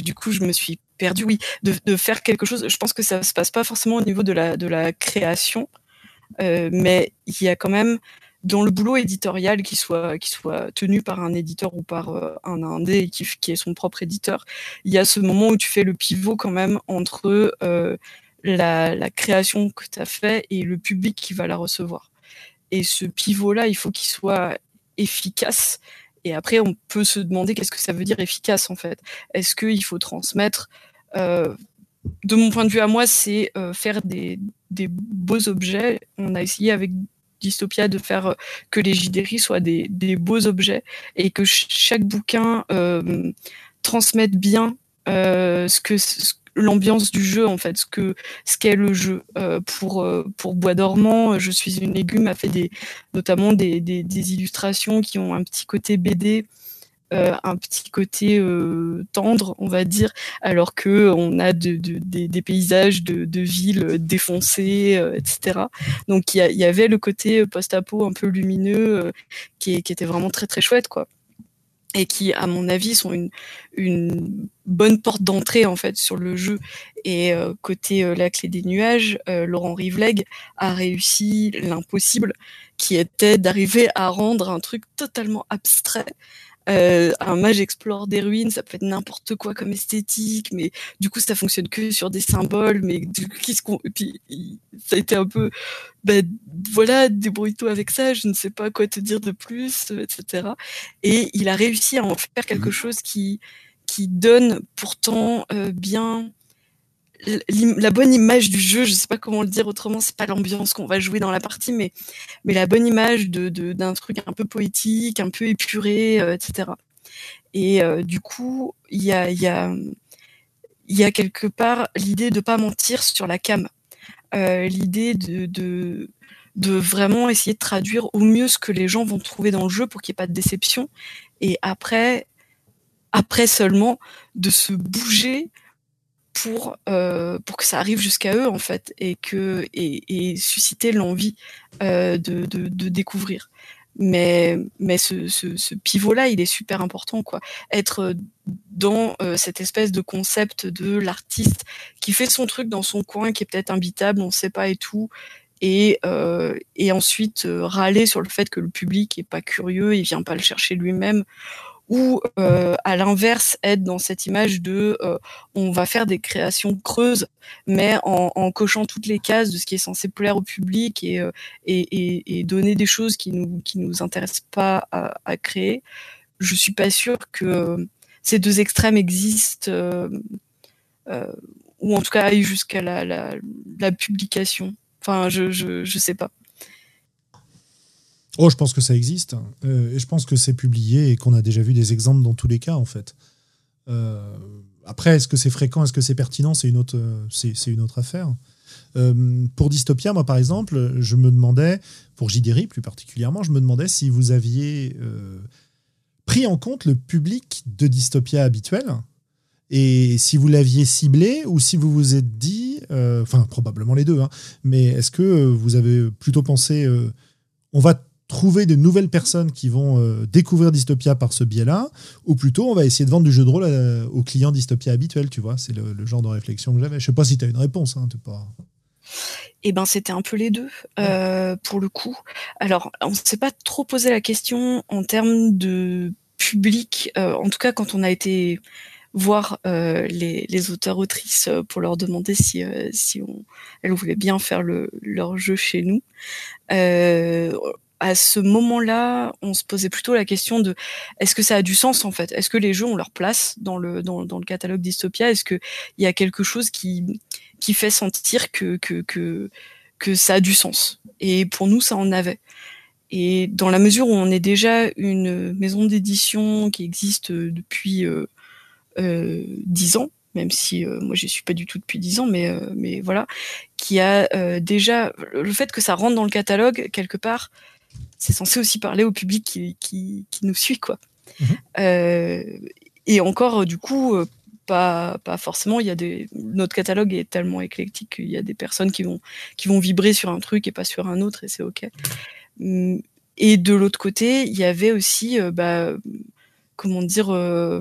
du coup je me suis perdue oui de, faire quelque chose. Je pense que ça se passe pas forcément au niveau de la de la création euh, mais il y a quand même dans le boulot éditorial qui soit qui soit tenu par un éditeur ou par un indé qui, qui est son propre éditeur il y a ce moment où tu fais le pivot quand même entre la, création que tu as fait et le public qui va la recevoir. Et ce pivot-là, il faut qu'il soit efficace. Et après, on peut se demander qu'est-ce que ça veut dire efficace en fait. Est-ce qu'il faut transmettre euh, De mon point de vue à moi, c'est euh, faire des, beaux objets. On a essayé avec Dystopia de faire euh, que les JDRI soient des, beaux objets et que chaque bouquin transmette bien ce que l'ambiance du jeu en fait, ce que ce qu'est le jeu. Euh, pour euh, pour Bois dormant, je suis une légume a fait des notamment des, des, illustrations qui ont un petit côté BD. Euh, un petit côté tendre, on va dire, alors que on a de, des, paysages de, de villes défoncées, etc. Donc il y, avait le côté post-apo un peu lumineux qui, qui, était vraiment très très chouette, quoi et qui, à mon avis, sont une, bonne porte d'entrée en fait sur le jeu. Et euh, côté euh, la clé des nuages, euh, Laurent Rivleg a réussi l'impossible, qui était d'arriver à rendre un truc totalement abstrait euh, un mage explore des ruines, ça peut être n'importe quoi comme esthétique, mais du coup ça fonctionne que sur des symboles, mais du coup, qu'est-ce qu'on, puis ça a été un peu, ben voilà, débrouille-toi avec ça, je ne sais pas quoi te dire de plus, etc. Et il a réussi à en faire quelque mmh. chose qui qui donne pourtant euh, bien la bonne image du jeu, je sais pas comment le dire autrement, c'est pas l'ambiance qu'on va jouer dans la partie, mais, mais la bonne image de, d'un truc un peu poétique, un peu épuré, euh, etc. Et euh, du coup, il y a, y, a, quelque part l'idée de pas mentir sur la cam, euh, l'idée de, de, de vraiment essayer de traduire au mieux ce que les gens vont trouver dans le jeu pour qu'il n'y ait pas de déception, et après, après seulement de se bouger pour euh, pour que ça arrive jusqu'à eux en fait et que et, susciter l'envie euh, de, de, découvrir. mais mais ce, ce, pivot-là, il est super important, quoi. Être dans euh, cette espèce de concept de l'artiste qui fait son truc dans son coin, qui est peut-être imbitable, on sait pas et tout, et, et ensuite râler sur le fait que le public est pas curieux, il vient pas le chercher lui-même, ou euh, à l'inverse être dans cette image de euh, on va faire des créations creuses, mais en, cochant toutes les cases de ce qui est censé plaire au public et, euh, donner des choses qui nous qui nous intéressent pas à, à créer. Je suis pas sûre que ces deux extrêmes existent, ou en tout cas aillent jusqu'à la, la, la publication. Enfin, je, je, je sais pas. Oh, je pense que ça existe. Euh, et je pense que c'est publié et qu'on a déjà vu des exemples dans tous les cas, en fait. Euh, après, est-ce que c'est fréquent, est-ce que c'est pertinent C'est une, autre, c'est une autre affaire. Euh, pour Dystopia, moi, par exemple, je me demandais, pour JDRI plus particulièrement, je me demandais si vous aviez euh, pris en compte le public de Dystopia habituel et si vous l'aviez ciblé ou si vous vous êtes dit, euh, enfin, probablement les deux, hein, mais est-ce que vous avez plutôt pensé, euh, on va trouver de nouvelles personnes qui vont euh, découvrir Dystopia par ce biais-là, ou plutôt on va essayer de vendre du jeu de rôle à, aux clients Dystopia habituels, tu vois. C'est le, genre de réflexion que j'avais. Je sais pas si tu as une réponse. Hein, pas... Eh ben, c'était un peu les deux, euh, pour le coup. Alors, on ne s'est pas trop posé la question en termes de public, euh, en tout cas quand on a été voir euh, les, auteurs-autrices pour leur demander si, euh, si on, elles voulaient bien faire le, leur jeu chez nous. Euh, à ce moment-là, on se posait plutôt la question de est-ce que ça a du sens en fait? Est-ce que les jeux ont leur place dans le dans, le catalogue Dystopia? Est-ce que il y a quelque chose qui qui fait sentir que que que ça a du sens? Et pour nous, ça en avait. Et dans la mesure où on est déjà une maison d'édition qui existe depuis euh, euh, 10 ans, même si euh, moi j'y suis pas du tout depuis 10 ans, mais, euh, mais voilà, qui a euh, déjà le fait que ça rentre dans le catalogue quelque part, c'est censé aussi parler au public qui, qui, qui nous suit, quoi. Mmh. Euh, et encore, du coup, euh, pas, pas forcément. Il y a des, notre catalogue est tellement éclectique qu'il y a des personnes qui vont, qui vont vibrer sur un truc et pas sur un autre, et c'est ok. Et de l'autre côté, il y avait aussi, euh, bah, comment dire, euh,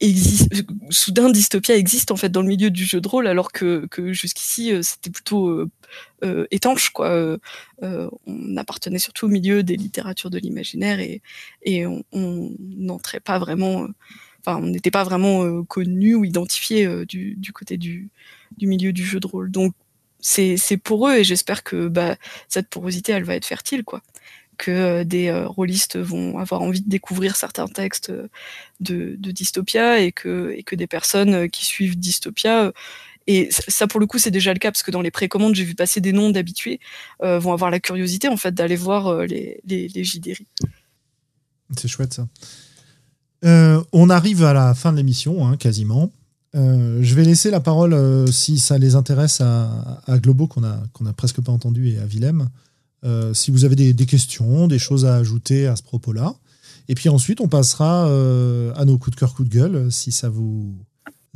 existe, soudain Dystopia existe en fait dans le milieu du jeu de rôle alors que, que jusqu'ici c'était plutôt euh, euh, étanche quoi. Euh, on appartenait surtout au milieu des littératures de l'imaginaire et, on n'entrait pas vraiment, enfin on n'était pas vraiment connu ou identifié du, côté du, milieu du jeu de rôle. Donc c'est pour eux et j'espère que bah, cette porosité elle va être fertile quoi que des euh, rôlistes vont avoir envie de découvrir certains textes de, de, dystopia et que, et que des personnes qui suivent dystopia et ça pour le coup c'est déjà le cas parce que dans les précommandes j'ai vu passer des noms d'habitués euh, vont avoir la curiosité en fait d'aller voir euh, les, les, JDRI. C'est chouette ça. Euh, on arrive à la fin de l'émission hein, quasiment. je vais laisser la parole si ça les intéresse à, Globo qu'on a a presque pas entendu et à Willem. Si vous avez des, des, questions, des choses à ajouter à ce propos-là. Et puis ensuite, on passera à nos coups de cœur, coups de gueule, si ça vous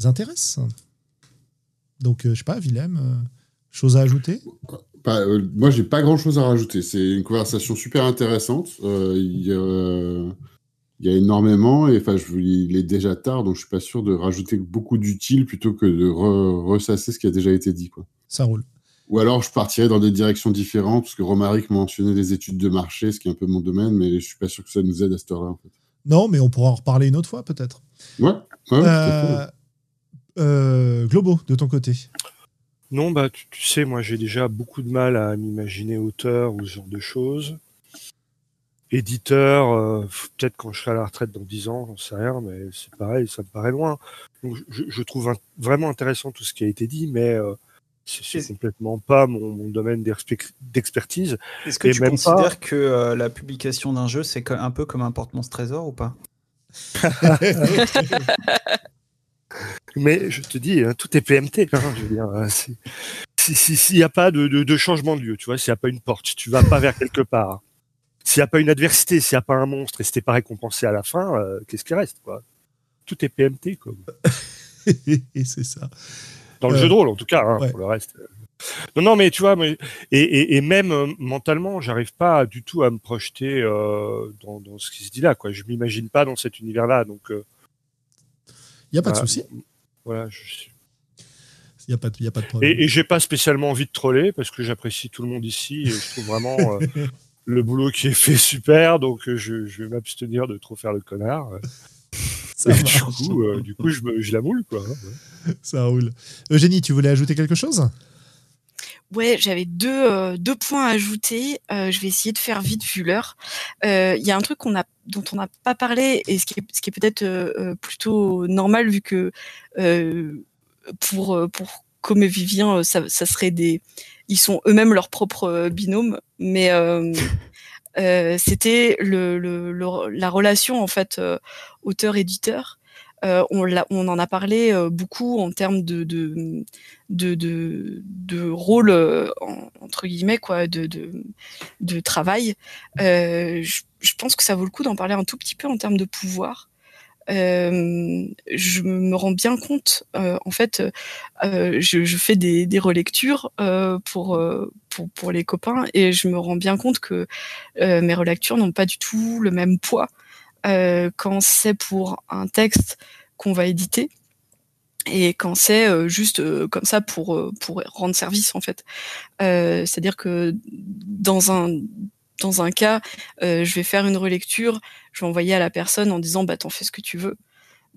intéresse. Donc, euh, je sais pas, Willem, chose à ajouter? Bah, Moi, j'ai pas grand-chose à rajouter. C'est une conversation super intéressante. Il y, y, a énormément, et enfin, il est déjà tard, donc je suis pas sûr de rajouter beaucoup d'utile plutôt que de re ressasser ce qui a déjà été dit. Quoi. Ça roule. Ou alors je partirais dans des directions différentes, parce que Romaric mentionnait les études de marché, ce qui est un peu mon domaine, mais je suis pas sûr que ça nous aide à cette heure-là. En fait. Non, mais on pourra en reparler une autre fois, peut-être. Ouais. ouais euh, Globo, de ton côté Non, bah tu, tu sais, moi j'ai déjà beaucoup de mal à m'imaginer auteur ou ce genre de choses. Éditeur, euh, peut-être quand je serai à la retraite dans 10 ans, j'en sais rien, mais c'est pareil, ça me paraît loin. Donc, je, je trouve un, vraiment intéressant tout ce qui a été dit, mais euh, c'est complètement pas mon, mon domaine d'expertise. Est-ce que tu considères pas... que euh, la publication d'un jeu, c'est un peu comme un porte-monstre trésor ou pas? Mais je te dis, hein, tout est PMT. Hein, je veux dire, s'il si, si, n'y a pas de, de, de, changement de lieu, tu vois, s'il n'y a pas une porte, tu vas pas vers quelque part. S'il n'y a pas une adversité, s'il n'y a pas un monstre et si t'es pas récompensé à la fin, euh, qu'est-ce qui reste quoi? Tout est PMT, et c'est ça. Dans le euh, jeu de rôle, en tout cas, hein, ouais. pour le reste. Non, non, mais tu vois, mais, et, et, et même euh, mentalement, j'arrive pas du tout à me projeter euh, dans, dans, ce qui se dit là. Quoi. Je m'imagine pas dans cet univers-là. Donc, il euh, n'y a pas de souci. Voilà, je suis. Il n'y a, pas de, y a pas de problème. Et, et j'ai pas spécialement envie de troller parce que j'apprécie tout le monde ici et je trouve vraiment le boulot qui est fait super. Donc, je, je vais m'abstenir de trop faire le connard. Ça du coup, euh, du coup, je, me, je la moule, quoi. Hein, Ça roule. Eugénie, tu voulais ajouter quelque chose? Ouais, j'avais deux, euh, deux points à ajouter. Euh, je vais essayer de faire vite vu l'heure. Il y a un truc qu'on a, dont on n'a pas parlé et ce qui est, ce qui est peut-être plutôt normal vu que pour, pour comme Vivien, ça, ça serait des, ils sont eux-mêmes leur propre binôme, mais euh, c'était le, le, la relation en fait euh, auteur-éditeur. Euh, on, en a parlé beaucoup en termes de, rôle entre guillemets quoi, de, travail. Je, pense que ça vaut le coup d'en parler un tout petit peu en termes de pouvoir. Euh, je me rends bien compte, euh, en fait, euh, je, fais des, relectures pour les copains et je me rends bien compte que mes relectures n'ont pas du tout le même poids quand c'est pour un texte qu'on va éditer et quand c'est juste comme ça pour rendre service en fait. C'est-à-dire que dans un cas, euh, je vais faire une relecture, je vais envoyer à la personne en disant bah t'en fais ce que tu veux.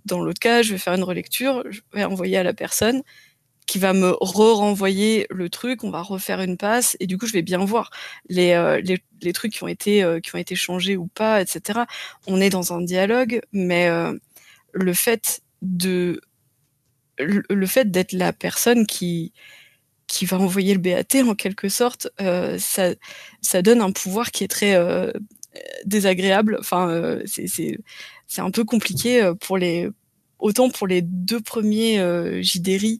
Dans l'autre cas, je vais faire une relecture, je vais envoyer à la personne qui va me re-renvoyer le truc, on va refaire une passe et du coup je vais bien voir les, euh, les, trucs qui ont été euh, qui ont été changés ou pas, etc. On est dans un dialogue, mais euh, le fait de le, fait d'être la personne qui qui va envoyer le BAT en quelque sorte, ça, ça donne un pouvoir qui est très désagréable. Enfin, euh, c'est un peu compliqué pour les autant pour les deux premiers euh, JDRI.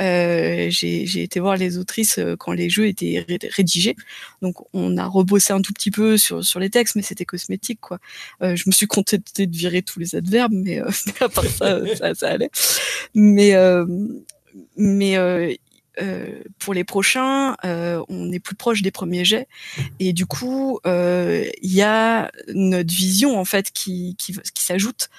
Euh, j'ai été voir les autrices euh, quand les jeux étaient rédigés. Donc on a rebossé un tout petit peu sur, sur les textes, mais c'était cosmétique. quoi. Euh, je me suis contentée de virer tous les adverbes, mais, euh, à part ça, ça, ça, allait. Mais, mais euh, pour les prochains, euh, on est plus proche des premiers jets et du coup, euh, il y a notre vision en fait qui, qui, qui s'ajoute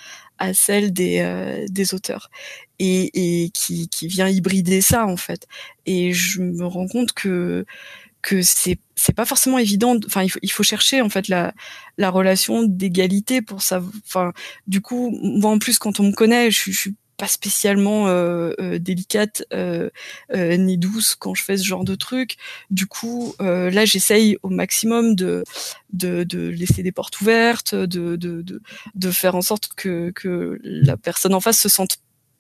à celle des, euh, des auteurs et, et qui, qui, vient hybrider ça en fait. Et je me rends compte que que c'est c'est pas forcément évident. Enfin, il faut, il faut chercher en fait la la relation d'égalité pour ça. Enfin, du coup, moi en plus quand on me connaît, je, je suis pas spécialement euh, euh, délicate euh, ni douce quand je fais ce genre de truc. Du coup, là, j'essaye au maximum de, de, laisser des portes ouvertes, de, de, de, faire en sorte que, que la personne en face se sente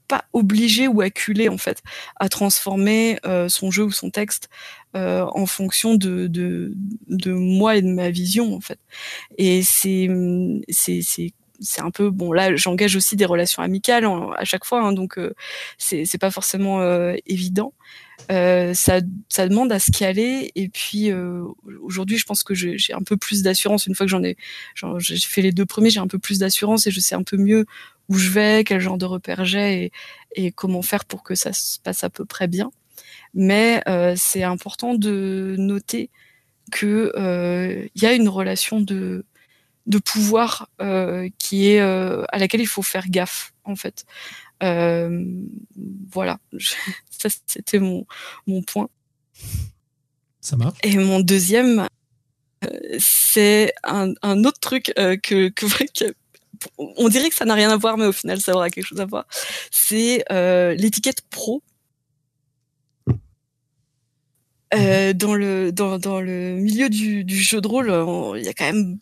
pas obligée ou acculée en fait à transformer son jeu ou son texte en fonction de, de, de moi et de ma vision en fait. Et c'est c'est c'est un peu bon là j'engage aussi des relations amicales à chaque fois hein, donc euh, c'est pas forcément euh, évident. Euh, ça ça demande à se caler et puis euh, aujourd'hui je pense que j'ai un peu plus d'assurance. Une fois que j'en ai j'ai fait les deux premiers j'ai un peu plus d'assurance et je sais un peu mieux où je vais quel genre de repères j'ai et, comment faire pour que ça se passe à peu près bien. Mais c'est important de noter que il y a une relation de de pouvoir euh, qui est euh, à laquelle il faut faire gaffe en fait. Euh, voilà, ça c'était mon, mon point. Ça marche. Et mon deuxième, c'est un, un, autre truc que, que, que, on dirait que ça n'a rien à voir, mais au final ça aura quelque chose à voir. C'est l'étiquette pro. Dans le dans, dans le milieu du, du jeu de rôle, il y a quand même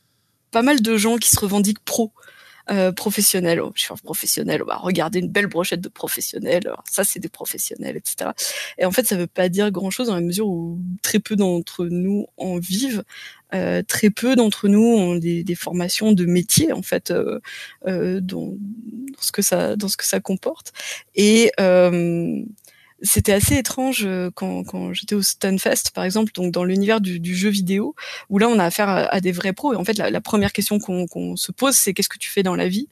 pas mal de gens qui se revendiquent pro. Euh, oh, je suis un professionnel, regarder une belle brochette de professionnels, ça c'est des professionnels, etc. Et en fait, ça veut pas dire grand-chose dans la mesure où très peu d'entre nous en vivent, euh, très peu d'entre nous ont des, formations de métier en fait euh, dans, ce que ça dans ce que ça comporte. Et c'était assez étrange euh, quand, j'étais au Stunfest, par exemple, donc dans l'univers du, jeu vidéo, où là on a affaire à, des vrais pros. Et en fait, la, première question qu'on qu se pose, c'est qu'est-ce que tu fais dans la vie?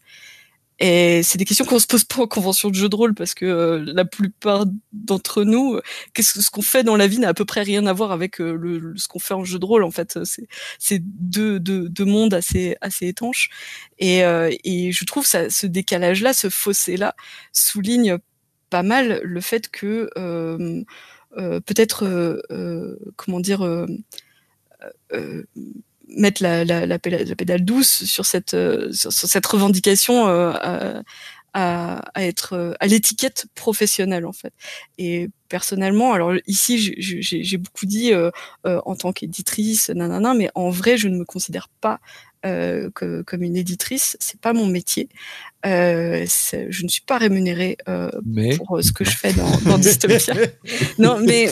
Et c'est des questions qu'on se pose pas en convention de jeu de rôle parce que euh, la plupart d'entre nous, qu'est-ce ce qu'on fait dans la vie n'a à peu près rien à voir avec ce qu'on fait en jeu de rôle. En fait, c'est deux, mondes assez étanches. Et, et je trouve ça, ce décalage-là, ce fossé-là, souligne pas mal le fait que euh, euh, peut-être euh, comment dire mettre la, pédale, douce sur cette, sur, cette revendication à, à, être à l'étiquette professionnelle en fait. Et personnellement, alors ici j'ai beaucoup dit en tant qu'éditrice, nanana, mais en vrai je ne me considère pas euh, que, comme une éditrice, c'est pas mon métier. Euh, je ne suis pas rémunérée euh, pour ce que je fais dans, dans Dystopia. non, mais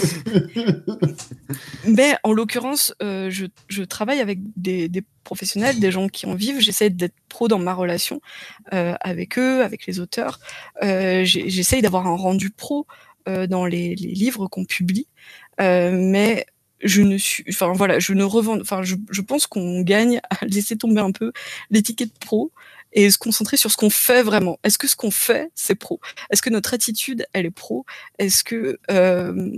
mais en l'occurrence, je, je, travaille avec des, des, professionnels, des gens qui en vivent. J'essaie d'être pro dans ma relation avec eux, avec les auteurs. J'essaye d'avoir un rendu pro dans les, les livres qu'on publie. mais je ne suis, enfin voilà, je ne revends, enfin je, je pense qu'on gagne à laisser tomber un peu l'étiquette pro et se concentrer sur ce qu'on fait vraiment. Est-ce que ce qu'on fait c'est pro? Est-ce que notre attitude elle est pro? Est-ce que euh,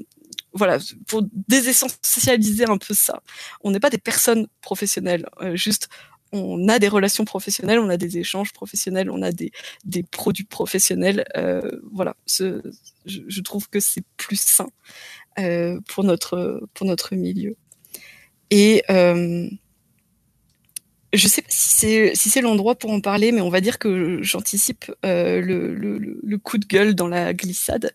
voilà, pour désessentialiser un peu ça, on n'est pas des personnes professionnelles, euh, juste on a des relations professionnelles, on a des échanges professionnels, on a des, des produits professionnels. Euh, voilà, je, je, trouve que c'est plus sain. Euh, pour, notre, pour notre milieu. Et euh, je sais pas si c'est si l'endroit pour en parler, mais on va dire que j'anticipe euh, le, le, coup de gueule dans la glissade.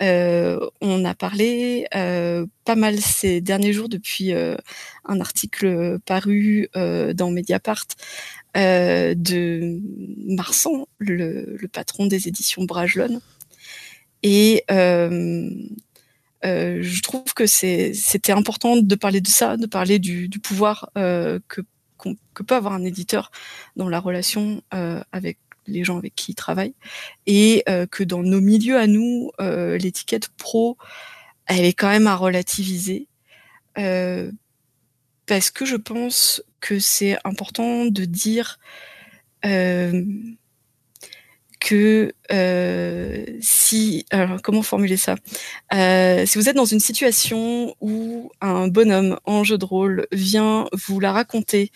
On a parlé pas mal ces derniers jours depuis un article paru dans Mediapart de Marsan, le, le, patron des éditions Bragelonne. Et euh, je trouve que c'était important de parler de ça, de parler du, pouvoir euh, que, peut avoir un éditeur dans la relation euh, avec les gens avec qui il travaille, et que dans nos milieux à nous, l'étiquette pro, elle est quand même à relativiser, parce que je pense que c'est important de dire que euh, si comment formuler ça? Euh, si vous êtes dans une situation où un bonhomme en jeu de rôle vient vous la raconter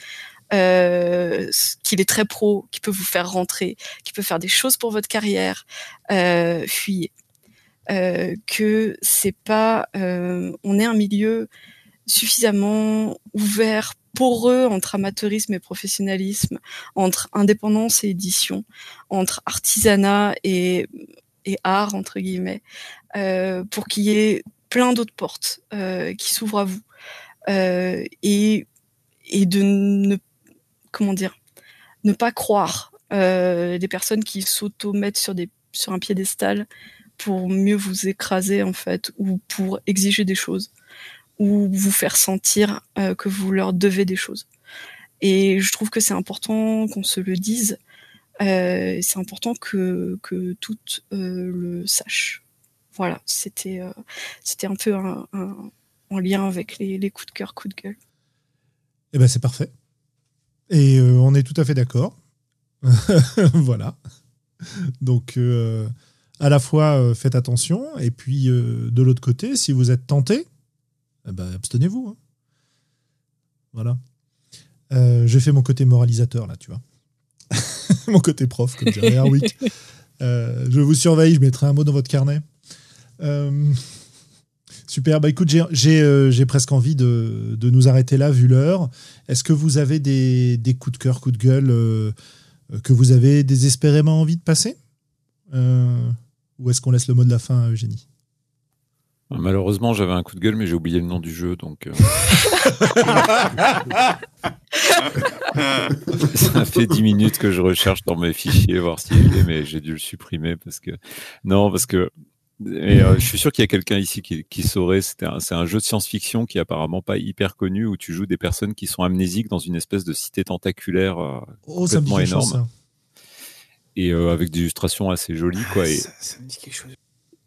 euh, qu'il est très pro, qui peut vous faire rentrer, qui peut faire des choses pour votre carrière, fuyez. Que c'est pas, on est un milieu suffisamment ouvert pour eux entre amateurisme et professionnalisme, entre indépendance et édition, entre artisanat et, art entre guillemets, euh, pour qu'il y ait plein d'autres portes euh, qui s'ouvrent à vous. Euh, et de ne comment dire ne pas croire des personnes qui s'auto-mettent sur sur un piédestal pour mieux vous écraser en fait ou pour exiger des choses ou vous faire sentir euh, que vous leur devez des choses. Et je trouve que c'est important qu'on se le dise. Euh, c'est important que, que toutes euh, le sachent. Voilà, c'était c'était un peu un, en lien avec les, coups de cœur, coups de gueule. Eh ben c'est parfait. Et on est tout à fait d'accord. voilà. Donc à la fois faites attention et puis de l'autre côté, si vous êtes tenté, eh ben, abstenez-vous. Hein. Voilà. Euh, je fais mon côté moralisateur, là, tu vois. mon côté prof, comme dirait Erwick. Euh, je vous surveille, je mettrai un mot dans votre carnet. Euh, super, bah écoute, j'ai euh, presque envie de, nous arrêter là, vu l'heure. Est-ce que vous avez des, des, coups de cœur, coups de gueule que vous avez désespérément envie de passer? Ou est-ce qu'on laisse le mot de la fin à Eugénie? Malheureusement, j'avais un coup de gueule, mais j'ai oublié le nom du jeu, donc. Euh... ça fait 10 minutes que je recherche dans mes fichiers, voir s'il est, mais j'ai dû le supprimer parce que. Non, parce que. Et, euh, je suis sûr qu'il y a quelqu'un ici qui, qui saurait. C'est un, un, jeu de science-fiction qui est apparemment pas hyper connu où tu joues des personnes qui sont amnésiques dans une espèce de cité tentaculaire euh, oh, complètement énorme. Chose, et euh, avec des illustrations assez jolies, quoi. Ah, et... ça, ça, me dit quelque chose.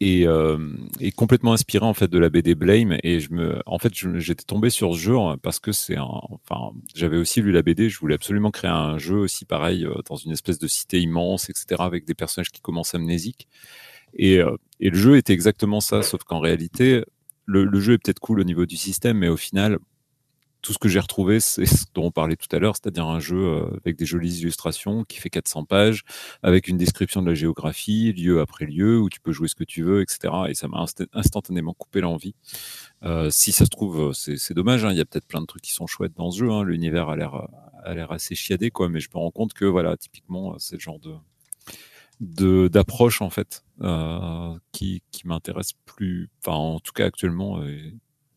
Et, euh, et, complètement inspiré en fait de la BD Blame. Et je me en fait j'étais tombé sur ce jeu parce que c'est enfin j'avais aussi lu la BD je voulais absolument créer un jeu aussi pareil euh, dans une espèce de cité immense etc avec des personnages qui commencent amnésiques. Et, euh, et le jeu était exactement ça sauf qu'en réalité le, le, jeu est peut-être cool au niveau du système mais au final tout ce que j'ai retrouvé, c'est ce dont on parlait tout à l'heure, c'est-à-dire un jeu euh, avec des jolies illustrations qui fait 400 pages, avec une description de la géographie, lieu après lieu, où tu peux jouer ce que tu veux, etc. Et ça m'a instantanément coupé l'envie. Euh, si ça se trouve, c'est dommage. Hein, il y a peut-être plein de trucs qui sont chouettes dans ce jeu. Hein, L'univers a l'air assez chiadé, quoi. Mais je me rends compte que voilà, typiquement, c'est le genre de d'approche en fait euh, qui, qui m'intéresse plus, enfin en tout cas actuellement,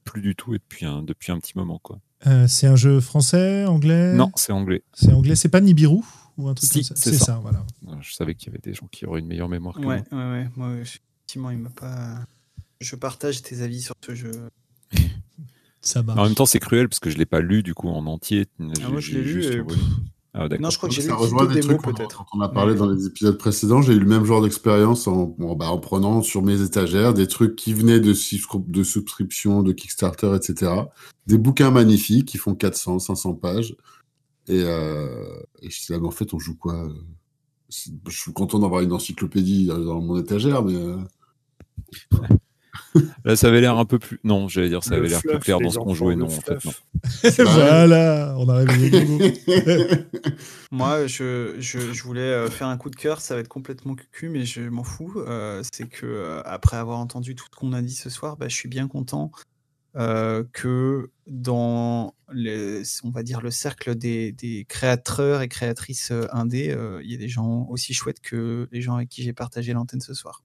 plus du tout et depuis un, depuis un petit moment quoi. Euh, c'est un jeu français, anglais? Non, c'est anglais. C'est anglais, c'est pas Nibiru ou un truc si, comme ça? C'est ça. voilà. Je savais qu'il y avait des gens qui auraient une meilleure mémoire que ouais, moi. Ouais, ouais, moi, effectivement, il m'a pas. Je partage tes avis sur ce jeu. ça marche. En même temps, c'est cruel parce que je l'ai pas lu du coup en entier. Ah, moi, je l'ai lu. Ah, non, je crois que j'ai lu ça rejoint des trucs peut-être. on a parlé dans les épisodes précédents. J'ai eu le même genre d'expérience en, en, bah, en, prenant sur mes étagères des trucs qui venaient de, de subscription, de Kickstarter, etc. Des bouquins magnifiques qui font 400, 500 pages. Et, euh, et je suis là, mais en fait, on joue quoi Je suis content d'avoir une encyclopédie dans mon étagère, mais. Euh... Là, ça avait l'air un peu plus. Non, j'allais dire, ça avait l'air plus clair dans ce qu'on jouait. Non, en fait, non. voilà, on a réveillé Moi, je, je, je, voulais euh, faire un coup de cœur, ça va être complètement cucu, mais je m'en fous. Euh, c'est que euh, après avoir entendu tout ce qu'on a dit ce soir, bah, je suis bien content euh, que dans les, on va dire le cercle des, des créateurs et créatrices euh, indés, il y a des gens aussi chouettes que les gens avec qui j'ai partagé l'antenne ce soir.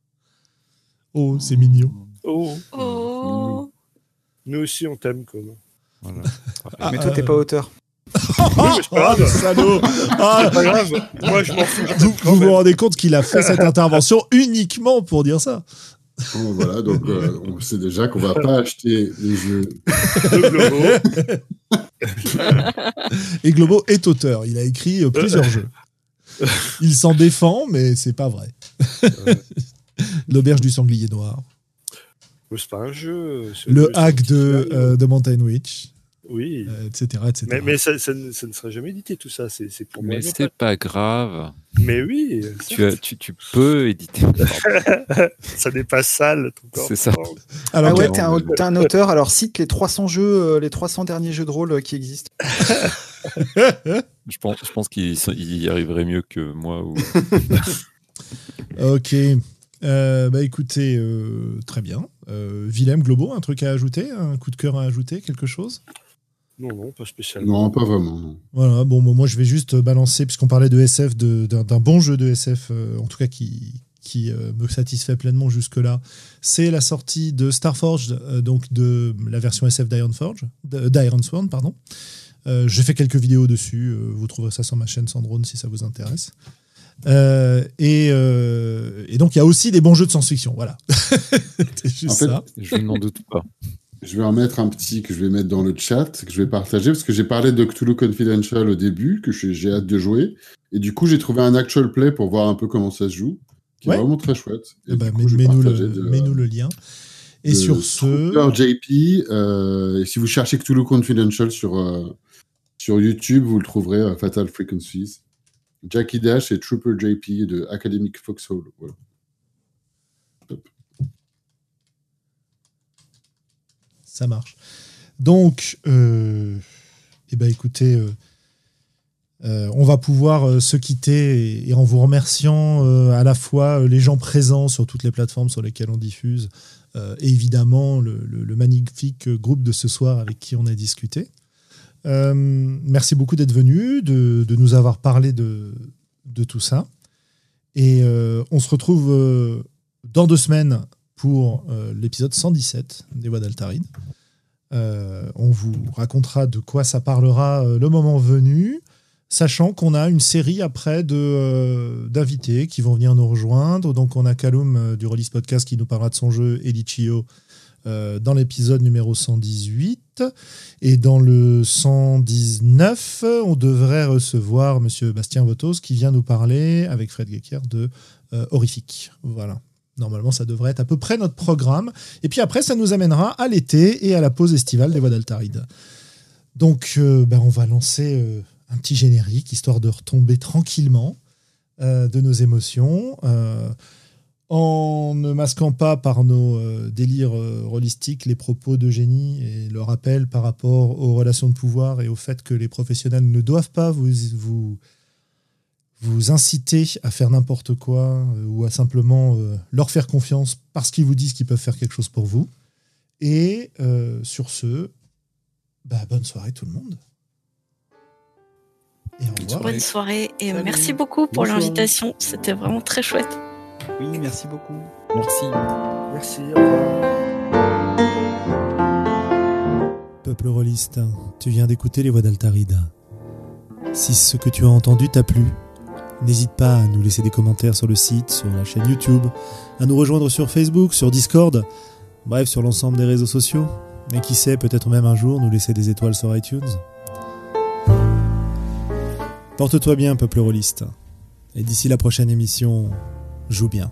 Oh, c'est mignon. Oh. oh. Nous aussi, on t'aime, comme. Voilà. Ah, mais toi, t'es pas auteur. oui, mais c'est pas grave. salaud ah, pas grave. Moi, je m'en fous. Vous vous, vous rendez compte qu'il a fait cette intervention uniquement pour dire ça oh, Voilà, donc euh, on sait déjà qu'on va pas acheter les jeux de Globo. Et Globo est auteur. Il a écrit euh, plusieurs jeux. Il s'en défend, mais c'est pas vrai. L'auberge du sanglier noir. C'est pas un jeu. Le hack de, euh, de Mountain Witch. Oui. Euh, etc. etc. Mais, mais ça, ça, ne, ça, ne, sera jamais édité tout ça. C'est pour moi. Mais c'est pas grave. Mais oui. Tu, as, tu, tu, peux éditer. ça n'est pas sale ton corps. C'est ça. Alors, ah ouais, t'es un, es un auteur. Alors cite les 300 jeux, euh, les 300 derniers jeux de rôle qui existent. je pense, je pense qu'il y arriverait mieux que moi. Ou... ok. Euh, bah écoutez, euh, très bien. Euh, Willem, Globo, un truc à ajouter? Un coup de cœur à ajouter? Quelque chose? Non, non, pas spécialement. Non, pas vraiment. Non. Voilà, bon, moi je vais juste balancer, puisqu'on parlait de SF, d'un bon jeu de SF, en tout cas qui, qui me satisfait pleinement jusque-là. C'est la sortie de Starforged, donc de la version SF d'Ironforge, d'Ironsworn, pardon. J'ai fait quelques vidéos dessus, vous trouverez ça sur ma chaîne Sandrone si ça vous intéresse. Euh, et, euh, et, donc, il y a aussi des bons jeux de science-fiction. Voilà. juste en fait, ça. Je n'en doute pas. Je vais en mettre un petit que je vais mettre dans le chat, que je vais partager, parce que j'ai parlé de Cthulhu Confidential au début, que j'ai hâte de jouer. Et du coup, j'ai trouvé un actual play pour voir un peu comment ça se joue, qui ouais. est vraiment très chouette. Et bah, Mets-nous le, mets le, lien. Et sur ce. JP, euh, et si vous cherchez Cthulhu Confidential sur, euh, sur YouTube, vous le trouverez à Fatal Frequencies. Jackie Dash et Trooper JP de Academic Foxhole. Ça marche. Donc, euh, eh ben, écoutez, euh, euh, on va pouvoir se quitter et, en vous remerciant à la fois les gens présents sur toutes les plateformes sur lesquelles on diffuse et évidemment le, magnifique groupe de ce soir avec qui on a discuté. Euh, merci beaucoup d'être venu, de, nous avoir parlé de, tout ça. Et euh, on se retrouve euh, dans deux semaines pour l'épisode 117 des Voix d'Altarine. on vous racontera de quoi ça parlera le moment venu, sachant qu'on a une série après d'invités qui vont venir nous rejoindre. Donc on a Kaloum du Release Podcast qui nous parlera de son jeu Elichio euh, dans l'épisode numéro 118. Et dans le 119, on devrait recevoir Monsieur Bastien Votos qui vient nous parler avec Fred Gecker de euh, Horrifique. Voilà. Normalement, ça devrait être à peu près notre programme. Et puis après, ça nous amènera à l'été et à la pause estivale des voix d'Altaride. Donc, euh, ben, on va lancer un petit générique, histoire de retomber tranquillement de nos émotions, en ne masquant pas par nos délires rolistiques les propos d'Eugénie et le rappel par rapport aux relations de pouvoir et au fait que les professionnels ne doivent pas vous, vous vous inciter à faire n'importe quoi ou à simplement leur faire confiance parce qu'ils vous disent qu'ils peuvent faire quelque chose pour vous. Et sur ce, bah, bonne soirée tout le monde. Et au revoir. Bonne soirée et merci beaucoup pour l'invitation. C'était vraiment très chouette. Oui, merci beaucoup. Merci. Merci, au revoir. Peuple rôliste, tu viens d'écouter les voix d'Altarida. Si ce que tu as entendu t'a plu, n'hésite pas à nous laisser des commentaires sur le site, sur la chaîne YouTube, à nous rejoindre sur Facebook, sur Discord, bref, sur l'ensemble des réseaux sociaux. Et qui sait, peut-être même un jour nous laisser des étoiles sur iTunes. Porte-toi bien, peuple rôliste. Et d'ici la prochaine émission, joue bien.